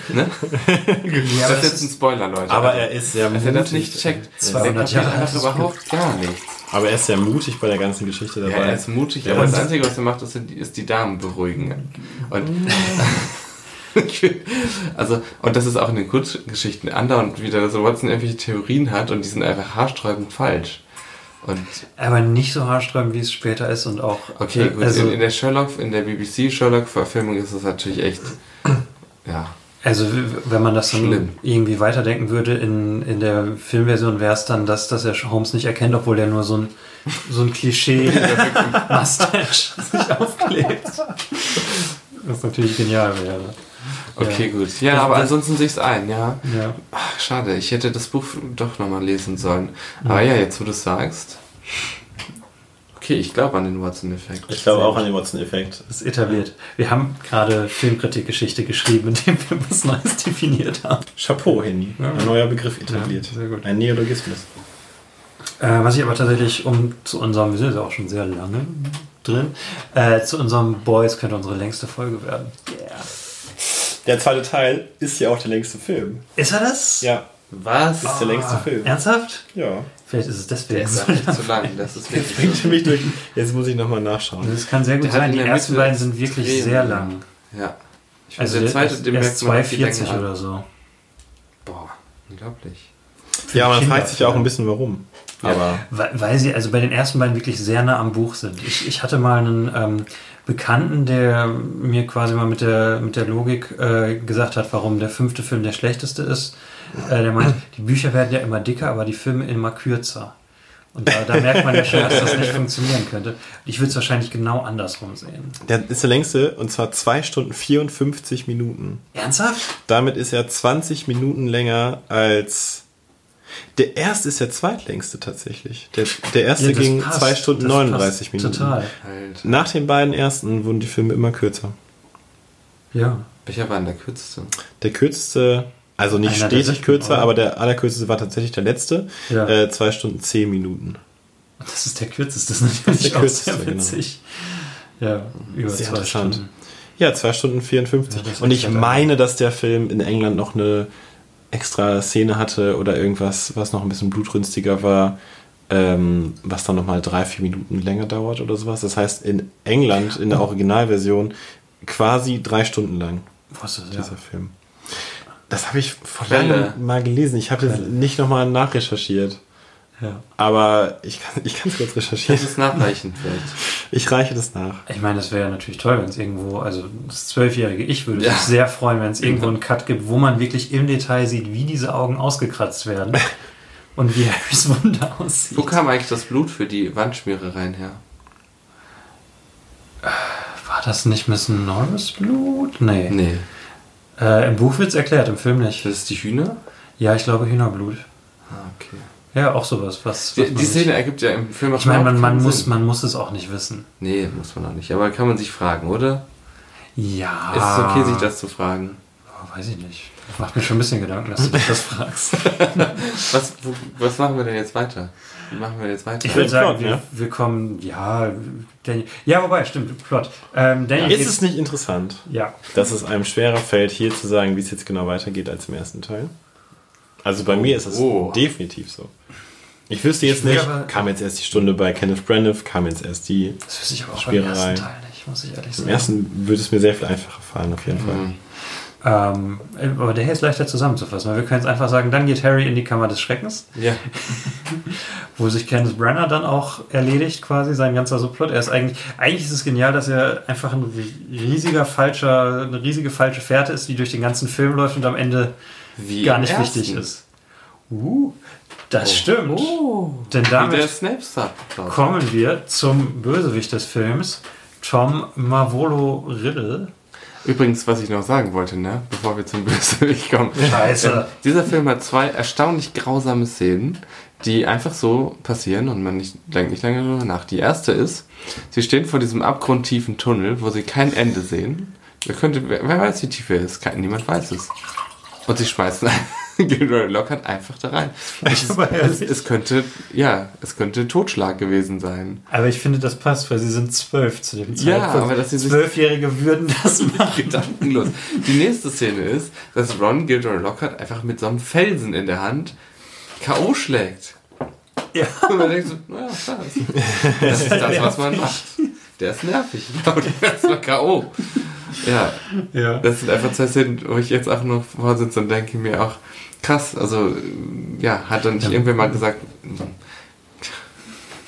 ne? Ja, das ist jetzt ein Spoiler, Leute. Aber Also, er ist sehr dass mutig. er das nicht checkt. 200 der Jahre einfach altes überhaupt gar nichts. Aber er ist sehr mutig bei der ganzen Geschichte dabei. Ja, er ist mutig, Ja, aber das Einzige, was er macht, ist, ist die Damen beruhigen. Und, <laughs> also, und das ist auch in den Kurzgeschichten andauernd wieder, dass Watson irgendwelche Theorien hat und die sind einfach haarsträubend falsch. Und Aber nicht so haarsträubend, wie es später ist und auch. okay, gut, also, in, in der Sherlock, in der BBC Sherlock-Verfilmung ist das natürlich echt, ja, also wenn man das dann Schlimm. irgendwie weiterdenken würde, in, in der Filmversion wäre es dann das, dass er Holmes nicht erkennt, obwohl er nur so ein, so ein Klischee-Mustache <laughs> sich aufklebt. Was natürlich genial wäre. okay, Ja. gut. Ja, Das- aber das- ansonsten sehe ich es ein, ja. Ja. Ach, schade, ich hätte das Buch doch nochmal lesen sollen. Aber ja, jetzt wo du es sagst. Okay, ich glaube an den Watson-Effekt. Ich glaube auch an den Watson-Effekt. Das ist etabliert. Wir haben gerade Filmkritikgeschichte geschrieben, <laughs> indem wir was Neues definiert haben. Chapeau, Henny. Ja. Ein neuer Begriff etabliert. Ja, sehr gut. Ein Neologismus. Äh, was ich aber tatsächlich, um zu unserem, wir sind ja auch schon sehr lange drin, äh, zu unserem Boys könnte unsere längste Folge werden. Der zweite Teil ist ja auch der längste Film. Ist er das? Ja, Was? ist der längste Film. Ernsthaft? Ja. Vielleicht ist es deswegen Der ist so einfach zu lang. Das ist <laughs> Jetzt wirklich bringt mich durch. Jetzt muss ich nochmal nachschauen. Das kann sehr gut Der sein. in Die der ersten Mitte beiden sind wirklich extrem sehr lang. Ja. Ich Also der zweite, erst auch die 2,40 Länge an. oder so. Boah, unglaublich. Ja, man Kinder- fragt sich ja auch ein bisschen warum. Aber Weil, weil sie also bei den ersten beiden wirklich sehr nah am Buch sind. Ich, ich hatte mal einen ähm, Bekannten, der mir quasi mal mit der, mit der Logik äh, gesagt hat, warum der fünfte Film der schlechteste ist. Äh, der meint, die Bücher werden ja immer dicker, aber die Filme immer kürzer. Und da, da merkt man ja schon, dass das nicht funktionieren könnte. Ich würde es wahrscheinlich genau andersrum sehen. der ist der längste und zwar 2 Stunden 54 Minuten. Ernsthaft? Damit ist er 20 Minuten länger als. Der erste ist der zweitlängste tatsächlich. Der, der erste Ja, ging passt. 2 Stunden Das 39 passt Minuten. Total. Halt. Nach den beiden ersten wurden die Filme immer kürzer. Ja. Welcher war denn der kürzeste? Der kürzeste, also nicht Einer stetig kürzer, oder? aber der allerkürzeste war tatsächlich der letzte. Ja. Äh, 2 Stunden 10 Minuten. Das ist der kürzeste, das ist natürlich der kürzeste, sehr genau. witzig. Ja, über Sehr zwei interessant. Stunden. Ja, 2 Stunden 54. Ja, Und ich meine, dass der Film in England noch eine extra Szene hatte oder irgendwas, was noch ein bisschen blutrünstiger war, ähm, was dann nochmal drei, vier Minuten länger dauert oder sowas. Das heißt, in England, in der Originalversion, quasi drei Stunden lang, Wo ist das? Ja. dieser Film. Das habe ich vor langem mal gelesen. Ich habe jetzt nicht nochmal nachrecherchiert. ja. Aber ich kann es ich kann's kurz Das recherchieren. ist nachreichen vielleicht. <laughs> Ich reiche das nach. Ich meine, das wäre ja natürlich toll, wenn es irgendwo, also das zwölfjährige Ich würde Ja. sich sehr freuen, wenn es irgendwo einen Cut gibt, wo man wirklich im Detail sieht, wie diese Augen ausgekratzt werden <laughs> und wie Harrys Wunder aussieht. Wo kam eigentlich das Blut für die Wandschmierereien her? War das nicht Miss Norris Blut? Nee. Nee. Äh, Im Buch wird es erklärt, im Film nicht. Das ist die Hühner? Ja, ich glaube Hühnerblut. Ah, okay. Ja, auch sowas. Was, Die, was die nicht- Szene ergibt ja im Film auch Ich meine, man, man, muss, Sinn. man muss es auch nicht wissen. Nee, muss man auch nicht. Aber kann man sich fragen, oder? Ja. Ist es okay, sich das zu fragen? weiß ich nicht. Macht mir schon ein bisschen Gedanken, dass du dich das fragst. <laughs> Was, was machen wir denn jetzt weiter? Machen wir jetzt weiter? Ich würde sagen, Plot, wir, ja. wir kommen, ja, Daniel, ja, wobei, stimmt, Plot. Ähm, Daniel Ist es nicht interessant, ja, dass es einem schwerer fällt, hier zu sagen, wie es jetzt genau weitergeht als im ersten Teil? Also bei mir ist es Oh. definitiv so. Ich wüsste jetzt nicht, aber- kam jetzt erst die Stunde bei Kenneth Branagh, kam jetzt erst die. das wüsste ich aber auch Spielerei. beim ersten Teil nicht, muss ich ehrlich Im sagen. ersten würde es mir sehr viel einfacher fallen, auf jeden Fall. Ähm, aber der hier ist leichter zusammenzufassen, weil wir können jetzt einfach sagen, dann geht Harry in die Kammer des Schreckens, Ja. <laughs> wo sich Candace Brenner dann auch erledigt, quasi sein ganzer Subplot. Er ist eigentlich, eigentlich ist es genial, dass er einfach ein riesiger falscher, eine riesige falsche Fährte ist, die durch den ganzen Film läuft und am Ende Wie gar nicht ersten. wichtig ist. Uh, das stimmt. Oh. Denn damit kommen wir zum Bösewicht des Films, Tom Marvolo Riddle. Übrigens, was ich noch sagen wollte, ne, bevor wir zum <laughs> Bösewicht kommen. Scheiße. Ähm, dieser Film hat zwei erstaunlich grausame Szenen, die einfach so passieren und man nicht, denkt nicht lange darüber nach. Die erste ist, sie stehen vor diesem abgrundtiefen Tunnel, wo sie kein Ende sehen. Wer, könnte, wer, wer weiß, wie tief er ist? Kein, niemand weiß es. Und sie schmeißen Gilroy Lockhart einfach da rein. Es, Aber es, es könnte, ja, es könnte Totschlag gewesen sein. Aber ich finde, das passt, weil sie sind zwölf zu dem Ja, Zeitpunkt. aber dass sie Zwölfjährige würden das <laughs> machen. Gedankenlos. Die nächste Szene ist, dass Ron Gilroy Lockhart einfach mit so einem Felsen in der Hand K.O. schlägt. Ja. Und man denkt so, naja, das, das ist das, was man macht. Der ist nervig. <laughs> Genau, der ist mal K.O. Ja, Ja. das sind einfach zwei Szenen, wo ich jetzt auch noch vorsitze und denke mir auch, krass, also, ja, hat dann nicht irgendwer mal gesagt,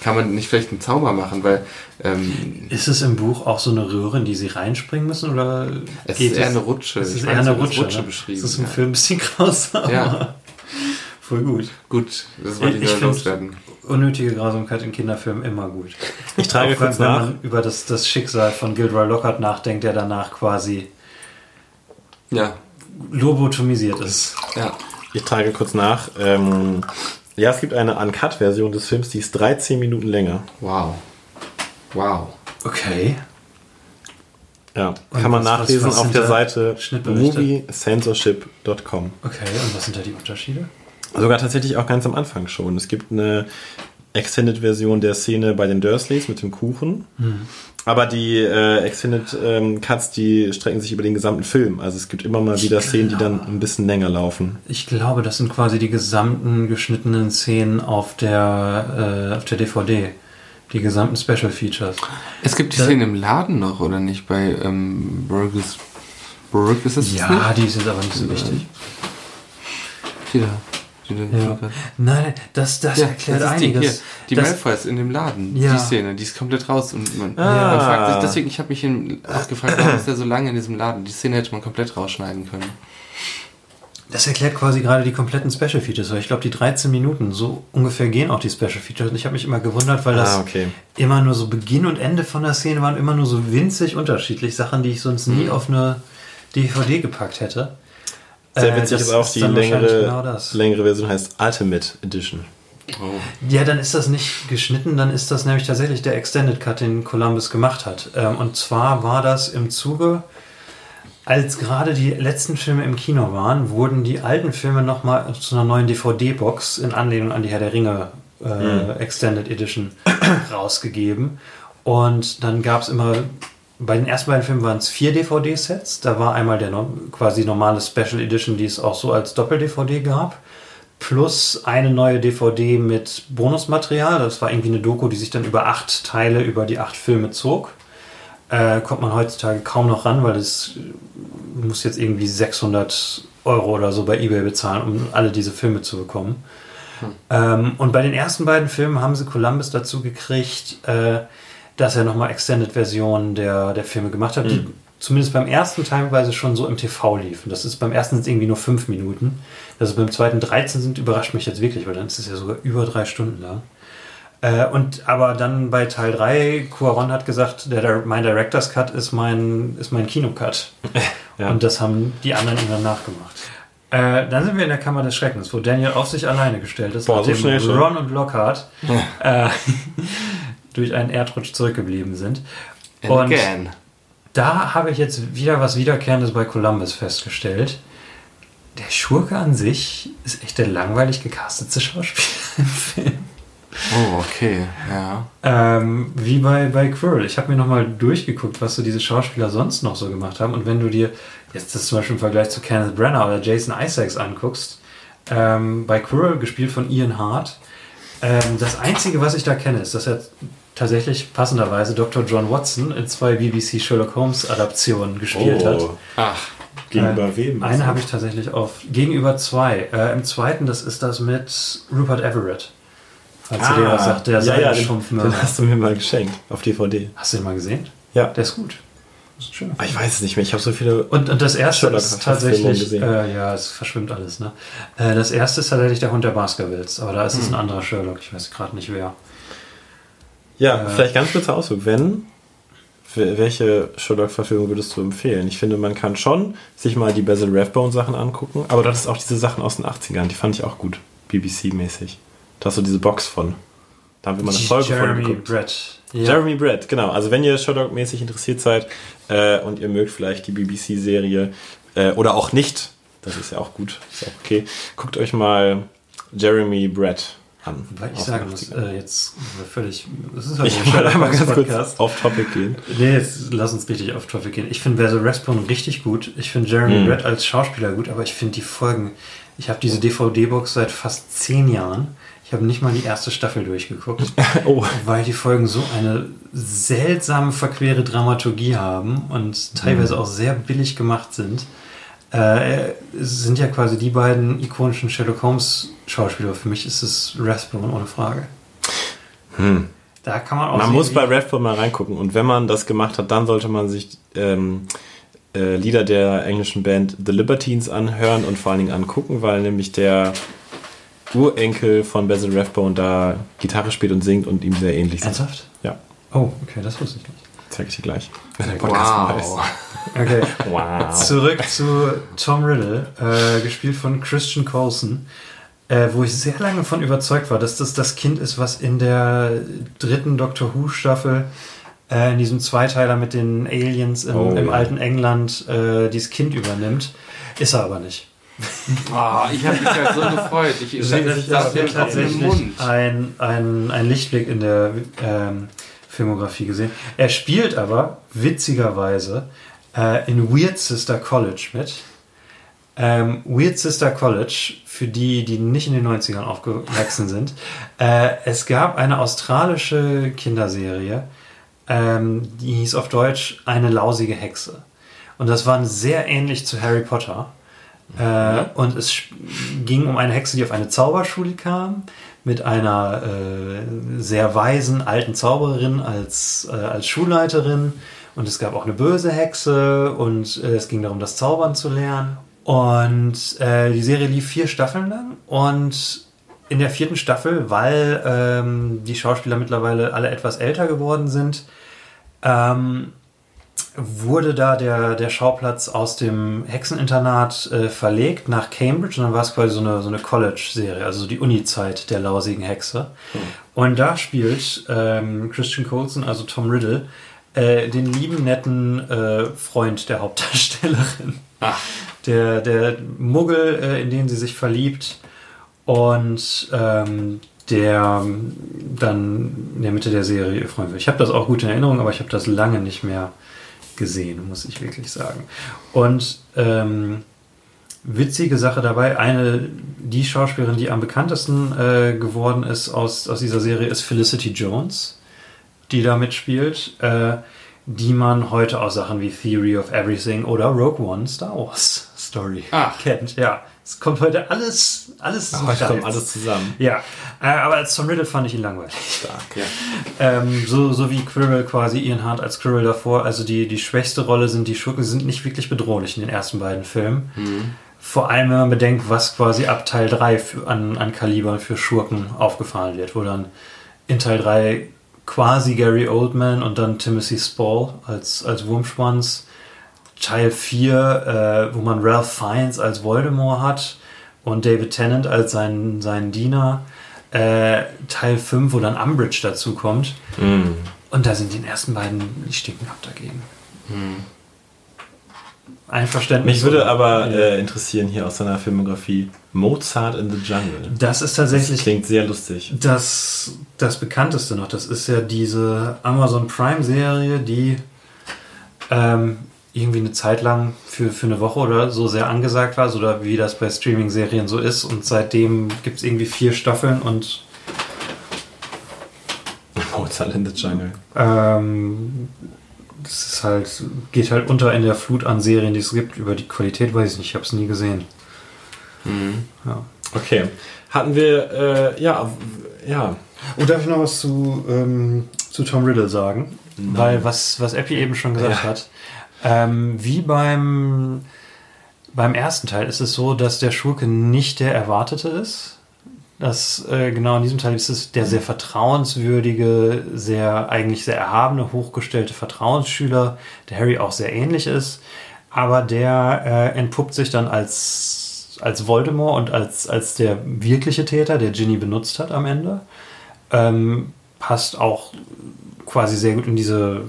kann man nicht vielleicht einen Zauber machen, weil ähm, Ist es im Buch auch so eine Röhre, in die sie reinspringen müssen? Oder es ist eher eine Rutsche. Es ist Ich eher meine, eine es Rutsche, Rutsche ne? beschrieben, Das ist im ja. Film ein bisschen grausam. Ja. Voll gut. Gut, das wollte ich, Ich nur loswerden. Unnötige Grausamkeit in Kinderfilmen immer gut. Ich trage Auch wenn, kurz wenn nach. man über das, das Schicksal von Gilroy Lockhart nachdenkt, der danach quasi Ja, lobotomisiert ist. ja. Ich trage kurz nach. Ähm, ja, es gibt eine Uncut-Version des Films, die ist 13 Minuten länger. Wow. Wow. Okay. Ja, Und kann man was- nachlesen was auf der Seite Schnittberichte? moviecensorship.com. Okay, und was sind da die Unterschiede? Sogar tatsächlich auch ganz am Anfang schon. Es gibt eine Extended-Version der Szene bei den Dursleys mit dem Kuchen. Aber die äh, Extended ähm, Cuts, die strecken sich über den gesamten Film. Also es gibt immer mal wieder Szenen, die dann ein bisschen länger laufen. Ich glaube, das sind quasi die gesamten geschnittenen Szenen auf der, äh, auf der DVD. Die gesamten Special Features. Es gibt die Da- Szene im Laden noch, oder nicht? Bei ähm, Burgers. Burgers ist das Ja, nicht? die sind aber nicht so wichtig. Die da. Die da Ja. Nein, das, das Ja, erklärt das ist die, einiges. hier, die das, Malfoys in dem Laden, Ja. die Szene, die ist komplett raus und man, Ah. man fragt sich, deswegen, ich habe mich in, auch gefragt, warum ist der so lange in diesem Laden? Die Szene hätte man komplett rausschneiden können. das erklärt quasi gerade die kompletten Special Features. Weil ich glaube, die 13 Minuten, so ungefähr gehen auch die Special Features. Und ich habe mich immer gewundert, weil das Ah, okay. immer nur so Beginn und Ende von der Szene waren immer nur so winzig unterschiedlich. Sachen, die ich sonst nie auf eine DVD gepackt hätte. Sehr Äh, witzig das ist auch die dann wahrscheinlich längere, genau längere Version heißt Ultimate Edition. Oh. Ja, dann ist das nicht geschnitten, dann ist das nämlich tatsächlich der Extended Cut, den Columbus gemacht hat. Ähm, und zwar war das im Zuge, als gerade die letzten Filme im Kino waren, wurden die alten Filme nochmal zu einer neuen DVD-Box in Anlehnung an die Herr der Ringe äh, Extended Edition rausgegeben. Und dann gab es immer, bei den ersten beiden Filmen waren es vier DVD-Sets. Da war einmal der no- quasi normale Special Edition, die es auch so als Doppel-DVD gab plus eine neue DVD mit Bonusmaterial. Das war irgendwie eine Doku, die sich dann über acht Teile, über die acht Filme zog. Äh, kommt man heutzutage kaum noch ran, weil es muss jetzt irgendwie 600 Euro oder so bei eBay bezahlen, um alle diese Filme zu bekommen. Ähm, und bei den ersten beiden Filmen haben sie Columbus dazu gekriegt, äh, dass er nochmal Extended-Versionen der, der Filme gemacht hat, die zumindest beim ersten teilweise schon so im TV liefen. Das ist beim ersten sind es irgendwie nur fünf Minuten. Dass es beim zweiten 13 sind, überrascht mich jetzt wirklich, weil dann ist es ja sogar über drei Stunden lang. Äh, und aber dann bei Teil 3, Cuaron hat gesagt, der, mein Director's Cut ist mein, ist mein Kinocut. <laughs> Ja. Und das haben die anderen ihm dann nachgemacht. Äh, dann sind wir in der Kammer des Schreckens, wo Daniel auf sich alleine gestellt ist, Boah, so nachdem schnell schon. Ron und Lockhart äh, <laughs> durch einen Erdrutsch zurückgeblieben sind. And Und again. da habe ich jetzt wieder was Wiederkehrendes bei Columbus festgestellt. der Schurke an sich ist echt der langweilig gecastete Schauspieler im Film. Oh, okay, ja. Ähm, wie bei, bei Quirrell. Ich habe mir nochmal durchgeguckt, was so diese Schauspieler sonst noch so gemacht haben. Und wenn du dir jetzt das zum Beispiel im Vergleich zu Kenneth Branagh oder Jason Isaacs anguckst, ähm, bei Quirrell gespielt von Ian Hart, ähm, das Einzige, was ich da kenne, ist, dass er tatsächlich passenderweise Dr. John Watson in zwei BBC Sherlock Holmes Adaptionen gespielt hat. Ach, Gegenüber Äh, wem? Eine habe ich tatsächlich auf gegenüber zwei. Äh, Im zweiten, das ist das mit Rupert Everett. Falls du dir was sagt, der Ah, ja, ja, den, den hast du mir mal geschenkt auf DVD. Hast du den mal gesehen? Ja. Der ist gut. Das ist schön. Ah, Ich weiß es nicht mehr. Ich habe so viele. Und, und das erste ist tatsächlich, äh, ja, es verschwimmt alles, ne? Äh, das erste ist tatsächlich der Hund der Baskervilles, aber da ist Hm. es ein anderer Sherlock, ich weiß gerade nicht wer. Ja, Äh, vielleicht ganz kurzer Ausdruck. Wenn, wel- welche Sherlock-Verfilmung würdest du empfehlen? Ich finde, man kann schon sich mal die Basil Rathbone-Sachen angucken, aber das ist auch diese Sachen aus den 80ern, die fand ich auch gut. BBC-mäßig. Da hast du diese Box von. Da haben wir mal eine Folge von Jeremy geguckt. Brett. Ja. Jeremy Brett, genau. Also wenn ihr Sherlock-mäßig interessiert seid äh, und ihr mögt vielleicht die BBC-Serie äh, oder auch nicht, das ist ja auch gut, ist auch okay, guckt euch mal Jeremy Brett an. Weil ich sagen muss, 80ern. äh, jetzt völlig, das ist <laughs> halt ich Sherlock einmal ganz Holmes kurz Podcast. auf Topic gehen. Nee, jetzt lass uns richtig auf Topic gehen. Ich finde Basil Rathbone richtig gut. Ich finde Jeremy Mhm. Brett als Schauspieler gut, aber ich finde die Folgen. Ich habe diese DVD-Box seit fast zehn Jahren. Ich habe nicht mal die erste Staffel durchgeguckt, <laughs> Oh, weil die Folgen so eine seltsame, verquere Dramaturgie haben und teilweise auch sehr billig gemacht sind. Äh, es sind ja quasi die beiden ikonischen Sherlock Holmes Schauspieler. Für mich ist es Rathbone ohne Frage. Da kann man auch man sehen, muss bei Rathbone mal reingucken und wenn man das gemacht hat, dann sollte man sich ähm, äh, Lieder der englischen Band The Libertines anhören und vor allen Dingen angucken, weil nämlich der Urenkel von Basil Rathbone da Gitarre spielt und singt und ihm sehr ähnlich sind. Ernsthaft? Ja, Oh, okay, das wusste ich nicht. Zeige ich dir gleich. wow. Okay. <laughs> Wow. Zurück zu Tom Riddle, äh, gespielt von Christian Coulson, äh, wo ich sehr lange von überzeugt war, dass das das Kind ist, was in der dritten Doctor Who Staffel äh, in diesem Zweiteiler mit den Aliens im, Oh, im ja. alten England äh, dieses Kind übernimmt. Ist er aber nicht. Oh, ich habe mich halt so gefreut. Ich, ich, Das, ich auf den tatsächlich ein, ein, ein Lichtblick in der ähm, Filmografie gesehen. Er spielt aber witzigerweise äh, in Weird Sister College mit. Ähm, Weird Sister College, für die, die nicht in den 90ern aufgewachsen sind, äh, es gab eine australische Kinderserie, ähm, die hieß auf Deutsch Eine lausige Hexe. Und das war sehr ähnlich zu Harry Potter. Äh, und es ging um eine Hexe, die auf eine Zauberschule kam, mit einer äh, sehr weisen alten Zaubererin als, äh, als Schulleiterin. Und es gab auch eine böse Hexe und äh, es ging darum, das Zaubern zu lernen. Und äh, die Serie lief vier Staffeln lang und in der vierten Staffel, weil ähm, die Schauspieler mittlerweile alle etwas älter geworden sind, ähm, wurde da der, der Schauplatz aus dem Hexeninternat äh, verlegt nach Cambridge und dann war es quasi so eine, so eine College-Serie, also so die Uni-Zeit der lausigen Hexe. Und da spielt ähm, Christian Coulson, also Tom Riddle, äh, den lieben, netten äh, Freund der Hauptdarstellerin. Ah. Der, der Muggel, äh, in den sie sich verliebt und ähm, der dann in der Mitte der Serie ihr Freund wird. Ich habe das auch gut in Erinnerung, aber ich habe das lange nicht mehr gesehen, muss ich wirklich sagen. Und ähm, witzige Sache dabei, eine, die Schauspielerin, die am bekanntesten äh, geworden ist aus, aus dieser Serie, ist Felicity Jones, die da mitspielt, äh, die man heute aus Sachen wie Theory of Everything oder Rogue One Star Wars Story Ach. kennt. Ja, es kommt heute alles, alles zum Heute kommt alles zusammen. Ja, äh, aber als Tom Riddle fand ich ihn langweilig. Stark. Ja. Ähm, so, so wie Quirrell quasi Ian Hart als Quirrell davor. Also die, die schwächste Rolle sind die Schurken, sind nicht wirklich bedrohlich in den ersten beiden Filmen. Vor allem, wenn man bedenkt, was quasi ab Teil 3 für, an, an Kaliber für Schurken aufgefahren wird, wo dann in Teil 3 quasi Gary Oldman und dann Timothy Spall als, als Wurmschwanz. Teil 4, äh, wo man Ralph Fiennes als Voldemort hat und David Tennant als seinen, seinen Diener. Äh, Teil 5, wo dann Umbridge dazu kommt. Und da sind die ersten beiden, die stinken ab dagegen. Einverständnis. Mich würde aber äh, interessieren hier aus seiner Filmografie Mozart in the Jungle. das ist Das tatsächlich klingt sehr lustig. das, das bekannteste noch. Das ist ja diese Amazon Prime-Serie, die ähm, irgendwie eine Zeit lang für, für eine Woche oder so sehr angesagt war, oder wie das bei Streaming-Serien so ist. Und seitdem gibt es irgendwie vier Staffeln und <laughs> Mozart in the Jungle. ähm, das ist halt, geht halt unter in der Flut an Serien, die es gibt. Über die Qualität weiß ich nicht, ich habe es nie gesehen. Mhm. Ja. Okay. Hatten wir, äh, ja, ja. Und darf ich noch was zu, ähm, zu Tom Riddle sagen? Nein. Weil was, was Epi eben schon gesagt Ja. hat, ähm, wie beim, beim ersten Teil ist es so, dass der Schurke nicht der Erwartete ist. Das, äh, genau in diesem Teil ist es der sehr vertrauenswürdige, sehr eigentlich sehr erhabene, hochgestellte Vertrauensschüler, der Harry auch sehr ähnlich ist. Aber der äh, entpuppt sich dann als, als Voldemort und als, als der wirkliche Täter, der Ginny benutzt hat am Ende. Ähm, passt auch quasi sehr gut in diese,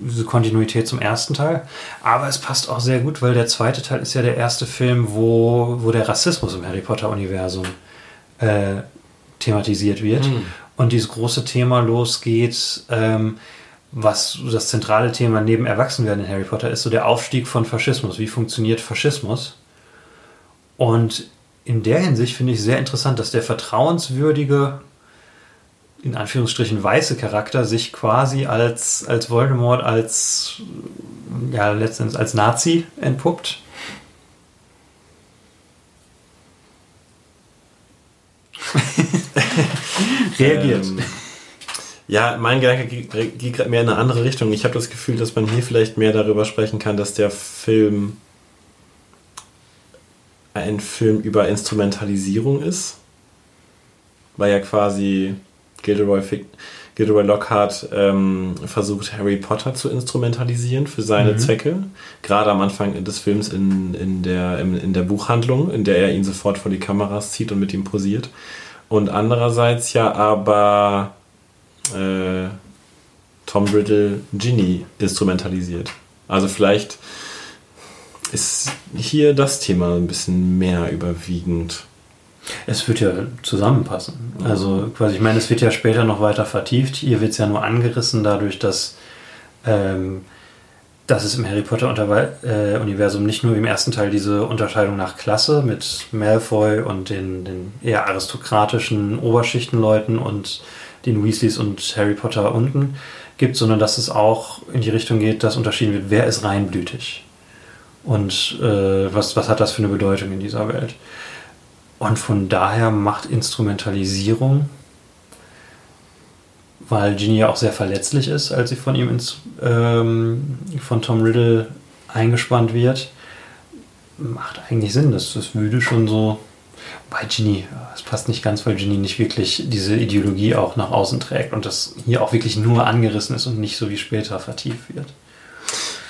diese Kontinuität zum ersten Teil. Aber es passt auch sehr gut, weil der zweite Teil ist ja der erste Film, wo, wo der Rassismus im Harry Potter-Universum äh, thematisiert wird. Mhm. Und dieses große Thema losgeht, ähm, was das zentrale Thema neben Erwachsenwerden in Harry Potter ist, so der Aufstieg von Faschismus. Wie funktioniert Faschismus? Und in der Hinsicht finde ich sehr interessant, dass der vertrauenswürdige, in Anführungsstrichen weiße Charakter sich quasi als, als Voldemort, als, ja, letztendlich als Nazi entpuppt. <laughs> Reagiert. Ähm, ja, mein Gedanke geht gerade mehr in eine andere Richtung. Ich habe das Gefühl, dass man hier vielleicht mehr darüber sprechen kann, dass der Film ein Film über Instrumentalisierung ist. Weil ja quasi Gilderoy, Fick- Gilderoy Lockhart ähm, versucht, Harry Potter zu instrumentalisieren für seine Mhm. Zwecke. Gerade am Anfang des Films in, in, der, in, in der Buchhandlung, in der er ihn sofort vor die Kameras zieht und mit ihm posiert. Und andererseits ja aber äh, Tom Riddle Ginny instrumentalisiert. Also vielleicht ist hier das Thema ein bisschen mehr überwiegend. Es wird ja zusammenpassen. Also quasi, ich meine, es wird ja später noch weiter vertieft. Hier wird es ja nur angerissen dadurch, dass, ähm, dass es im Harry Potter Unterwe äh, nicht nur im ersten Teil diese Unterscheidung nach Klasse mit Malfoy und den, den eher aristokratischen Oberschichtenleuten und den Weasleys und Harry Potter unten gibt, sondern dass es auch in die Richtung geht, dass unterschieden wird, wer ist reinblütig und äh, was, was hat das für eine Bedeutung in dieser Welt. Und von daher macht Instrumentalisierung, weil Ginny ja auch sehr verletzlich ist, als sie von ihm ins, ähm, von Tom Riddle eingespannt wird, macht eigentlich Sinn. Das, das würde schon so bei Ginny, es passt nicht ganz, weil Ginny nicht wirklich diese Ideologie auch nach außen trägt und das hier auch wirklich nur angerissen ist und nicht so wie später vertieft wird.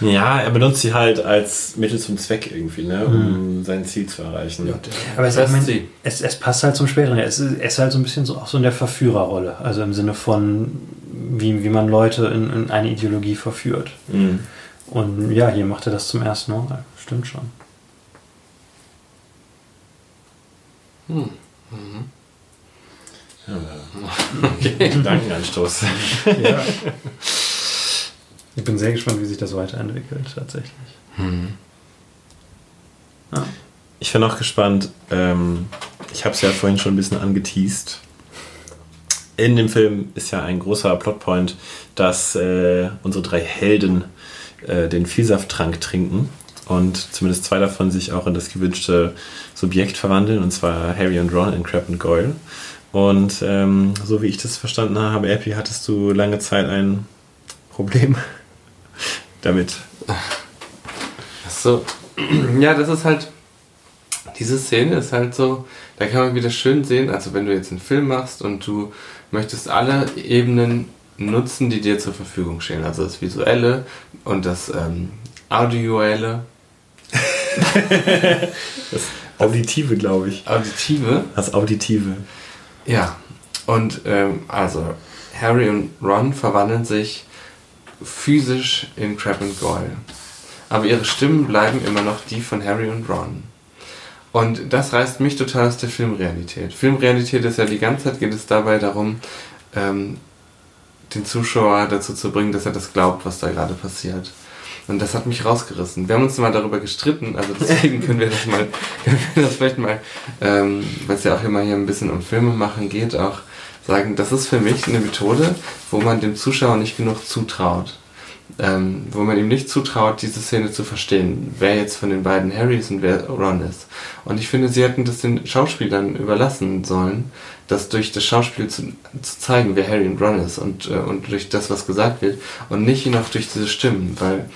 Ja, er benutzt sie halt als Mittel zum Zweck irgendwie, ne, um sein Ziel zu erreichen. Aber es, ich mein, sie. es, es passt halt zum Späteren. Es ist, es ist halt so ein bisschen so, auch so in der Verführerrolle. Also im Sinne von, wie, wie man Leute in, in eine Ideologie verführt. Mhm. Und ja, hier macht er das zum ersten Mal. Stimmt schon. Hm. <laughs> Okay. Gedankenanstoß. Ja. <laughs> Ich bin sehr gespannt, wie sich das weiterentwickelt, tatsächlich. Hm. Ja. Ich bin auch gespannt, ähm, ich habe es ja vorhin schon ein bisschen angeteased. In dem Film ist ja ein großer Plotpoint, dass äh, unsere drei Helden äh, den Vielsafttrank trinken und zumindest zwei davon sich auch in das gewünschte Subjekt verwandeln, und zwar Harry und Ron in Crab and Goyle. Und ähm, so wie ich das verstanden habe, Epi, hattest du lange Zeit ein Problem damit. So. Ja, das ist halt. Diese Szene ist halt so, da kann man wieder schön sehen, also wenn du jetzt einen Film machst und du möchtest alle Ebenen nutzen, die dir zur Verfügung stehen. Also das Visuelle und das ähm, Audioelle, <laughs> Auditive, glaube ich. Auditive. Das Auditive. Ja. Und ähm, also Harry und Ron verwandeln sich physisch in Crab and Goyle. aber ihre Stimmen bleiben immer noch die von Harry und Ron. Und das reißt mich total aus der Filmrealität. Filmrealität ist ja die ganze Zeit geht es dabei darum, ähm, den Zuschauer dazu zu bringen, dass er das glaubt, was da gerade passiert. Und das hat mich rausgerissen. Wir haben uns mal darüber gestritten, also deswegen <laughs> können wir das mal, können wir das vielleicht mal, ähm, weil es ja auch immer hier ein bisschen um Filme machen geht, auch sagen, das ist für mich eine Methode, wo man dem Zuschauer nicht genug zutraut. Ähm, wo man ihm nicht zutraut, diese Szene zu verstehen, wer jetzt von den beiden Harrys und wer Ron ist. Und ich finde, sie hätten das den Schauspielern überlassen sollen, das durch das Schauspiel zu, zu zeigen, wer Harry und Ron ist und, äh, und durch das, was gesagt wird und nicht noch durch diese Stimmen, weil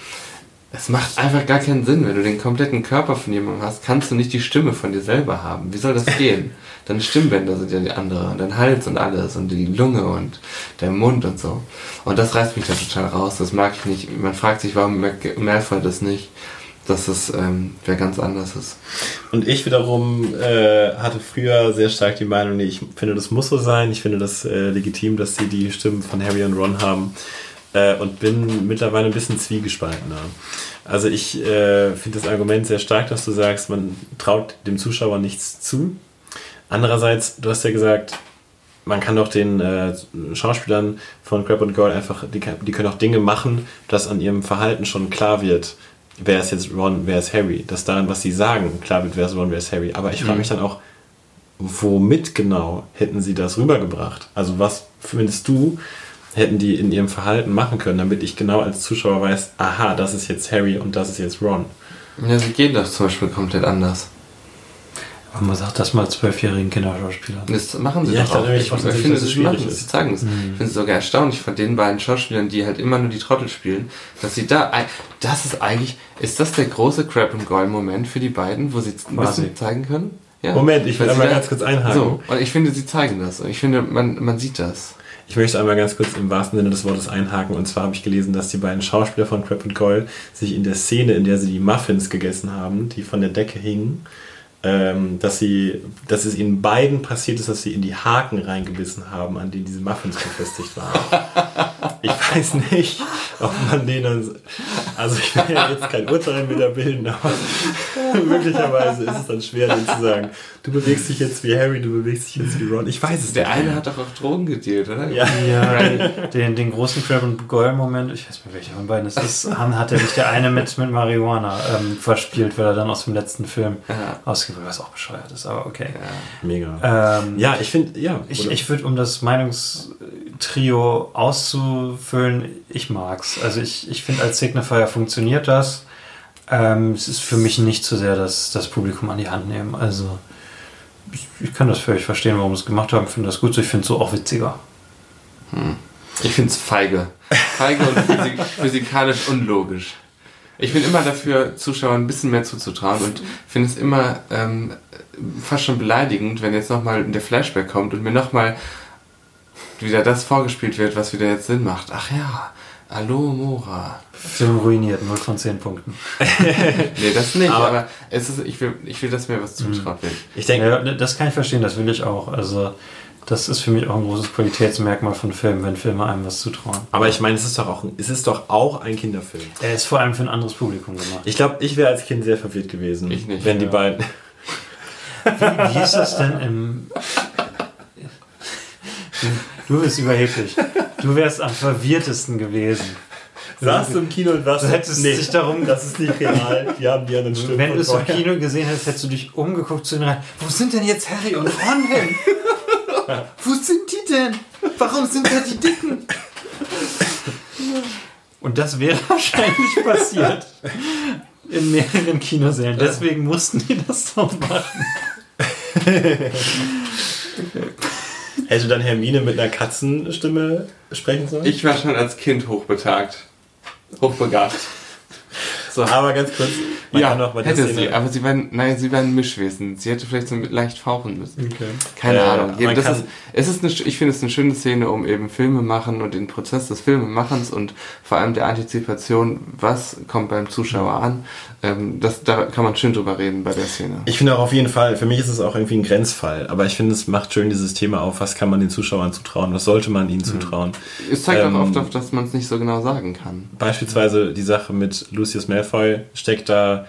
es macht einfach gar keinen Sinn, wenn du den kompletten Körper von jemandem hast, kannst du nicht die Stimme von dir selber haben. Wie soll das <laughs> gehen? Deine Stimmbänder sind ja die andere, und dein Hals und alles und die Lunge und der Mund und so. Und das reißt mich da total raus. Das mag ich nicht. Man fragt sich, warum Malfoy das nicht, dass es ähm, wer ganz anders ist. Und ich wiederum äh, hatte früher sehr stark die Meinung, nee, ich finde, das muss so sein. Ich finde das äh, legitim, dass sie die Stimmen von Harry und Ron haben. Äh, und bin mittlerweile ein bisschen zwiegespaltener. Also ich äh, finde das Argument sehr stark, dass du sagst, man traut dem Zuschauer nichts zu. Andererseits, du hast ja gesagt, man kann doch den äh, Schauspielern von Crab und Gold einfach, die, die können auch Dinge machen, dass an ihrem Verhalten schon klar wird, wer ist jetzt Ron, wer ist Harry. Dass daran, was sie sagen, klar wird, wer ist Ron, wer ist Harry. Aber ich frage mich dann auch, womit genau hätten sie das rübergebracht? Also was findest du, hätten die in ihrem Verhalten machen können, damit ich genau als Zuschauer weiß, aha, das ist jetzt Harry und das ist jetzt Ron. Ja, sie gehen doch zum Beispiel komplett anders. Aber man sagt das mal zwölfjährigen Kinderschauspielern. Das machen sie Ja, doch ich auch. Ich, ich dass finde, das sie machen es. ist. Sie zeigen es. Ich finde es sogar erstaunlich von den beiden Schauspielern, die halt immer nur die Trottel spielen, dass sie da, ein- das ist eigentlich, ist das der große Crab and Goyle Moment für die beiden, wo sie ein Quasi. bisschen zeigen können? Ja. Moment, ich will einmal ganz kurz einhaken. So, und ich finde, sie zeigen das. Und ich finde, man, man sieht das. Ich möchte einmal ganz kurz im wahrsten Sinne des Wortes einhaken. Und zwar habe ich gelesen, dass die beiden Schauspieler von Crab and Goyle sich in der Szene, in der sie die Muffins gegessen haben, die von der Decke hingen, ähm, dass, sie, dass es ihnen beiden passiert ist, dass sie in die Haken reingebissen haben, an denen diese Muffins befestigt waren. <laughs> Ich weiß nicht, ob man denen. Also, ich will ja jetzt kein Urteil wieder bilden, aber <laughs> möglicherweise ist es dann schwer, denen zu sagen: Du bewegst dich jetzt wie Harry, du bewegst dich jetzt wie Ron. Ich weiß es Der nicht. eine hat doch auch Drogen gedealt, oder? Ja. Ja, den, den großen Crab and Goyle Moment, ich weiß nicht welcher von beiden es ist, <laughs> hat er nicht der eine mit, mit Marihuana ähm, verspielt, weil er dann aus dem letzten Film Ja. Ausgewählt was auch bescheuert ist, aber okay. Mega. Ähm, Ja, ich finde, ja. Ich, oder- ich würde, um das Meinungstrio auszufüllen, ich mag's. Also ich, ich finde, als Signifier funktioniert das. Ähm, es ist für mich nicht zu sehr das, das Publikum an die Hand nehmen. Also ich, ich kann das völlig verstehen, warum sie es gemacht haben. Ich finde das gut so. Ich finde es so auch witziger. Ich finde es feige. Feige und physik <laughs> physikalisch unlogisch. Ich bin immer dafür, Zuschauern ein bisschen mehr zuzutrauen und finde es immer ähm, fast schon beleidigend, wenn jetzt nochmal der Flashback kommt und mir nochmal wieder das vorgespielt wird, was wieder jetzt Sinn macht. Ach ja, hallo Mora. Film ruiniert, 0 von 10 Punkten. <laughs> Nee, das nicht, aber, Aber- es ist, ich, will, ich will, dass mir was zutraut wird. ich denke, Ja, das kann ich verstehen, das will ich auch. Also das ist für mich auch ein großes Qualitätsmerkmal von Filmen, wenn Filme einem was zutrauen. aber ich meine, es ist doch auch, es ist doch auch ein Kinderfilm. Er ist vor allem für ein anderes Publikum gemacht. Ich glaube, ich wäre als Kind sehr verwirrt gewesen, Ich nicht, wenn die ja. beiden. Wie, wie ist das denn im. Du bist überheblich. Du wärst am verwirrtesten gewesen. Saßt du im Kino und warst Du hättest dich darum- Das ist nicht real. Die haben die anderen Stimmen. Wenn du es im. Kino gesehen hättest, hättest du dich umgeguckt zu den rein. Wo sind denn jetzt Harry und Ron hin? Wo sind die denn? Warum sind da die Dicken? Und das wäre <laughs> wahrscheinlich passiert. In mehreren Kinosälen. Deswegen mussten die das so machen. Hätte dann Hermine mit einer Katzenstimme sprechen sollen? Ich war schon als Kind hochbetagt. Hochbegabt. So. Aber ganz kurz, man ja, kann noch der hätte Szene- sie, aber sie waren, nein, sie waren ein Mischwesen. Sie hätte vielleicht so leicht fauchen müssen. Okay. Keine Äh, Ahnung. man das ist, es ist eine, ich finde es eine schöne Szene, um eben Filme machen und den Prozess des Filmemachens und vor allem der Antizipation, was kommt beim Zuschauer an. Ähm, das, da kann man schön drüber reden bei der Szene. Ich finde auch auf jeden Fall, für mich ist es auch irgendwie ein Grenzfall, aber ich finde, es macht schön dieses Thema auf, was kann man den Zuschauern zutrauen, was sollte man ihnen zutrauen. Es zeigt Ähm, auch oft, auf, dass man es nicht so genau sagen kann. Beispielsweise die Sache mit Lucius Malfoy Malfoy steckt da,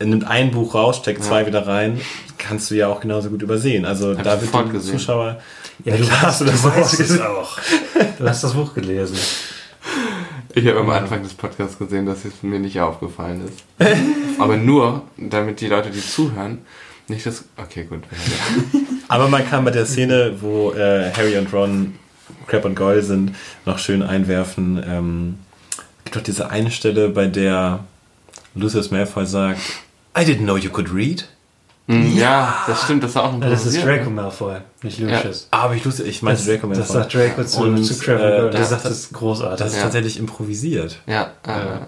nimmt ein Buch raus, steckt Ja. zwei wieder rein, kannst du ja auch genauso gut übersehen. Also Hab da wird gesehen. Zuschauer. Ja, du, hast, du, das weißt es auch. Du hast das Buch gelesen. Ich habe am Anfang des Podcasts gesehen, dass es mir nicht aufgefallen ist. Aber nur, damit die Leute, die zuhören, nicht das. Okay, gut. Aber man kann bei der Szene, wo äh, Harry und Ron Crab und Goyle sind, noch schön einwerfen. Ähm, gibt doch diese eine Stelle, bei der Lucius Malfoy sagt, I didn't know you could read. Hm, ja, das stimmt, das ist auch ein Ja, das ist Draco Malfoy, nicht Lucius. Ah, aber ich, Lucius, ich meinte Das, Draco Malfoy. das sagt Draco zu, Und, zu Crab äh. Der das- sagt, das ist großartig. Das ist Ja. tatsächlich improvisiert, Ja, äh,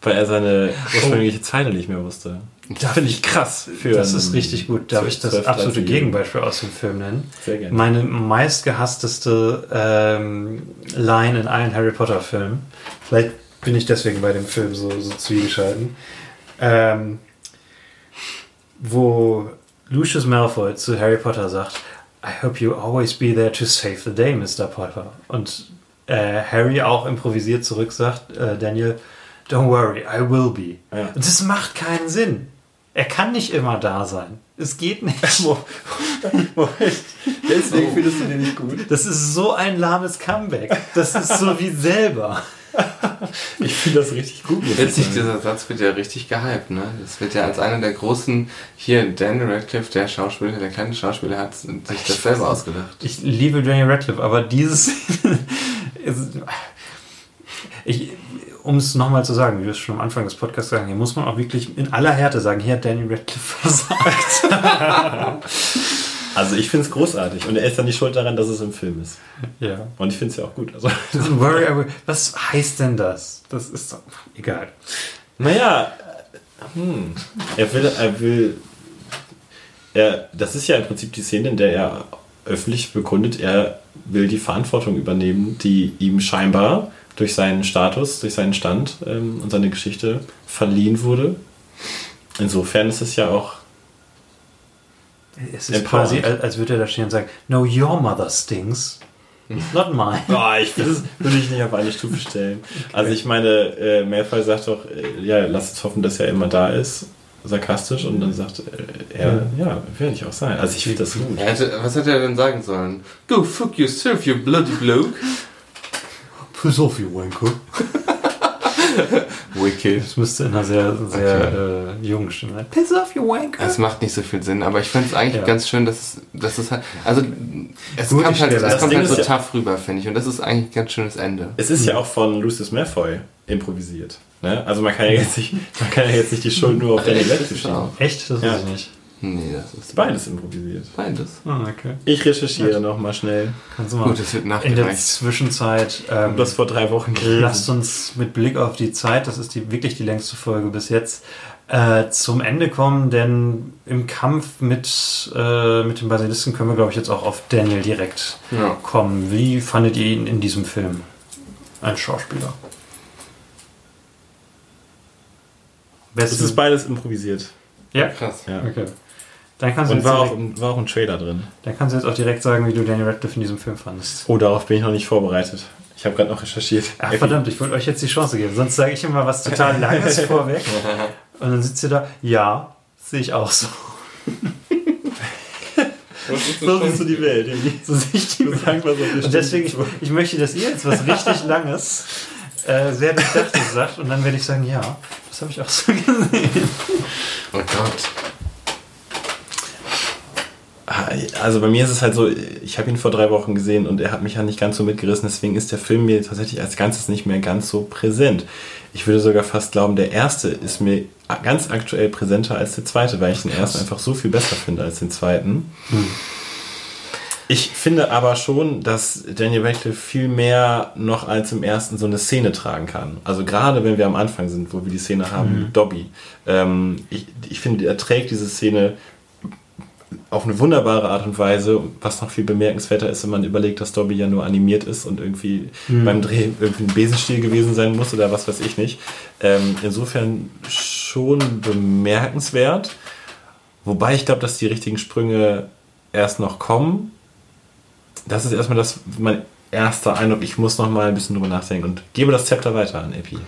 weil er seine ursprüngliche Zeile nicht mehr wusste. Das finde ich krass. Für das ist richtig gut. Darf ich das 12, absolute 13-Jährigen. Gegenbeispiel aus dem Film nennen? Sehr gerne. Meine meistgehassteste ähm, Line in allen Harry Potter Filmen. Vielleicht bin ich deswegen bei dem Film so, so zwiegespalten. Ähm, wo Lucius Malfoy zu Harry Potter sagt, I hope you always be there to save the day, Mr. Potter. Und äh, Harry auch improvisiert zurück sagt, äh, Daniel, don't worry, I will be. Ja. Und das macht keinen Sinn. Er kann nicht immer da sein. Es geht nicht. <laughs> Deswegen findest du den nicht gut. Das ist so ein lahmes Comeback. Das ist so wie selber. <laughs> Ich finde das richtig gut. Witzig, dieser Satz wird ja richtig gehypt, ne? Das wird ja als einer der großen, hier Daniel Radcliffe, der Schauspieler, der kleine Schauspieler, hat sich das selber ausgedacht. Ich liebe Daniel Radcliffe, aber dieses. <laughs> um es nochmal zu sagen, wie wir es schon am Anfang des Podcasts sagen, hier muss man auch wirklich in aller Härte sagen, hier hat Daniel Radcliffe <laughs> versagt. Also ich finde es großartig und er ist dann nicht schuld daran, dass es im Film ist. ja. Und ich finde es ja auch gut. Also, Don't <laughs> worry, Was heißt denn das? Das ist doch egal. naja, hm, er will, er will, er, das ist ja im Prinzip die Szene, in der er öffentlich bekundet, er will die Verantwortung übernehmen, die ihm scheinbar durch seinen Status, durch seinen Stand ähm, und seine Geschichte verliehen wurde. Insofern ist es ja auch Es ist Empowered. quasi, als, würde er da stehen und sagen, no, your mother stings, not mine. Boah, <laughs> ich will das würde ich nicht auf eine Stufe stellen. Also ich meine, äh, Malfoy sagt doch, äh, ja, lass uns hoffen, dass er immer da ist, sarkastisch, und dann sagt äh, er, ja, werde ich auch sein. Also ich finde das gut. Er hätte, was hätte er denn sagen sollen? Go fuck yourself, you bloody bloke. Piss off, you wanker. <laughs> Wicked. Das müsste in einer sehr, sehr äh, jungen Stimme sein. Piss off, you wanker. Es macht nicht so viel Sinn, aber ich finde es eigentlich Ja. ganz schön, dass es, dass es halt, also es Gute kommt halt, es Das kommt Ding halt so ja- tough rüber, finde ich. Und das ist eigentlich ein ganz schönes Ende. Es ist ja auch von Lucius Malfoy improvisiert. Ne? Also man kann ja jetzt nicht, man kann ja jetzt nicht die Schuld nur auf Daniel Radcliffe schieben. Echt? Das Ja. weiß ich nicht. Nee, das ist Beides improvisiert. beides. Ah, okay. Ich recherchiere noch mal schnell. Kannst du mal. Gut, es wird in der nachgereicht. Zwischenzeit ähm, Das vor drei Wochen gelesen. lasst uns mit Blick auf die Zeit, das ist die, wirklich die längste Folge bis jetzt, äh, zum Ende kommen, denn im Kampf mit, äh, mit dem Basilisten können wir, glaube ich, jetzt auch auf Daniel direkt Ja. kommen. Wie fandet ihr ihn in diesem Film? Ein Schauspieler. Es ist beides improvisiert. ja, Krass. Ja. okay. Dann kannst, du Und jetzt war auch, direkt, war auch ein Trailer drin. dann kannst du jetzt auch direkt sagen, wie du Daniel Radcliffe in diesem Film fandest. Oh, darauf bin ich noch nicht vorbereitet. Ich habe gerade noch recherchiert. Ach verdammt, ich wollte euch jetzt die Chance geben. Sonst sage ich immer was total Langes <laughs> vorweg. Und dann sitzt ihr da, ja, sehe ich auch so. So siehst du die Welt. So sehe ich die eine Und deswegen, ich, ich möchte, dass ihr jetzt was richtig Langes, äh, sehr durchdachtes sagt. Und dann werde ich sagen, ja, das habe ich auch so gesehen. Oh Gott. Also bei mir ist es halt so, ich habe ihn vor drei Wochen gesehen und er hat mich ja nicht ganz so mitgerissen, deswegen ist der Film mir tatsächlich als Ganzes nicht mehr ganz so präsent. Ich würde sogar fast glauben, der erste ist mir ganz aktuell präsenter als der zweite, weil ich den ersten einfach so viel besser finde als den zweiten. Ich finde aber schon, dass Daniel Radcliffe viel mehr noch als im ersten so eine Szene tragen kann. Also gerade wenn wir am Anfang sind, wo wir die Szene haben mit Dobby. Ähm, ich, ich finde, er trägt diese Szene auf eine wunderbare Art und Weise, was noch viel bemerkenswerter ist, wenn man überlegt, dass Dobby ja nur animiert ist und irgendwie beim Dreh irgendwie ein Besenstiel gewesen sein muss oder was weiß ich nicht. Ähm, insofern schon bemerkenswert. Wobei ich glaube, dass die richtigen Sprünge erst noch kommen. Das ist erstmal das, mein erster Eindruck. Ich muss noch mal ein bisschen drüber nachdenken und gebe das Zepter weiter an Epi.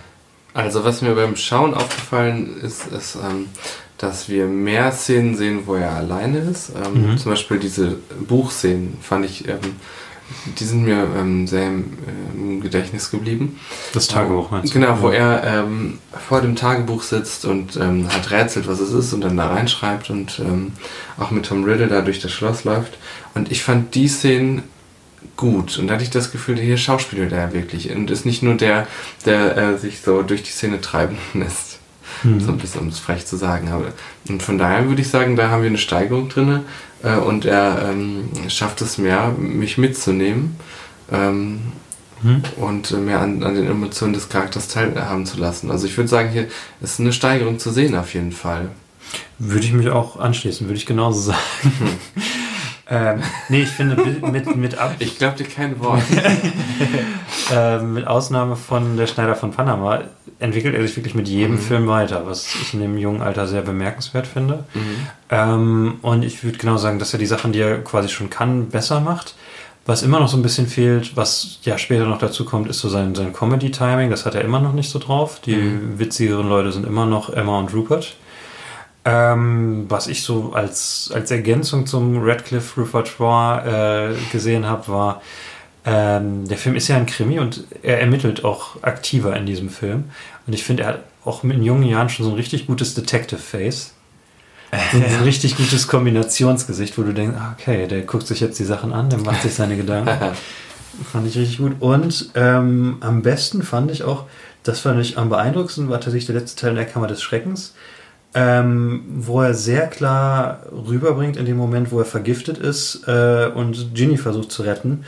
Also was mir beim Schauen aufgefallen ist, ist, ähm, dass wir mehr Szenen sehen, wo er alleine ist. Ähm, Mhm. Zum Beispiel diese Buchszenen fand ich, ähm, die sind mir ähm, sehr im, äh, Gedächtnis geblieben. Das Tagebuch meinst du? Genau, wo er ähm, vor dem Tagebuch sitzt und ähm, hat rätselt, was es ist und dann da reinschreibt und ähm, auch mit Tom Riddle da durch das Schloss läuft. Und ich fand die Szenen gut und da hatte ich das Gefühl, hier schauspielt er wirklich und ist nicht nur der, der äh, sich so durch die Szene treiben <laughs> lässt. Mhm. So ein bisschen, um es frech zu sagen. Aber, und von daher würde ich sagen, da haben wir eine Steigerung drin äh, und er ähm, schafft es mehr, mich mitzunehmen. Ähm, Mhm. und mehr an, an den Emotionen des Charakters teilhaben zu lassen. Also ich würde sagen, hier ist eine Steigerung zu sehen auf jeden Fall. Würde ich mich auch anschließen, würde ich genauso sagen. <laughs> ähm, nee, ich finde mit, mit, Ab Ich glaube dir kein Wort. <laughs> äh, mit Ausnahme von der Schneider von Panama entwickelt er sich wirklich mit jedem Mhm. Film weiter, was ich in dem jungen Alter sehr bemerkenswert finde. mhm. Ähm, und ich würde genau sagen, dass er die Sachen, die er quasi schon kann, besser macht. Was immer noch so ein bisschen fehlt, was ja später noch dazu kommt, ist so sein, sein Comedy-Timing. Das hat er immer noch nicht so drauf. Die Mhm. witzigeren Leute sind immer noch Emma und Rupert. Ähm, was ich so als, als Ergänzung zum Radcliffe-Repertoire äh, gesehen habe, war, ähm, der Film ist ja ein Krimi und er ermittelt auch aktiver in diesem Film. Und ich finde, er hat auch in jungen Jahren schon so ein richtig gutes Detective-Face. So ein <laughs> richtig gutes Kombinationsgesicht, wo du denkst, ah, okay, der guckt sich jetzt die Sachen an, der macht sich seine Gedanken. <laughs> fand ich richtig gut. Und ähm, am besten fand ich auch, das fand ich am beeindruckendsten, war tatsächlich der letzte Teil in der Kammer des Schreckens, ähm, wo er sehr klar rüberbringt in dem Moment, wo er vergiftet ist äh, und Ginny versucht zu retten,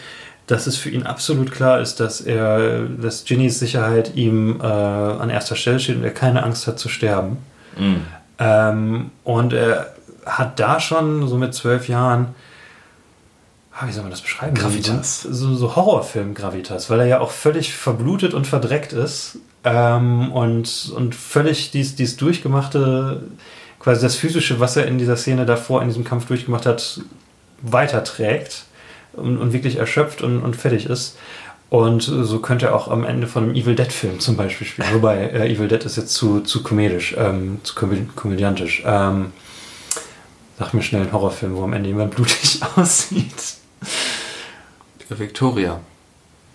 dass es für ihn absolut klar ist, dass er, dass Ginnys Sicherheit ihm äh, an erster Stelle steht und er keine Angst hat zu sterben. Mhm. Ähm, und er hat da schon so mit zwölf Jahren, ah, wie soll man das beschreiben? Gravitas. So, so Horrorfilm Gravitas, weil er ja auch völlig verblutet und verdreckt ist ähm, und, und völlig dies, dies durchgemachte, quasi das physische, was er in dieser Szene davor, in diesem Kampf durchgemacht hat, weiterträgt und, und wirklich erschöpft und, und fertig ist. Und so könnte er auch am Ende von einem Evil Dead-Film zum Beispiel spielen. Wobei äh, Evil Dead ist jetzt zu, zu komedisch, ähm, zu komö- komödiantisch. Ähm, sag mir schnell einen Horrorfilm, wo am Ende jemand blutig <laughs> aussieht. Victoria.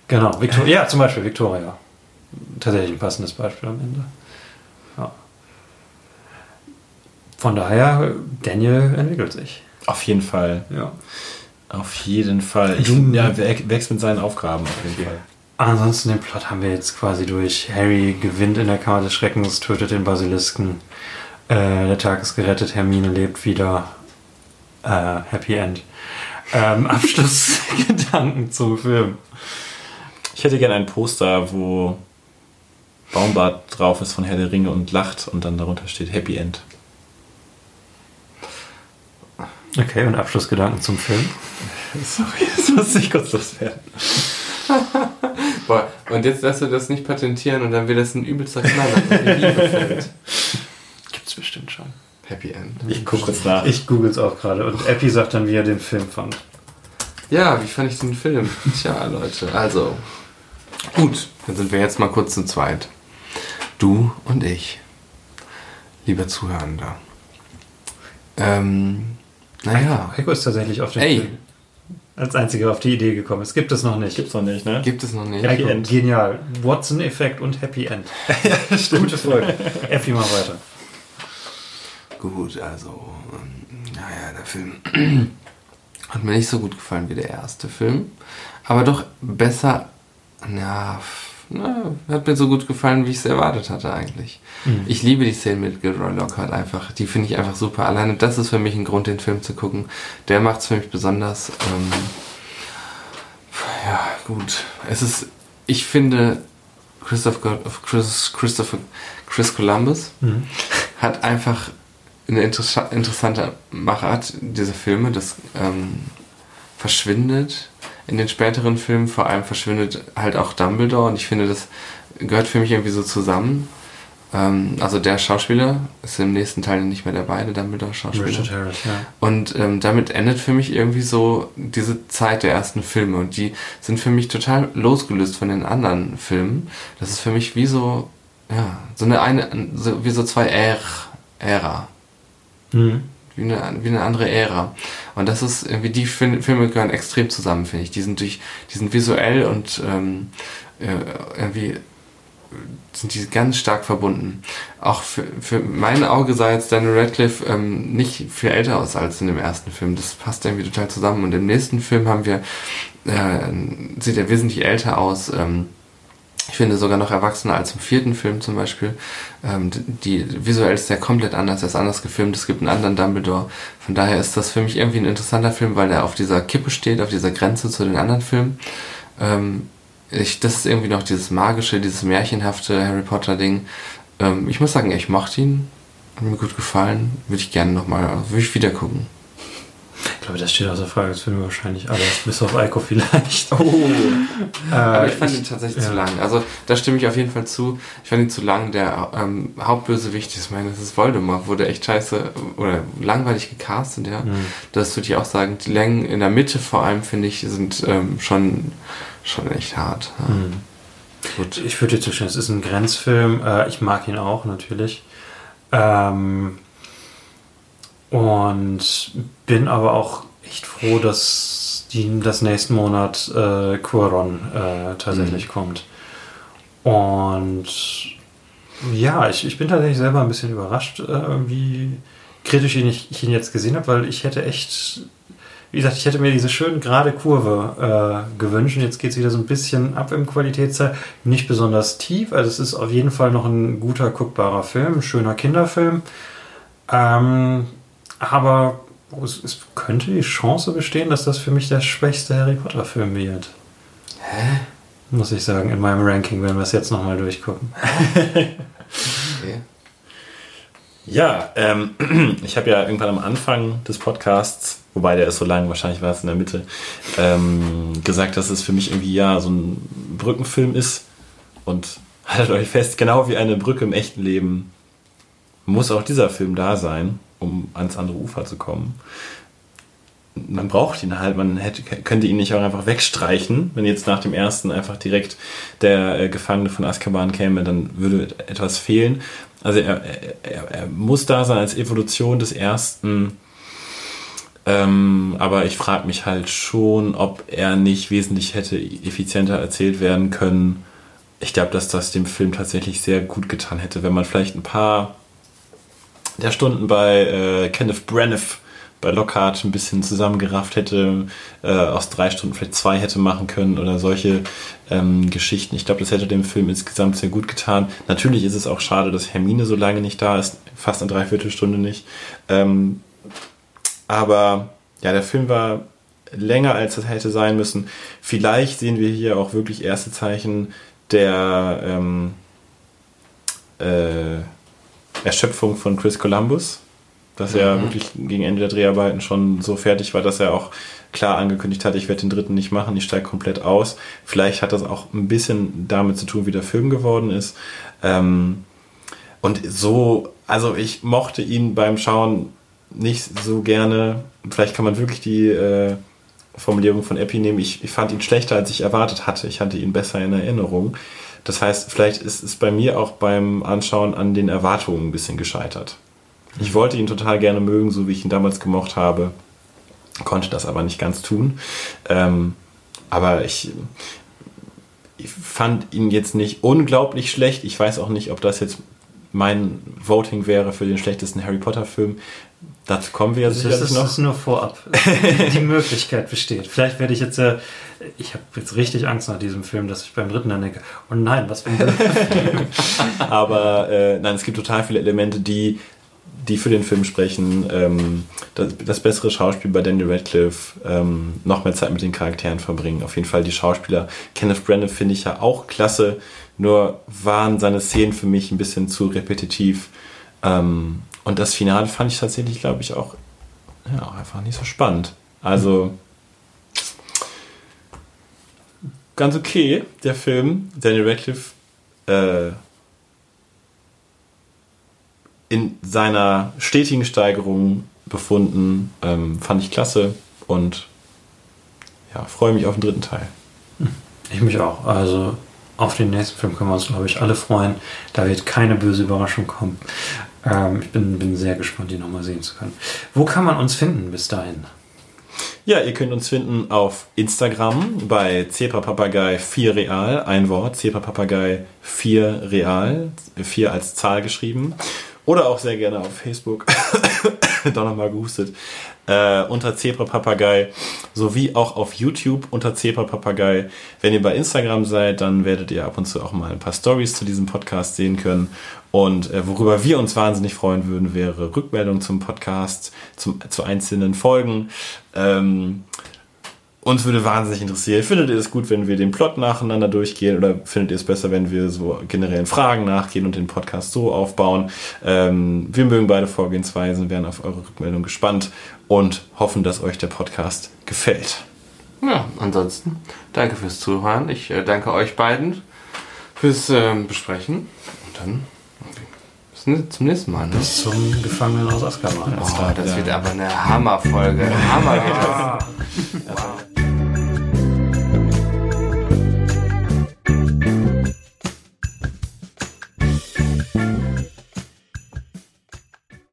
Genau, Victoria. Ja, zum Beispiel Victoria. Tatsächlich ein passendes Beispiel am Ende. Ja. Von daher, Daniel entwickelt sich. Auf jeden Fall. Ja. Auf jeden Fall. Ich ja, er wächst mit seinen Aufgaben auf jeden Fall. Ansonsten den Plot haben wir jetzt quasi durch. Harry gewinnt in der Kammer des Schreckens, tötet den Basilisken. Äh, der Tag ist gerettet, Hermine lebt wieder. Äh, Happy End. Ähm, <laughs> Abschlussgedanken zum Film. Ich hätte gerne ein Poster, wo Baumbart drauf ist von Herr der Ringe und lacht und dann darunter steht Happy End. Okay, und Abschlussgedanken zum Film. <laughs> Sorry, das muss ich kurz loswerden. <laughs> Boah, und jetzt lässt du das nicht patentieren und dann wird das ein übelster Knaller. Gibt's bestimmt schon. Happy End. Ich gucke kurz nach. Ich google es auch gerade und Epi sagt dann, wie er den Film fand. Ja, wie fand ich den Film? Tja, Leute, also. Gut, dann sind wir jetzt mal kurz zu zweit. Du und ich. Lieber Zuhörender. Ähm, naja, Heiko ist tatsächlich auf den Ey. Film als einziger auf die Idee gekommen. Es gibt es noch nicht. Gibt's noch nicht, ne? gibt es noch nicht. Heiko, End. Genial. Watson-Effekt und Happy End. <laughs> Gute Folge. Effi, mal weiter. Gut, also, ähm, naja, der Film <clears throat> hat mir nicht so gut gefallen wie der erste Film, aber doch besser, ja, f- na, hat mir so gut gefallen, wie ich es erwartet hatte eigentlich. Mhm. Ich liebe die Szene mit Gilroy Lockhart einfach, die finde ich einfach super. Alleine das ist für mich ein Grund, den Film zu gucken. Der macht es für mich besonders. Ähm, ja, gut. Es ist, ich finde, Christopher, Chris, Christopher, Chris Columbus Mhm. hat einfach eine interessa- interessante Machart, diese Filme. Das ähm, verschwindet in den späteren Filmen, vor allem verschwindet halt auch Dumbledore und ich finde, das gehört für mich irgendwie so zusammen. Ähm, also der Schauspieler ist im nächsten Teil nicht mehr dabei, der Dumbledore-Schauspieler. Richard Harris, ja. Und ähm, damit endet für mich irgendwie so diese Zeit der ersten Filme. Und die sind für mich total losgelöst von den anderen Filmen. Das ist für mich wie so, ja, so eine, eine so, wie so zwei Ära. Mhm. Wie eine, wie eine andere Ära. Und das ist irgendwie, die Fil- Filme gehören extrem zusammen, finde ich. Die sind durch, die sind visuell und ähm, äh, irgendwie sind die ganz stark verbunden. Auch für, für mein Auge sah jetzt Daniel Radcliffe ähm, nicht viel älter aus als in dem ersten Film. Das passt irgendwie total zusammen. Und im nächsten Film haben wir, äh, sieht er wesentlich älter aus. Ähm, ich finde sogar noch erwachsener als im vierten Film zum Beispiel. Ähm, die, visuell ist der komplett anders, er ist anders gefilmt, es gibt einen anderen Dumbledore. Von daher ist das für mich irgendwie ein interessanter Film, weil er auf dieser Kippe steht, auf dieser Grenze zu den anderen Filmen. Ähm, ich, das ist irgendwie noch dieses magische, dieses märchenhafte Harry Potter Ding. Ähm, ich muss sagen, ich mochte ihn, hat mir gut gefallen, würde ich gerne nochmal, würde ich wieder gucken. Ich glaube, das steht außer Frage. Das filmen wir wahrscheinlich alles, bis auf Eiko vielleicht. Oh. Äh, Aber ich fand ihn tatsächlich ja. zu lang. Also da stimme ich auf jeden Fall zu. Ich fand ihn zu lang. Der ähm, Hauptbösewicht, ich meine, das ist Voldemort, wurde echt scheiße oder langweilig gecastet, ja. Mhm. Das würde ich auch sagen. Die Längen in der Mitte vor allem, finde ich, sind ähm, schon, schon echt hart. Ja. Mhm. Gut. Ich würde dir zustimmen, es ist ein Grenzfilm. Äh, ich mag ihn auch natürlich. Ähm, und bin aber auch echt froh, dass die, das nächsten Monat äh, Cuaron äh, tatsächlich kommt. Und ja, ich, ich bin tatsächlich selber ein bisschen überrascht, äh, wie kritisch ich, ich ihn jetzt gesehen habe, weil ich hätte echt, wie gesagt, ich hätte mir diese schön gerade Kurve äh, gewünscht. Und jetzt geht es wieder so ein bisschen ab im Qualitätsteil. Nicht besonders tief, also es ist auf jeden Fall noch ein guter, guckbarer Film, ein schöner Kinderfilm. Ähm, aber es, es könnte die Chance bestehen, dass das für mich der schwächste Harry Potter-Film wird. Hä? Muss ich sagen, in meinem Ranking, wenn wir es jetzt nochmal durchgucken. Okay. Ja, ähm, <clears throat> ich habe ja irgendwann am Anfang des Podcasts, wobei der ist so lang, wahrscheinlich war es in der Mitte, ähm, gesagt, dass es für mich irgendwie ja so ein Brückenfilm ist. Und haltet euch fest, genau wie eine Brücke im echten Leben muss auch dieser Film da sein, um ans andere Ufer zu kommen. Man braucht ihn halt, man hätte, könnte ihn nicht auch einfach wegstreichen. Wenn jetzt nach dem ersten einfach direkt der äh, Gefangene von Azkaban käme, dann würde etwas fehlen. Also er, er, er muss da sein als Evolution des ersten. Ähm, aber ich frage mich halt schon, ob er nicht wesentlich hätte effizienter erzählt werden können. Ich glaube, dass das dem Film tatsächlich sehr gut getan hätte, wenn man vielleicht ein paar der Stunden bei äh, Kenneth Branagh bei Lockhart ein bisschen zusammengerafft hätte, äh, aus drei Stunden vielleicht zwei hätte machen können oder solche ähm, Geschichten. Ich glaube, das hätte dem Film insgesamt sehr gut getan. Natürlich ist es auch schade, dass Hermine so lange nicht da ist, fast eine Dreiviertelstunde nicht. Ähm, aber ja, der Film war länger, als es hätte sein müssen. Vielleicht sehen wir hier auch wirklich erste Zeichen der ähm, äh, Erschöpfung von Chris Columbus, dass er Mhm. wirklich gegen Ende der Dreharbeiten schon so fertig war, dass er auch klar angekündigt hat, ich werde den dritten nicht machen, ich steige komplett aus. Vielleicht hat das auch ein bisschen damit zu tun, wie der Film geworden ist. Ähm, und so, also ich mochte ihn beim Schauen nicht so gerne. Vielleicht kann man wirklich die äh, Formulierung von Epi nehmen. Ich, ich fand ihn schlechter, als ich erwartet hatte. Ich hatte ihn besser in Erinnerung. Das heißt, vielleicht ist es bei mir auch beim Anschauen an den Erwartungen ein bisschen gescheitert. Ich wollte ihn total gerne mögen, so wie ich ihn damals gemocht habe, konnte das aber nicht ganz tun. Ähm, aber ich, ich fand ihn jetzt nicht unglaublich schlecht. Ich weiß auch nicht, ob das jetzt mein Voting wäre für den schlechtesten Harry Potter Film. Dazu kommen wir ja Das sicherlich ist, noch. das ist nur vorab. Die Möglichkeit besteht. Vielleicht werde ich jetzt, äh, ich habe jetzt richtig Angst nach diesem Film, dass ich beim dritten dann denke, oh nein, was für ein Film. <laughs> Aber äh, nein, es gibt total viele Elemente, die, die für den Film sprechen. Ähm, das, das bessere Schauspiel bei Daniel Radcliffe, ähm, noch mehr Zeit mit den Charakteren verbringen. Auf jeden Fall die Schauspieler. Kenneth Branagh finde ich ja auch klasse, nur waren seine Szenen für mich ein bisschen zu repetitiv. Ähm, und das Finale fand ich tatsächlich, glaube ich, auch, ja, einfach nicht so spannend. Also ganz okay, der Film. Daniel Radcliffe äh, in seiner stetigen Steigerung befunden. Ähm, fand ich klasse und ja, freue mich auf den dritten Teil. Ich mich auch. Also Auf den nächsten Film können wir uns, glaube ich, alle freuen. Da wird keine böse Überraschung kommen. Ähm, ich bin, bin sehr gespannt, ihn nochmal sehen zu können. Wo kann man uns finden bis dahin? Ja, ihr könnt uns finden auf Instagram bei Zebrapapagei 4 Real, ein Wort, Zebrapapagei 4 Real, 4 als Zahl geschrieben. Oder auch sehr gerne auf Facebook, <coughs> doch nochmal gehustet, äh, unter Zebra Papagei, sowie auch auf YouTube unter Zebra Papagei. Wenn ihr bei Instagram seid, dann werdet ihr ab und zu auch mal ein paar Stories zu diesem Podcast sehen können. Und äh, worüber wir uns wahnsinnig freuen würden, wäre Rückmeldung zum Podcast, zum, zu einzelnen Folgen. Ähm, uns würde wahnsinnig interessieren, findet ihr es gut, wenn wir den Plot nacheinander durchgehen oder findet ihr es besser, wenn wir so generellen Fragen nachgehen und den Podcast so aufbauen? Ähm, wir mögen beide Vorgehensweisen, wären auf eure Rückmeldung gespannt und hoffen, dass euch der Podcast gefällt. Ja, ansonsten danke fürs Zuhören. Ich äh, danke euch beiden fürs ähm, Besprechen. Und dann bis zum nächsten Mal. Ne? Bis zum Gefangenen aus Azkaban. Oh, das wird aber eine Hammerfolge. Hammer wird das. Also,